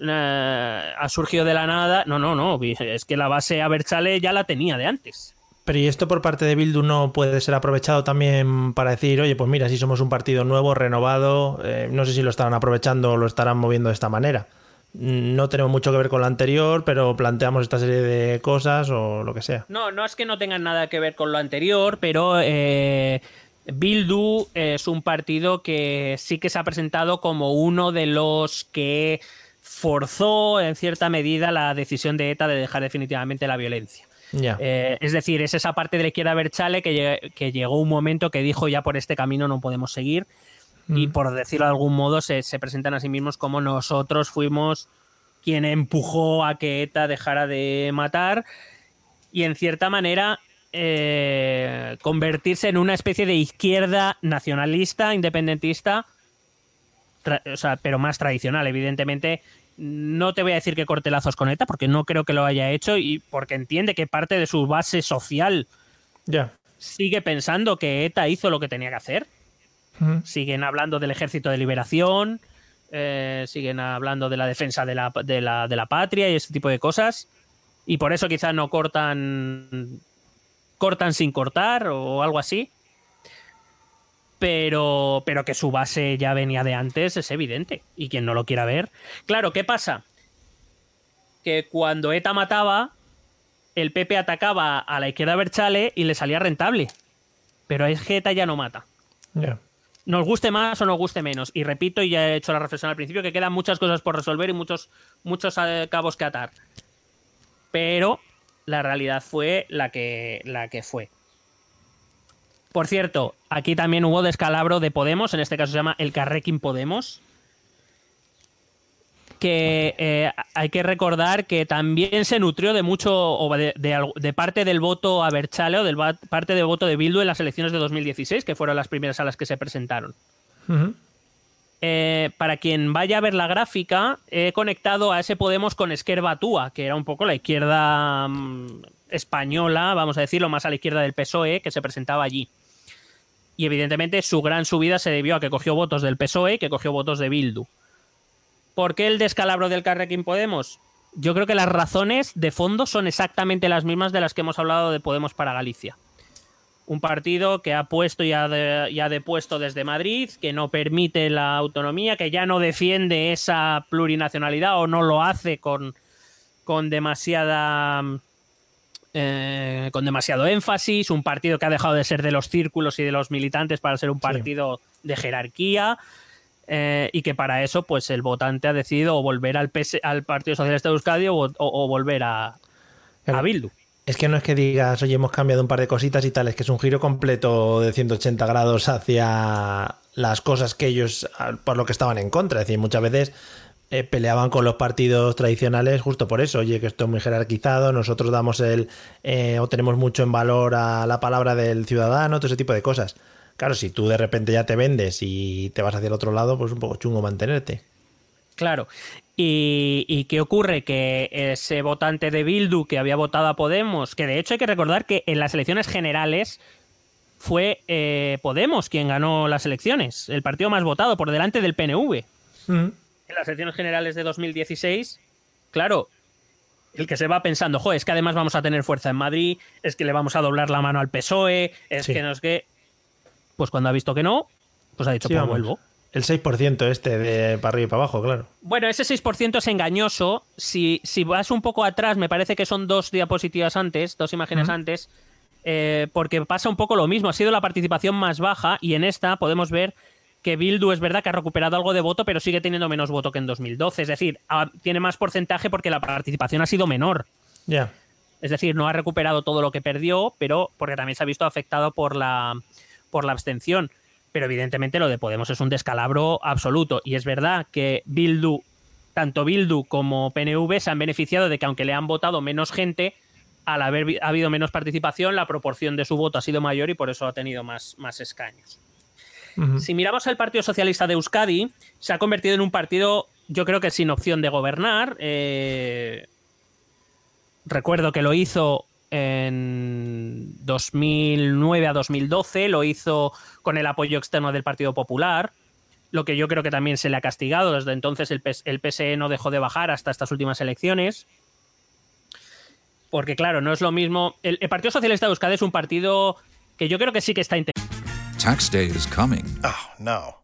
eh, ha surgido de la nada. No, no, no. Es que la base Abertzale ya la tenía de antes. Pero ¿y esto por parte de Bildu no puede ser aprovechado también para decir, oye, pues mira, si somos un partido nuevo, renovado, eh, no sé si lo estarán aprovechando o lo estarán moviendo de esta manera? Mm, No tenemos mucho que ver con lo anterior, pero planteamos esta serie de cosas o lo que sea. No, no es que no tengan nada que ver con lo anterior, pero eh, Bildu es un partido que sí que se ha presentado como uno de los que forzó en cierta medida la decisión de ETA de dejar definitivamente la violencia. Eh, es decir, es esa parte de la izquierda Berchale que llegó un momento que dijo ya por este camino no podemos seguir y Mm. por decirlo de algún modo se, se presentan a sí mismos como nosotros fuimos quien empujó a que ETA dejara de matar y en cierta manera eh, convertirse en una especie de izquierda nacionalista, independentista, o sea, pero más tradicional, evidentemente. No te voy a decir que corte lazos con ETA, porque no creo que lo haya hecho y porque entiende que parte de su base social sigue pensando que ETA hizo lo que tenía que hacer. Siguen hablando del ejército de liberación, eh, siguen hablando de la defensa de la, de, la, de la patria y ese tipo de cosas. Y por eso quizás no cortan, cortan sin cortar o algo así. Pero, pero que su base ya venía de antes es evidente. Y quien no lo quiera ver. Claro, ¿qué pasa? Que cuando ETA mataba, el PP atacaba a la izquierda Berchale y le salía rentable. Pero es que ETA ya no mata nos guste más o nos guste menos. Y repito, y ya he hecho la reflexión al principio, que quedan muchas cosas por resolver y muchos, muchos cabos que atar. Pero la realidad fue la que, la que fue. Por cierto, aquí también hubo descalabro de Podemos, en este caso se llama el Carrequín Podemos. Que eh, hay que recordar que también se nutrió de mucho, o de, de de parte del voto a Berchale o va- parte del voto de Bildu en las elecciones de 2016, que fueron las primeras a las que se presentaron. Eh, para quien vaya a ver la gráfica, he conectado a ese Podemos con Esquerra Batúa, que era un poco la izquierda mm, española, vamos a decirlo, más a la izquierda del PSOE, que se presentaba allí. Y evidentemente su gran subida se debió a que cogió votos del PSOE que cogió votos de Bildu. ¿Por qué el descalabro del Carrequín Podemos? Yo creo que las razones de fondo son exactamente las mismas de las que hemos hablado de Podemos para Galicia un partido que ha puesto y ha, de- y ha depuesto desde Madrid, que no permite la autonomía, que ya no defiende esa plurinacionalidad o no lo hace con, con demasiada eh, con demasiado énfasis, un partido que ha dejado de ser de los círculos y de los militantes para ser un partido de jerarquía. eh, y que para eso, pues el votante ha decidido o volver al, PS al Partido Socialista de Euskadi o, o- o volver a, a Bildu. Es que no es que digas, oye, hemos cambiado un par de cositas y tal, es que es un giro completo de 180 grados hacia las cosas que ellos, por lo que estaban en contra. Es decir, muchas veces eh, peleaban con los partidos tradicionales justo por eso, oye, que esto es muy jerarquizado, nosotros damos el, eh, o tenemos mucho en valor a la palabra del ciudadano, todo ese tipo de cosas. Claro, si tú de repente ya te vendes y te vas hacia el otro lado, pues es un poco chungo mantenerte. Claro. Y, y qué ocurre? Que ese votante de Bildu que había votado a Podemos, que de hecho hay que recordar que en las elecciones generales fue eh, Podemos quien ganó las elecciones, el partido más votado por delante del PNV. En las elecciones generales de 2016, claro, el que se va pensando, joder, es que además vamos a tener fuerza en Madrid, es que le vamos a doblar la mano al PSOE, es Sí. que no es que... Pues cuando ha visto que no, pues ha dicho, Sí, pues vamos. vuelvo. El 6% este de para arriba y para abajo, claro. Bueno, ese 6% es engañoso. Si, si vas un poco atrás, me parece que son dos diapositivas antes, dos imágenes antes, eh, porque pasa un poco lo mismo. Ha sido la participación más baja y en esta podemos ver que Bildu es verdad que ha recuperado algo de voto, pero sigue teniendo menos voto que en 2012. Es decir, tiene más porcentaje porque la participación ha sido menor. Ya. Es decir, no ha recuperado todo lo que perdió, pero porque también se ha visto afectado por la, por la abstención. Pero evidentemente lo de Podemos es un descalabro absoluto. Y es verdad que Bildu, tanto Bildu como PNV se han beneficiado de que aunque le han votado menos gente, al haber vi- habido menos participación, la proporción de su voto ha sido mayor y por eso ha tenido más, más escaños. Si miramos al Partido Socialista de Euskadi, se ha convertido en un partido, yo creo que sin opción de gobernar. Eh, recuerdo que lo hizo en 2009 a 2012, lo hizo con el apoyo externo del Partido Popular, lo que yo creo que también se le ha castigado. Desde entonces el, PS el PSE no dejó de bajar hasta estas últimas elecciones. Porque claro, no es lo mismo. El, el Partido Socialista de Euskadi es un partido que yo creo que sí que está Tax day is coming. Oh, no.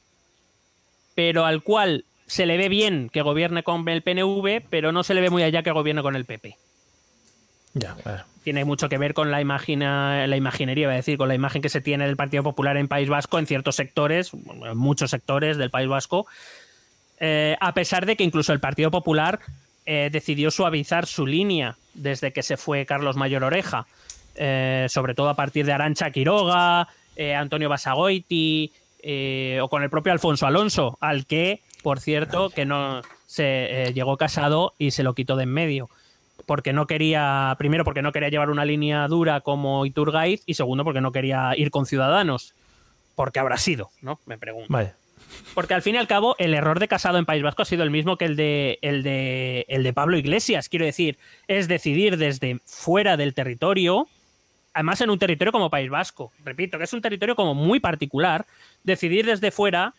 pero al cual se le ve bien que gobierne con el PNV, pero no se le ve muy allá que gobierne con el PP. Ya, claro. Tiene mucho que ver con la, imagina, la imaginería, voy a decir, con la imagen que se tiene del Partido Popular en País Vasco en ciertos sectores, en muchos sectores del País Vasco, eh, a pesar de que incluso el Partido Popular eh, decidió suavizar su línea desde que se fue Carlos Mayor Oreja, eh, sobre todo a partir de Arancha Quiroga, Antonio Basagoiti eh, o con el propio Alfonso Alonso, al que, por cierto, que no se eh, llegó casado y se lo quitó de en medio. Porque no quería, primero porque no quería llevar una línea dura como Iturgaiz y segundo porque no quería ir con Ciudadanos. Porque habrá sido, ¿no? Me pregunto. Vale. Porque al fin y al cabo, el error de Casado en País Vasco ha sido el mismo que el de, el de, el de Pablo Iglesias. Quiero decir, es decidir desde fuera del territorio, además en un territorio como País Vasco. Repito, que es un territorio como muy particular, decidir desde fuera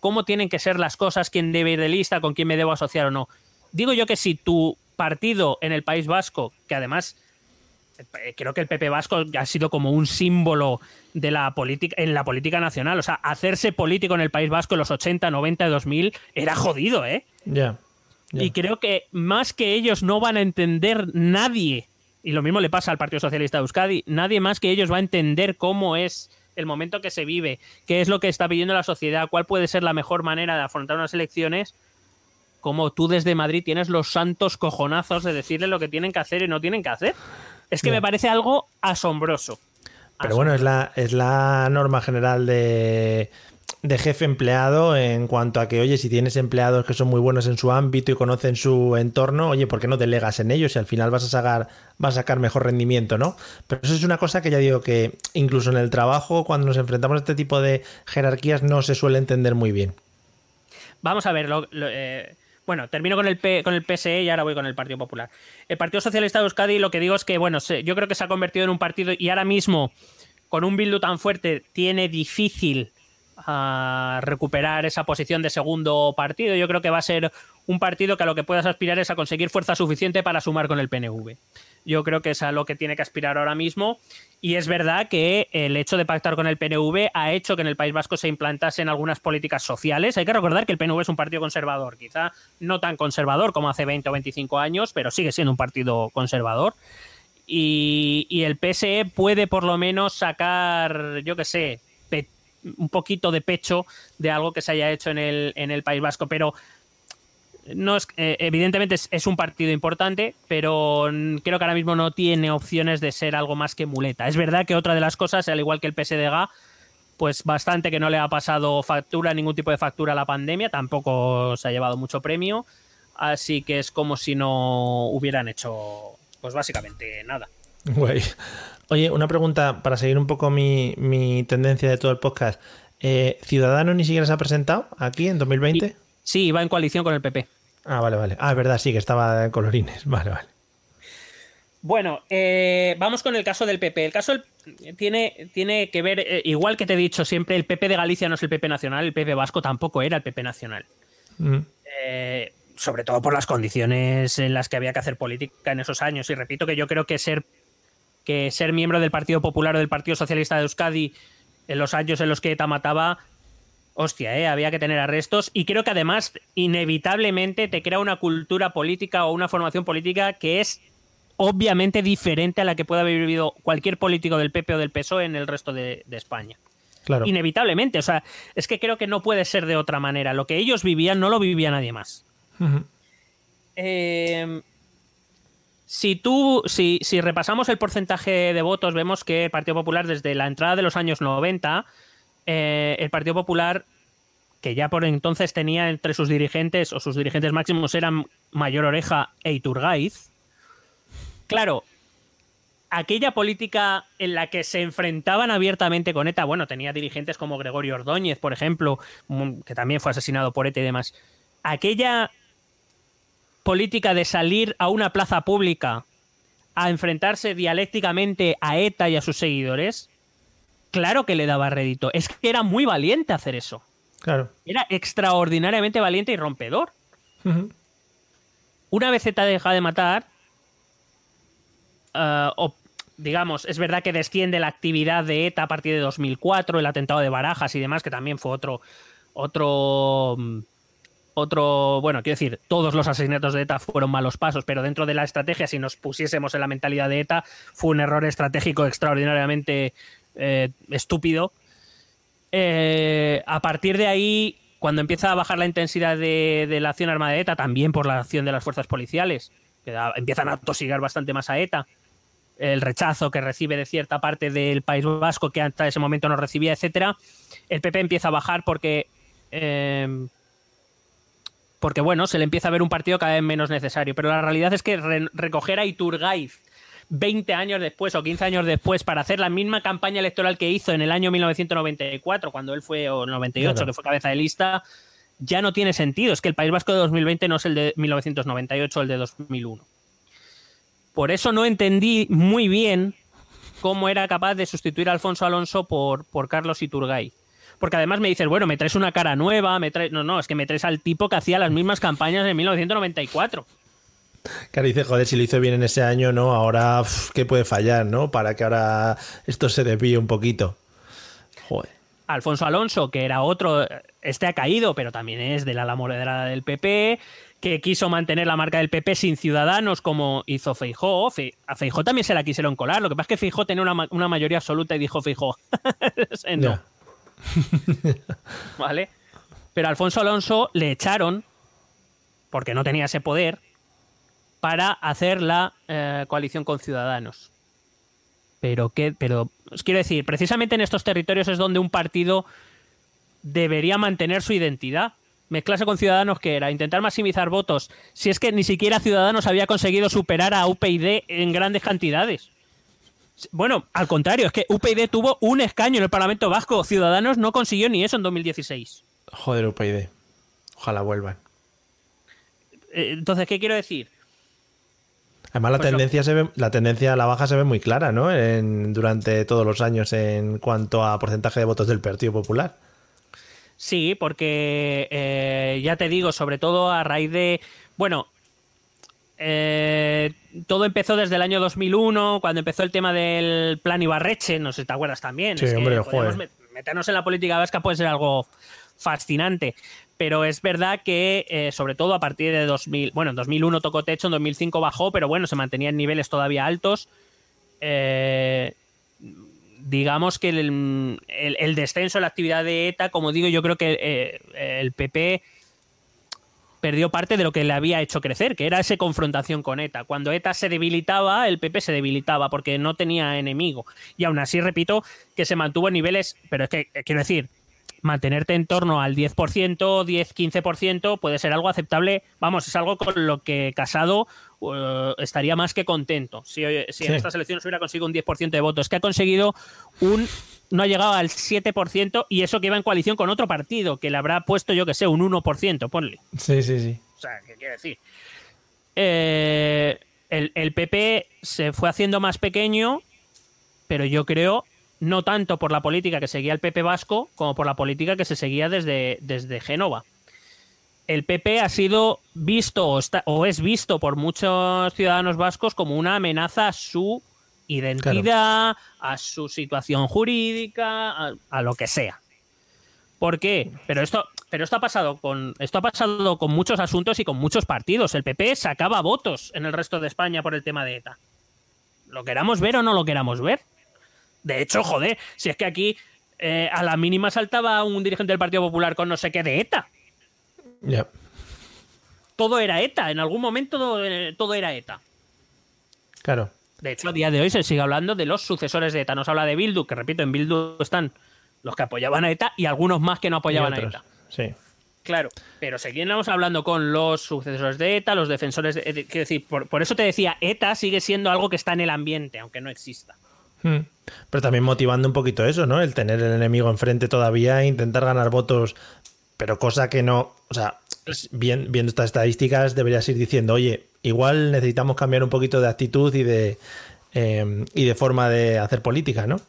cómo tienen que ser las cosas, quién debe ir de lista, con quién me debo asociar o no. Digo yo que si tu partido en el País Vasco, que además eh, creo que el PP Vasco ha sido como un símbolo de la política en la política nacional. O sea, hacerse político en el País Vasco en los 80, 90, 2000 era jodido, ¿eh? Ya. Y creo que más que ellos no van a entender nadie, y lo mismo le pasa al Partido Socialista de Euskadi, nadie más que ellos va a entender cómo es el momento que se vive, qué es lo que está pidiendo la sociedad, cuál puede ser la mejor manera de afrontar unas elecciones, como tú desde Madrid tienes los santos cojonazos de decirle lo que tienen que hacer y no tienen que hacer. Es que me parece algo asombroso. Pero bueno, es la, es la norma general de, de jefe empleado en cuanto a que, oye, si tienes empleados que son muy buenos en su ámbito y conocen su entorno, oye, ¿por qué no delegas en ellos y al final vas a sacar, vas a sacar mejor rendimiento, ¿no? Pero eso es una cosa que ya digo que incluso en el trabajo, cuando nos enfrentamos a este tipo de jerarquías, no se suele entender muy bien. Vamos a ver, lo- lo, eh, Bueno, termino con el, P- con el PSE y ahora voy con el Partido Popular. El Partido Socialista de Euskadi, lo que digo es que, bueno, se- yo creo que se ha convertido en un partido y ahora mismo, con un Bildu tan fuerte, tiene difícil ah, recuperar esa posición de segundo partido. Yo creo que va a ser un partido que a lo que puedas aspirar es a conseguir fuerza suficiente para sumar con el PNV. Yo creo que es a lo que tiene que aspirar ahora mismo. Y es verdad que el hecho de pactar con el PNV ha hecho que en el País Vasco se implantasen algunas políticas sociales. Hay que recordar que el PNV es un partido conservador, quizá no tan conservador como hace 20 o 25 años, pero sigue siendo un partido conservador. Y, y el PSE puede por lo menos sacar, yo qué sé, un poquito de pecho de algo que se haya hecho en el, en el País Vasco. Pero no es, eh, evidentemente es, un partido importante, pero creo que ahora mismo no tiene opciones de ser algo más que muleta. Es verdad que otra de las cosas, al igual que el PSDG, pues bastante que no le ha pasado factura, ningún tipo de factura a la pandemia, tampoco se ha llevado mucho premio, así que es como si no hubieran hecho, pues básicamente nada. Guay. Oye, una pregunta para seguir un poco mi, mi tendencia de todo el podcast. Eh, ¿Ciudadanos ni siquiera se ha presentado aquí en 2020? Sí, va en coalición con el PP. Ah, vale, vale. Ah, es verdad, sí, que estaba en colorines. Vale, vale. Bueno, eh, vamos con el caso del PP. El caso del- tiene, tiene que ver, eh, igual que te he dicho siempre, el PP de Galicia no es el PP nacional, el PP vasco tampoco era el PP nacional. Mm. Eh, sobre todo por las condiciones en las que había que hacer política en esos años. Y repito que yo creo que ser, que ser miembro del Partido Popular o del Partido Socialista de Euskadi en los años en los que ETA mataba, hostia, eh, había que tener arrestos. Y creo que además, inevitablemente, te crea una cultura política o una formación política que es obviamente diferente a la que pueda haber vivido cualquier político del PP o del PSOE en el resto de, de España. Claro. Inevitablemente, o sea, es que creo que no puede ser de otra manera. Lo que ellos vivían no lo vivía nadie más. Ujú. Eh, si tú, si, si repasamos el porcentaje de votos, vemos que el Partido Popular, desde la entrada de los años 90, eh, el Partido Popular, que ya por entonces tenía entre sus dirigentes, o sus dirigentes máximos eran Mayor Oreja e Iturgaiz, claro, aquella política en la que se enfrentaban abiertamente con ETA, bueno, tenía dirigentes como Gregorio Ordóñez, por ejemplo, mm, que también fue asesinado por ETA y demás. Aquella política de salir a una plaza pública a enfrentarse dialécticamente a ETA y a sus seguidores, claro que le daba rédito. Es que era muy valiente hacer eso. Claro. Era extraordinariamente valiente y rompedor. Una vez ETA deja de matar, eh, o digamos, es verdad que desciende la actividad de ETA a partir de 2004, el atentado de Barajas y demás, que también fue otro, otro, mm, otro, bueno, quiero decir, todos los asesinatos de ETA fueron malos pasos, pero dentro de la estrategia, si nos pusiésemos en la mentalidad de ETA, fue un error estratégico extraordinariamente eh, estúpido. Eh, a partir de ahí, cuando empieza a bajar la intensidad de, la acción armada de ETA, también por la acción de las fuerzas policiales, que empiezan a tosigar bastante más a ETA, el rechazo que recibe de cierta parte del País Vasco que hasta ese momento no recibía, etcétera, el PP empieza a bajar porque eh, porque bueno, se le empieza a ver un partido cada vez menos necesario. Pero la realidad es que re- recoger a Iturgaiz 20 años después o 15 años después para hacer la misma campaña electoral que hizo en el año 1994, cuando él fue, o 98, Claro. que fue cabeza de lista, ya no tiene sentido. Es que el País Vasco de 2020 no es el de 1998 o el de 2001. Por eso no entendí muy bien cómo era capaz de sustituir a Alfonso Alonso por, por Carlos Iturgaiz. Porque además me dices, bueno, me traes una cara nueva, me traes... No, no, es que me traes al tipo que hacía las mismas campañas en 1994. Claro, dice, joder, si lo hizo bien en ese año, ¿no? Ahora, uf, ¿qué puede fallar, no? Para que ahora esto se desvíe un poquito. Joder. Alfonso Alonso, que era otro, este ha caído, pero también es de la ala moderada del PP, que quiso mantener la marca del PP sin ciudadanos como hizo Feijó. Fe- a Feijó también se la quisieron colar, lo que pasa es que Feijó tenía una, una mayoría absoluta y dijo Feijó. No. ¿Vale? Pero Alfonso Alonso le echaron, porque no tenía ese poder, para hacer la eh, coalición con Ciudadanos. Pero qué, pero os quiero decir, precisamente en estos territorios es donde un partido debería mantener su identidad. Mezclarse con Ciudadanos que era intentar maximizar votos, si es que ni siquiera Ciudadanos había conseguido superar a UPyD en grandes cantidades. Bueno, al contrario, es que UPyD tuvo un escaño en el Parlamento Vasco. Ciudadanos no consiguió ni eso en 2016. Joder, UPyD. Ojalá vuelvan. Entonces, ¿qué quiero decir? Además, la Pues lo- tendencia, se ve, la tendencia a la baja se ve muy clara, ¿no? En- durante todos los años en cuanto a porcentaje de votos del Partido Popular. Sí, porque eh, ya te digo, sobre todo a raíz de. Bueno, eh, todo empezó desde el año 2001, cuando empezó el tema del plan Ibarreche, no sé si te acuerdas también. Sí, es que hombre, podemos joder. met- meternos en la política vasca puede ser algo fascinante. Pero es verdad que, eh, sobre todo a partir de 2000, bueno, en 2001 tocó techo, en 2005 bajó, pero bueno, se mantenía en niveles todavía altos. Eh, digamos que el, el- el descenso de la actividad de ETA, como digo, yo creo que el PP perdió parte de lo que le había hecho crecer, que era esa confrontación con ETA. Cuando ETA se debilitaba, el PP se debilitaba porque no tenía enemigo. Y aún así, repito, que se mantuvo en niveles, pero es que, eh, quiero decir, mantenerte en torno al 10%, 10-15% puede ser algo aceptable. Vamos, es algo con lo que Casado eh, estaría más que contento. Si, en Sí. estas elecciones hubiera conseguido un 10% de votos, que ha conseguido un. No ha llegado al 7% y eso que iba en coalición con otro partido, que le habrá puesto, yo que sé, un 1%, ponle. Sí, sí, sí. O sea, ¿qué quiere decir? Eh, el, el PP se fue haciendo más pequeño, pero yo creo no tanto por la política que seguía el PP vasco como por la política que se seguía desde, desde Génova. El PP ha sido visto o, está- o es visto por muchos ciudadanos vascos como una amenaza a su identidad, a su situación jurídica, a, a lo que sea. ¿Por qué? Pero esto, pero esto ha pasado con esto ha pasado con muchos asuntos y con muchos partidos. El PP sacaba votos en el resto de España por el tema de ETA. Lo queramos ver o no lo queramos ver. De hecho, joder, si es que aquí eh, a la mínima saltaba un dirigente del Partido Popular con no sé qué de ETA. Ya. Todo era ETA. En algún momento todo, eh, todo era ETA. Claro. De hecho, a día de hoy se sigue hablando de los sucesores de ETA. Nos habla de Bildu, que repito, en Bildu están los que apoyaban a ETA y algunos más que no apoyaban a. ETA. Sí. Claro, pero seguimos hablando con los sucesores de ETA, los defensores de... de- quiero decir, por, por eso te decía, ETA sigue siendo algo que está en el ambiente, aunque no exista. Hmm. Pero también motivando un poquito eso, ¿no? El tener el enemigo enfrente todavía e intentar ganar votos, pero cosa que no. O sea, bien, viendo estas estadísticas, deberías ir diciendo, oye, igual necesitamos cambiar un poquito de actitud y de, eh, y de forma de hacer política, ¿no?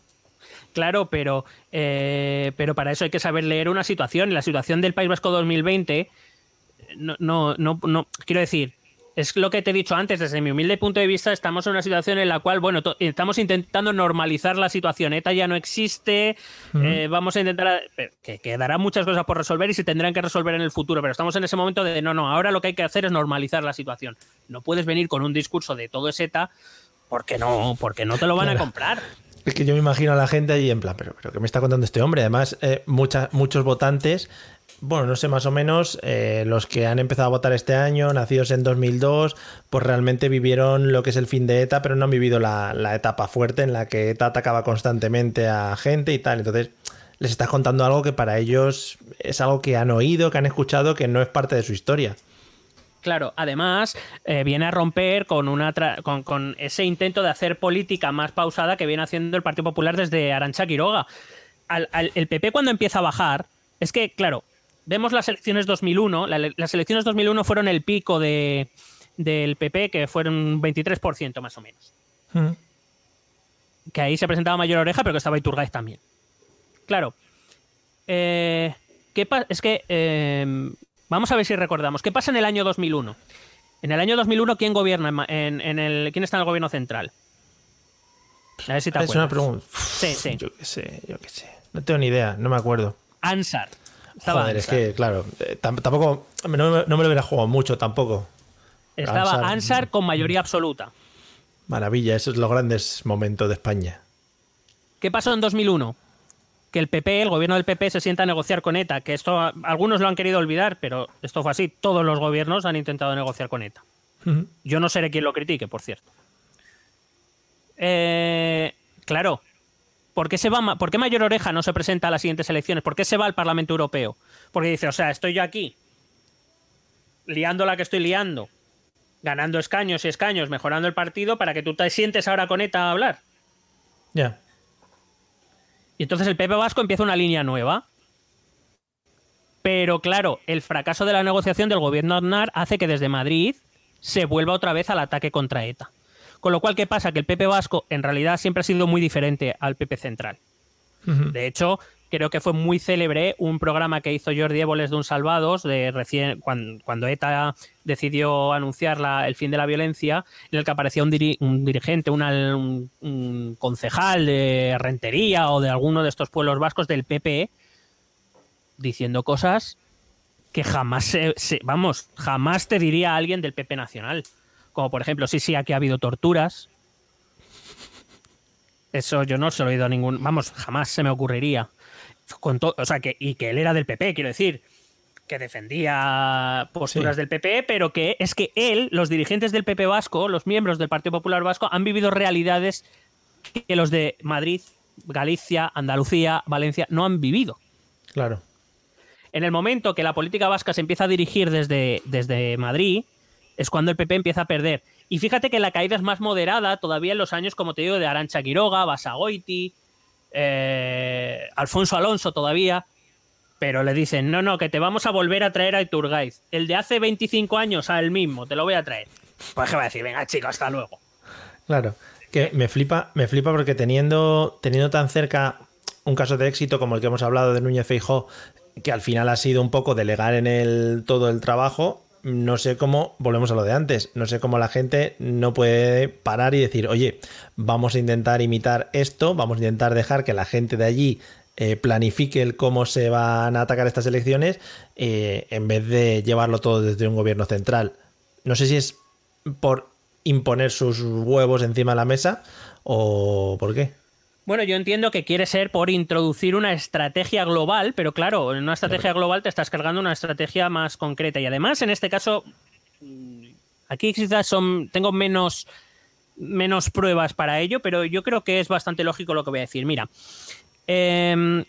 Claro, pero, eh, pero para eso hay que saber leer una situación. La situación del País Vasco 2020, no, no, no, no- quiero decir, es lo que te he dicho antes, desde mi humilde punto de vista, estamos en una situación en la cual, bueno, estamos intentando normalizar la situación. ETA ya no existe, eh, vamos a intentar, que quedarán muchas cosas por resolver y se tendrán que resolver en el futuro, pero estamos en ese momento de, no, no, ahora lo que hay que hacer es normalizar la situación. No puedes venir con un discurso de todo es ETA porque no, porque no te lo van a comprar. Es que yo me imagino a la gente allí en plan, pero, pero ¿qué me está contando este hombre? Además, eh, mucha- muchos votantes, bueno, no sé, más o menos, eh, los que han empezado a votar este año, nacidos en 2002, pues realmente vivieron lo que es el fin de ETA, pero no han vivido la, etapa fuerte en la que ETA atacaba constantemente a gente y tal. Entonces, les estás contando algo que para ellos es algo que han oído, que han escuchado, que no es parte de su historia. Claro, además eh, viene a romper con, una tra- con, ese intento de hacer política más pausada que viene haciendo el Partido Popular desde Arancha Quiroga. El PP cuando empieza a bajar, es que, claro, vemos las elecciones 2001, la- las elecciones 2001 fueron el pico de, del PP, que fueron un 23% más o menos. Que ahí se presentaba Mayor Oreja, pero que estaba Iturgaiz también. Claro. Eh, ¿qué es que eh, vamos a ver si recordamos. ¿Qué pasa en el año 2001? En el año 2001, ¿quién gobierna en, el quién está en el gobierno central? A ver si te Es una pregunta. Sí, sí. Yo qué sé, yo qué sé. No tengo ni idea, no me acuerdo. Ansar. Estaba Joder, es que, claro, eh, tam- tampoco, no, me- no me lo hubiera jugado mucho tampoco. Estaba Ansar. Ansar con mayoría absoluta. Maravilla, esos son los grandes momentos de España. ¿Qué pasó en 2001? Que el PP, el gobierno del PP, se sienta a negociar con ETA. Que esto algunos lo han querido olvidar, pero esto fue así. Todos los gobiernos han intentado negociar con ETA. Yo no seré quien lo critique, por cierto. Eh, claro. ¿Por qué, se va, Ma- ¿Por qué Mayor Oreja no se presenta a las siguientes elecciones? ¿Por qué se va al Parlamento Europeo? Porque dice, o sea, estoy yo aquí, liando la que estoy liando, ganando escaños y escaños, mejorando el partido, para que tú te sientes ahora con ETA a hablar. Ya. Y entonces el PP Vasco empieza una línea nueva. Pero claro, el fracaso de la negociación del gobierno Aznar hace que desde Madrid se vuelva otra vez al ataque contra ETA. Con lo cual, ¿qué pasa? Que el PP vasco en realidad siempre ha sido muy diferente al PP central. De hecho, creo que fue muy célebre un programa que hizo Jordi Éboles de Un Salvados, de recién, cuando, ETA decidió anunciar la, el fin de la violencia, en el que aparecía un, dirigente, un, concejal de Rentería o de alguno de estos pueblos vascos del PP, diciendo cosas que jamás se, vamos, jamás te diría alguien del PP nacional. Como por ejemplo, sí, sí, aquí ha habido torturas. Eso yo no se lo he oído a ningún. Vamos, jamás se me ocurriría. Con o sea, que, y que él era del PP, quiero decir. Que defendía posturas del PP, pero que es que él, los dirigentes del PP vasco, los miembros del Partido Popular Vasco, han vivido realidades que los de Madrid, Galicia, Andalucía, Valencia no han vivido. Claro. En el momento que la política vasca se empieza a dirigir desde, desde Madrid, es cuando el PP empieza a perder. Y fíjate que la caída es más moderada todavía en los años, como te digo, de Arancha Quiroga, Basagoiti, eh, Alfonso Alonso todavía. Pero le dicen, no, no, que te vamos a volver a traer a Iturgaiz. El de hace 25 años, a el mismo, te lo voy a traer. Pues que va a decir, venga, chico, hasta luego. Claro, que me flipa, me flipa porque teniendo, teniendo tan cerca un caso de éxito como el que hemos hablado de Núñez Feijó que al final ha sido un poco delegar en el todo el trabajo, no sé cómo, volvemos a lo de antes, no sé cómo la gente no puede parar y decir, oye, vamos a intentar imitar esto, vamos a intentar dejar que la gente de allí eh, planifique el cómo se van a atacar estas elecciones eh, en vez de llevarlo todo desde un gobierno central. No sé si es por imponer sus huevos encima de la mesa o por qué. Bueno, yo entiendo que quiere ser por introducir una estrategia global, pero claro, en una estrategia global te estás cargando una estrategia más concreta. Y además, en este caso, mm, aquí quizás son, tengo menos, menos pruebas para ello, pero yo creo que es bastante lógico lo que voy a decir. Mira, em,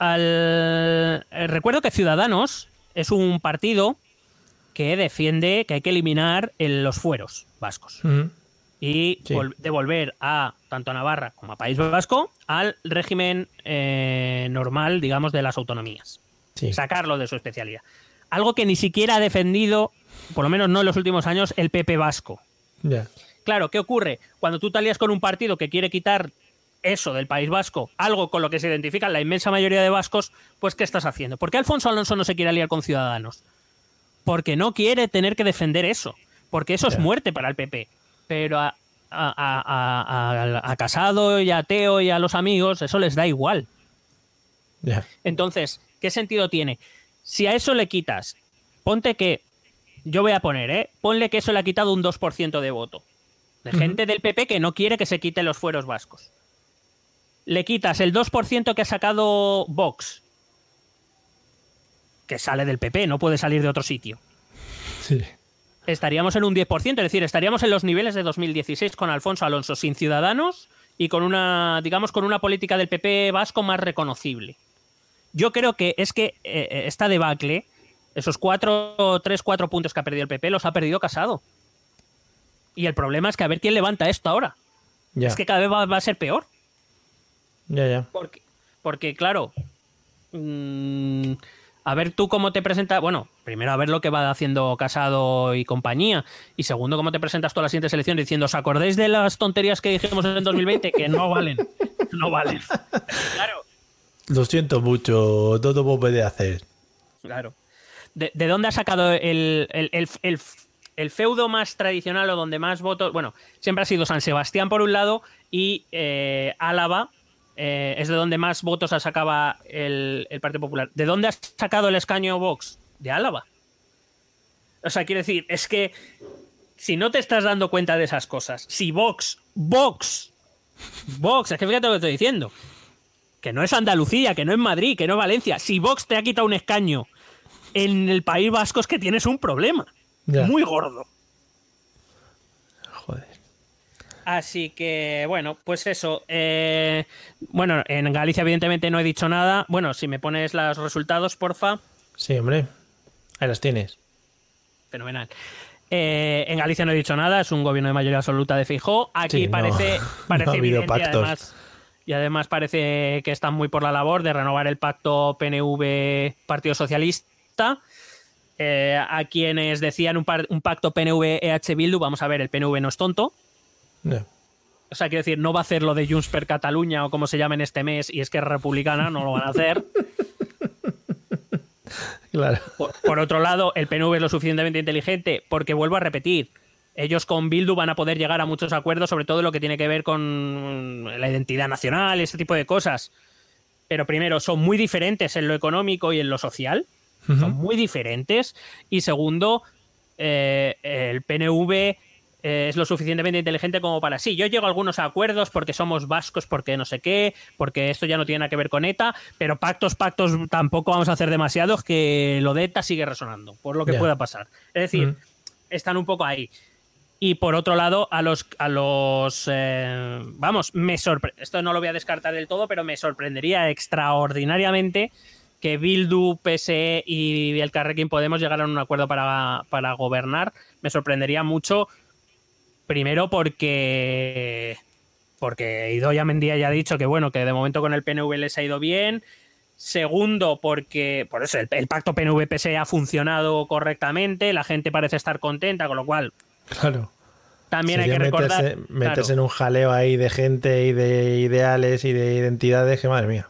eh, recuerdo que Ciudadanos es un partido que defiende que hay que eliminar los fueros vascos y devolver a tanto a Navarra como a País Vasco al régimen eh, normal, digamos, de las autonomías. Sacarlo de su especialidad. Algo que ni siquiera ha defendido, por lo menos no en los últimos años, el PP Vasco. Claro, ¿qué ocurre? Cuando tú te alías con un partido que quiere quitar eso del País Vasco, algo con lo que se identifica la inmensa mayoría de vascos, pues ¿qué estás haciendo? ¿Por qué Alfonso Alonso no se quiere aliar con Ciudadanos? Porque no quiere tener que defender eso, porque eso es muerte para el PP pero a, a, Casado y a Teo y a los amigos eso les da igual. Entonces, ¿qué sentido tiene? Si a eso le quitas, ponte que, yo voy a poner, ¿eh? Ponle que eso le ha quitado un 2% de voto. De gente del PP que no quiere que se quiten los fueros vascos. Le quitas el 2% que ha sacado Vox, que sale del PP, no puede salir de otro sitio. Sí estaríamos en un 10%, es decir, estaríamos en los niveles de 2016 con Alfonso Alonso sin ciudadanos y con una, digamos, con una política del PP vasco más reconocible. Yo creo que es que eh, eh, esta debacle, esos cuatro, tres, cuatro puntos que ha perdido el PP, los ha perdido Casado. Y el problema es que a ver quién levanta esto ahora. Es que cada vez va, a ser peor. Ya, ya. Porque, porque claro, mmm, a ver tú cómo te presentas, bueno, primero a ver lo que va haciendo Casado y compañía, y segundo cómo te presentas todas las siguientes elecciones diciendo, ¿os acordáis de las tonterías que dijimos en 2020? Que no valen, no valen. Claro. Lo siento mucho, todo puede hacer. Claro. ¿De, dónde ha sacado el, el, feudo más tradicional o donde más votos? Bueno, siempre ha sido San Sebastián por un lado y eh, Álava eh, es de donde más votos sacaba el, el Partido Popular. ¿De dónde ha sacado el escaño Vox? De Álava. O sea, quiero decir, es que si no te estás dando cuenta de esas cosas, si Vox, Vox, Vox, es que fíjate lo que estoy diciendo, que no es Andalucía, que no es Madrid, que no es Valencia, si Vox te ha quitado un escaño en el País Vasco es que tienes un problema. Muy gordo. Así que, bueno, pues eso. Eh, bueno, en Galicia, evidentemente, no he dicho nada. Bueno, si me pones los resultados, porfa. Sí, hombre. Ahí las tienes. Fenomenal. Eh, en Galicia no he dicho nada, es un gobierno de mayoría absoluta de Fijó. Aquí parece, parece ha habido pactos. y además parece que están muy por la labor de renovar el pacto PNV-Partido Socialista. Eh, a quienes decían un, un pacto PNV-EH Bildu, vamos a ver, el PNV no es tonto. O sea, quiero decir, no va a hacer lo de Junts per Cataluña o como se llama en este mes y es que es republicana, no lo van a hacer. Claro. Por, otro lado, el PNV es lo suficientemente inteligente porque, vuelvo a repetir, ellos con Bildu van a poder llegar a muchos acuerdos, sobre todo lo que tiene que ver con la identidad nacional, ese tipo de cosas. Pero primero, son muy diferentes en lo económico y en lo social. Son muy diferentes. Y segundo, eh, el PNV eh, es lo suficientemente inteligente como para sí, yo llego a algunos acuerdos porque somos vascos, porque no sé qué, porque esto ya no tiene nada que ver con ETA, pero pactos, pactos tampoco vamos a hacer demasiados que lo de ETA sigue resonando, por lo que pueda pasar. Es decir, están un poco ahí. Y por otro lado, a los, a los eh, vamos, me esto no lo voy a descartar del todo, pero me sorprendería extraordinariamente que Bildu, PSE y el Carrequín Podemos llegaran a un acuerdo para, para gobernar. Me sorprendería mucho Primero porque porque Idoya Mendía ya ha dicho que bueno, que de momento con el PNV les ha ido bien. Segundo, porque por eso el, pacto PNV-PSE ha funcionado correctamente, la gente parece estar contenta, con lo cual. Claro. También hay que recordar. Meterse, en un jaleo ahí de gente y de ideales y de identidades, que madre mía.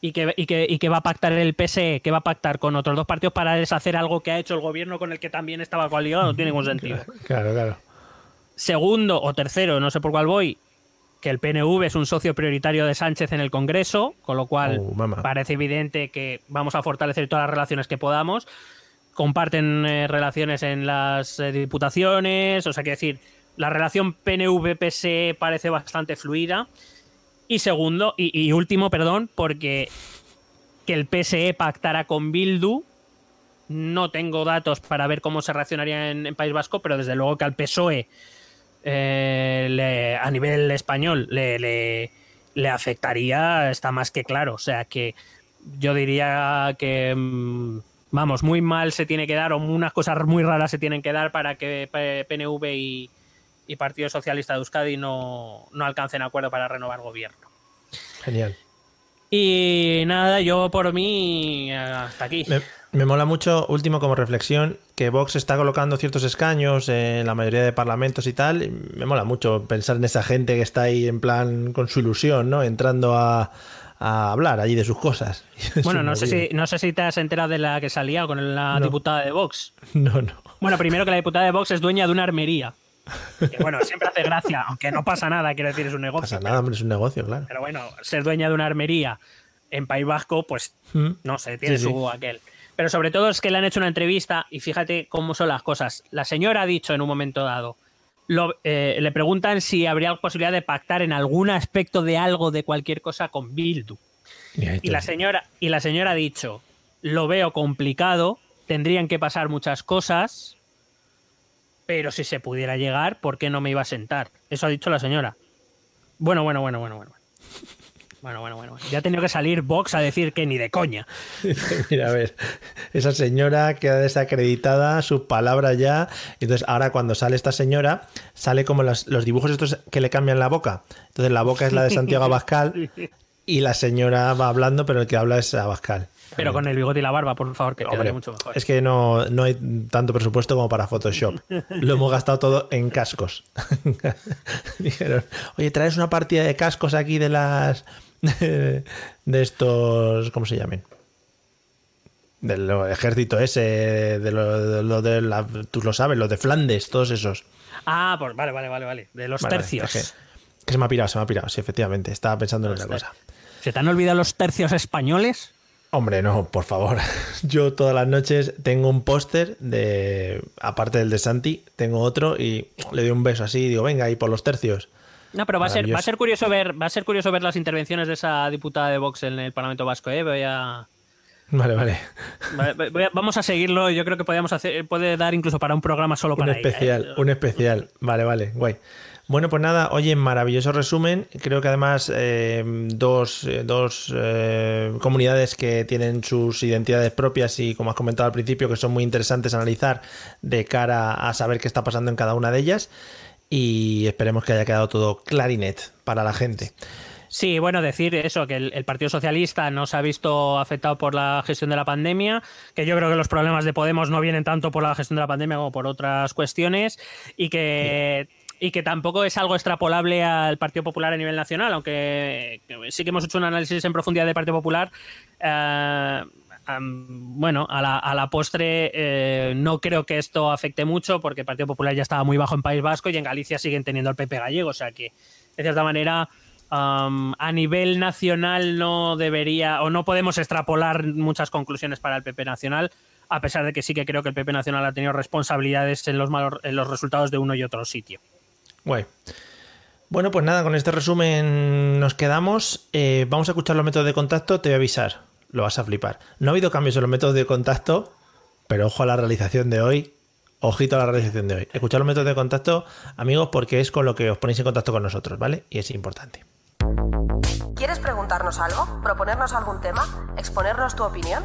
Y que, y, que, y que, va a pactar el PSE, que va a pactar con otros dos partidos para deshacer algo que ha hecho el gobierno con el que también estaba coaligado, no tiene ningún sentido. Claro, claro. Segundo o tercero, no sé por cuál voy, que el PNV es un socio prioritario de Sánchez en el Congreso, con lo cual oh, parece evidente que vamos a fortalecer todas las relaciones que podamos. Comparten eh, relaciones en las eh, diputaciones, o sea, que decir, la relación PNV-PSE parece bastante fluida. Y segundo, y, último, perdón, porque que el PSE pactara con Bildu, no tengo datos para ver cómo se reaccionaría en País Vasco, pero desde luego que al PSOE eh, a nivel español le, le, afectaría, está más que claro. O sea que yo diría que, mm, vamos, muy mal se tiene que dar o unas cosas muy raras se tienen que dar para que PNV y, Partido Socialista de Euskadi no, no alcancen acuerdo para renovar gobierno. Genial. Y nada, yo por mí hasta aquí. Me mola mucho, último como reflexión, que Vox está colocando ciertos escaños en la mayoría de parlamentos y tal. me mola mucho pensar en esa gente que está ahí en plan con su ilusión, ¿no? Entrando a, hablar allí de sus cosas. Bueno, no sé, si, no sé si te has enterado de la que salía con la diputada de Vox. No, no. Bueno, primero que la diputada de Vox es dueña de una armería. Que bueno, siempre hace gracia, aunque no pasa nada, quiero decir, es un negocio. No pasa nada, es un negocio, claro. Pero bueno, ser dueña de una armería en País Vasco, pues mm. no sé, tiene su aquel. Pero sobre todo es que le han hecho una entrevista y fíjate cómo son las cosas. La señora ha dicho en un momento dado, eh, le preguntan si habría posibilidad de pactar en algún aspecto de algo, de cualquier cosa con Bildu. Y la, señora, y la señora ha dicho, lo veo complicado, tendrían que pasar muchas cosas, pero si se pudiera llegar, ¿por qué no me iba a sentar? Eso ha dicho la señora. Bueno, bueno, bueno, bueno, bueno. Bueno, bueno, bueno. Ya ha tenido que salir Vox a decir que ni de coña. Mira, a ver, esa señora queda desacreditada, su palabra ya. Entonces, ahora cuando sale esta señora, sale como los, dibujos estos que le cambian la boca. Entonces, la boca es la de Santiago Abascal y la señora va hablando, pero el que habla es Abascal. Pero con el bigote y la barba, por favor, que quede mucho mejor. Es que no, no hay tanto presupuesto como para Photoshop. Lo hemos gastado todo en cascos. Dijeron, oye, traes una partida de cascos aquí de las de estos, ¿cómo se llamen? Del ejército ese, de lo de, la, tú lo sabes, los de Flandes, todos esos. Ah, pues vale, vale, vale, vale. De los tercios. que, se me ha pirado, se me ha pirado, sí, efectivamente. Estaba pensando en otra cosa. ¿Se te han olvidado los tercios españoles? Hombre, no, por favor. Yo todas las noches tengo un póster de, aparte del de Santi, tengo otro y le doy un beso así y digo, venga, ahí por los tercios. No, pero va a ser, va a ser curioso ver, va a ser curioso ver las intervenciones de esa diputada de Vox en el Parlamento Vasco, ¿eh? Voy a. Vale, vale. vamos a seguirlo. Yo creo que podríamos hacer, puede dar incluso para un programa solo para un especial, ¿eh? un especial. Vale, vale, guay. Bueno, pues nada, oye, maravilloso resumen. Creo que además eh, dos, eh, dos comunidades que tienen sus identidades propias y, como has comentado al principio, que son muy interesantes analizar de cara a saber qué está pasando en cada una de ellas y esperemos que haya quedado todo clarinet para la gente. Sí, bueno, decir eso, que el, el, Partido Socialista no se ha visto afectado por la gestión de la pandemia, que yo creo que los problemas de Podemos no vienen tanto por la gestión de la pandemia como por otras cuestiones, y que, y que tampoco es algo extrapolable al Partido Popular a nivel nacional, aunque sí que hemos hecho un análisis en profundidad del Partido Popular. Eh, bueno, a la, postre eh, no creo que esto afecte mucho porque el Partido Popular ya estaba muy bajo en País Vasco y en Galicia siguen teniendo el PP gallego, o sea que de cierta manera a nivel nacional no debería o no podemos extrapolar muchas conclusiones para el PP nacional, a pesar de que sí que creo que el PP nacional ha tenido responsabilidades en los, malos, en los resultados de uno y otro sitio. Guay. Bueno, pues nada, con este resumen nos quedamos. Eh, vamos a escuchar los métodos de contacto, te voy a avisar lo vas a flipar. No ha habido cambios en los métodos de contacto, pero ojo a la realización de hoy. Ojito a la realización de hoy. Escuchad los métodos de contacto, amigos, porque es con lo que os ponéis en contacto con nosotros, ¿vale? Y es importante. ¿Quieres preguntarnos algo? ¿Proponernos algún tema? ¿Exponernos tu opinión?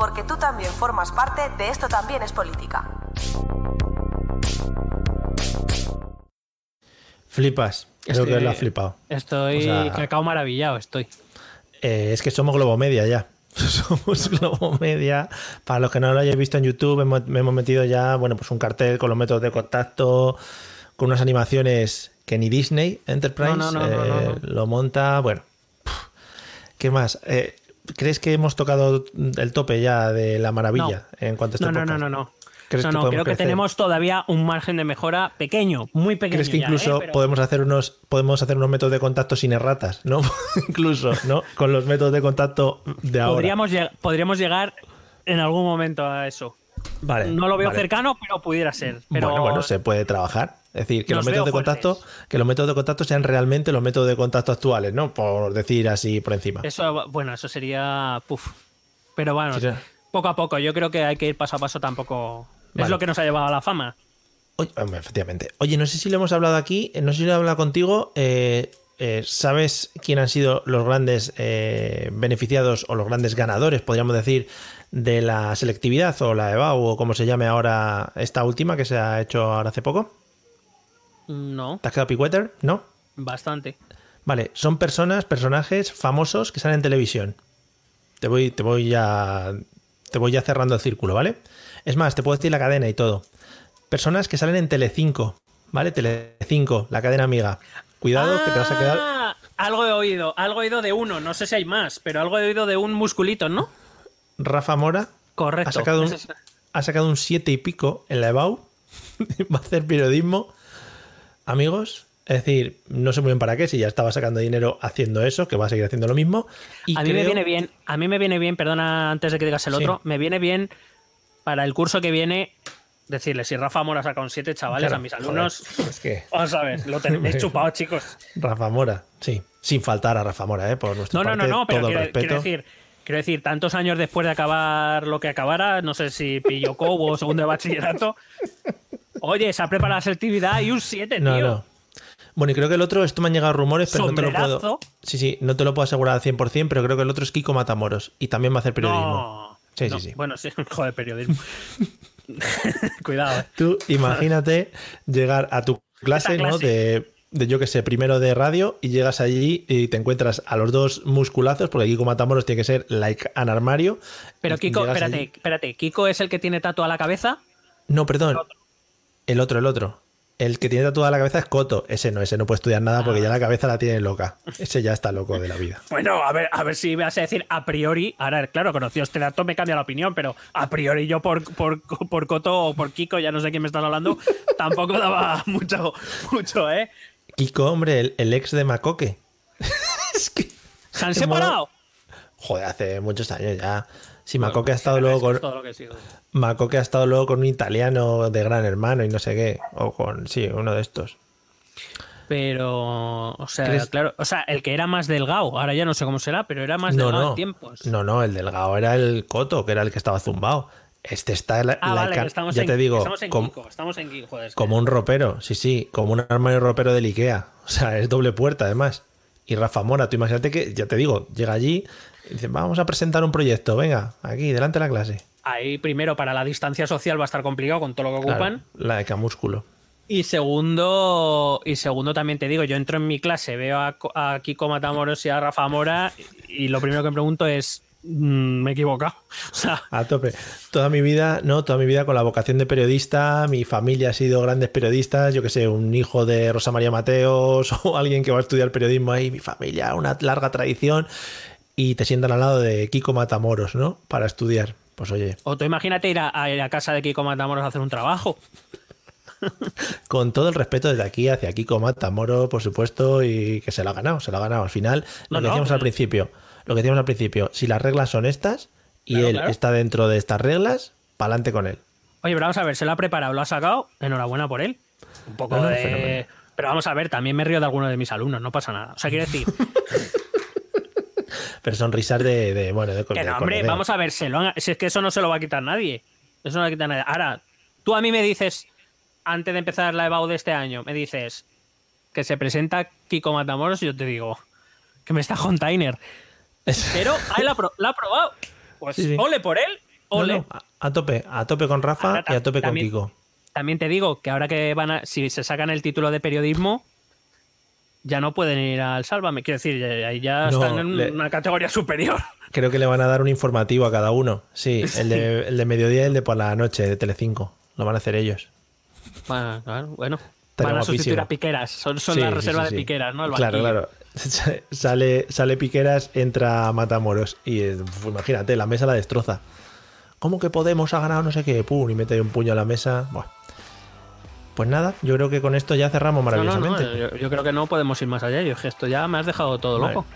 porque tú también formas parte de Esto también es política. Flipas, creo que lo has flipado. Estoy o sea, cacao maravillado, estoy. Eh, es que somos Globomedia ya. Somos Globomedia. Para los que no lo hayáis visto en YouTube, hemos, hemos metido ya, bueno, pues un cartel con los métodos de contacto, con unas animaciones que ni Disney Enterprise no, no, no, eh, lo monta. Bueno, ¿qué más? Eh, ¿Crees que hemos tocado el tope ya de la maravilla no. en cuanto a este no, no, no, no, no. ¿Crees no, no, creo que crecer? tenemos todavía un margen de mejora pequeño, muy pequeño. ¿Crees que ya, incluso ¿eh? Pero- podemos hacer unos podemos hacer unos métodos de contacto sin erratas, ¿no? incluso, ¿no? Con los métodos de contacto de ahora. podríamos, lleg- podríamos llegar en algún momento a eso. Vale, no lo veo vale. cercano, pero pudiera ser. Pero Bueno, bueno, se puede trabajar. Es decir, que Nos los métodos de contacto, que los métodos de contacto sean realmente los métodos de contacto actuales, ¿no? Por decir así por encima. Eso, bueno, eso sería. Puf. Pero bueno, poco a poco. Yo creo que hay que ir paso a paso tampoco. Es lo que nos ha llevado a la fama. Oye, efectivamente. Oye, no sé si lo hemos hablado aquí, eh, no sé si lo he hablado contigo. eh, eh, ¿Sabes quién han sido los grandes eh, beneficiados o los grandes ganadores, podríamos decir, de la selectividad o la EBAU o como se llame ahora esta última que se ha hecho ahora hace poco? No, ¿Te has quedado picueter? ¿No? bastante. Vale, son personas, personajes famosos que salen en televisión. Te voy, te voy ya. Te voy ya cerrando el círculo, ¿vale? Es más, te puedo decir la cadena y todo. Personas que salen en Telecinco, ¿vale? Telecinco, la cadena amiga. Cuidado, que te vas a quedar. Ah, algo he oído, algo he oído de uno. No sé si hay más, pero algo he oído de un musculito, ¿no? Rafa Mora Correcto. ha sacado un, ha sacado un 7 y pico en la EBAU. Va a hacer periodismo. Amigos, es decir, no sé muy bien para qué, si ya estaba sacando dinero haciendo eso, que va a seguir haciendo lo mismo. Y a mí me viene bien, a mí me viene bien, perdona antes de que digas el Sí. otro, me viene bien para el curso que viene decirle si Rafa Mora saca un 7 chavales Claro, a mis joder, alumnos. es que Vamos a ver, lo tenéis chupado, chicos. Rafa Mora, sí. Sin faltar a Rafa Mora, ¿eh? Por nuestra No, no, no, parte, no, pero quiero, quiero decir, quiero decir, tantos años después de acabar lo que acabara, no sé si pillo cobo o segundo de bachillerato. Oye, se ha preparado la selectividad y un 7, no, tío. no. Bueno, y creo que el otro, esto me han llegado rumores, pero no te lo puedo. Sí, sí, no te lo puedo asegurar al 100%, pero creo que el otro es Kiko Matamoros y también va a hacer periodismo. No, sí, no, sí, sí. Bueno, sí, joder, periodismo. Cuidado. eh. Tú imagínate llegar a tu clase, Esta ¿no? clase. De, de, yo que sé, primero de radio y llegas allí y te encuentras a los dos musculazos, porque Kiko Matamoros tiene que ser like an armario. Pero Kiko, espérate, allí- espérate. ¿Kiko es el que tiene tatu a la cabeza? No, perdón. El otro, el otro. El que tiene tatuada la cabeza es Coto. Ese no, ese no puede estudiar nada Ah. porque ya la cabeza la tiene loca. Ese ya está loco de la vida. Bueno, a ver, a ver si me vas a decir a priori. Ahora, claro, conocido este dato me cambia la opinión, pero a priori yo por, por, por Coto o por Kiko, ya no sé quién me estás hablando, tampoco daba mucho, mucho, ¿eh? Kiko, hombre, el, el ex de Macoque. ¿Se han Es separado? Joder, hace muchos años ya. Si Macoque ha estado luego con. Que. Macoque ha estado luego con un italiano de gran hermano y no sé qué. O con. Sí, uno de estos. Pero, o sea, ¿Crees? claro, o sea, el que era más delgado, ahora ya no sé cómo será, pero era más No, delgado no. en tiempos. No, no, el delgado era el Coto, que era el que estaba zumbado. Este está la, Ah, la vale, estamos ya en, te digo, estamos en com- Kiko, estamos en Kiko, joder, como un ropero, sí, sí, como un armario ropero del Ikea. O sea, es doble puerta además. Y Rafa Mora, tú imagínate que, ya te digo, llega allí y dice, vamos a presentar un proyecto, venga, aquí, delante de la clase. Ahí primero para la distancia social va a estar complicado con todo lo que Claro, ocupan. la de camúsculo. Y segundo, y segundo también te digo, yo entro en mi clase, veo a, a Kiko Matamoros y a Rafa Mora y lo primero que me pregunto es, mm, me he equivocado. O sea, A tope. Toda mi vida, no, toda mi vida con la vocación de periodista, mi familia ha sido grandes periodistas, yo que sé, un hijo de Rosa María Mateos o alguien que va a estudiar periodismo ahí, mi familia, una larga tradición, y te sientan al lado de Kiko Matamoros, ¿no? Para estudiar. Pues oye, o tú imagínate ir a, a ir a casa de Kiko Matamoros a hacer un trabajo. con todo el respeto desde aquí hacia Kiko Matamoros, por supuesto, y que se lo ha ganado, se lo ha ganado. Al final, lo No, decíamos al principio, lo que decíamos al principio, si las reglas son estas y Claro, él claro. está dentro de estas reglas, pa'lante con él. Oye, pero vamos a ver, se lo ha preparado, lo ha sacado, enhorabuena por él. Un poco No, no, de... fenomenal. Pero vamos a ver, también me río de alguno de mis alumnos, no pasa nada. O sea, quiero decir, Pero sonrisas de, de bueno, de, que de no, hombre, vamos a ver, se lo han- si es que eso no se lo va a quitar nadie. Eso no lo va a quitar nadie. Ahora, tú a mí me dices, antes de empezar la EBAU de este año, me dices que se presenta Kiko Matamoros y yo te digo que me está container. Pero ahí la, ha pro- la ha probado. Pues Sí, sí. ole por él, ole. no, a, a tope, a tope con Rafa Ahora y a tope con también- Kiko. También te digo que ahora que van a, si se sacan el título de periodismo, ya no pueden ir al Sálvame. Quiero decir, ya- ahí ya No, están en le- una categoría superior. Creo que le van a dar un informativo a cada uno. Sí, el de, el de mediodía y el de por la noche de Telecinco. Lo van a hacer ellos. Bueno, claro, bueno. Estaría Van a sustituir a Piqueras. Son, son Sí, la reserva sí, de. Piqueras, ¿no? El claro, claro. Sale, sale Piqueras, entra Matamoros. Y eh, imagínate, la mesa la destroza. ¿Cómo que Podemos ha ganado no sé qué? Pum, y mete un puño a la mesa. Buah. Pues nada, yo creo que con esto ya cerramos No, no, no, maravillosamente. yo, yo creo que no podemos ir más allá. Yo, es que esto ya me has dejado todo Vale. loco.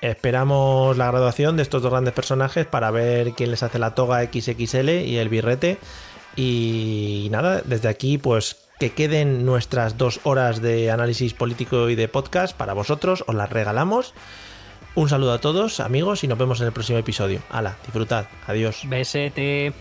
Esperamos la graduación de estos dos grandes personajes para ver quién les hace la toga XXL y el birrete. Y nada, desde aquí, pues que queden nuestras dos horas de análisis político y de podcast para vosotros, os las regalamos. Un saludo a todos, amigos, y nos vemos en el próximo episodio. Hala, disfrutad. Adiós. Besete.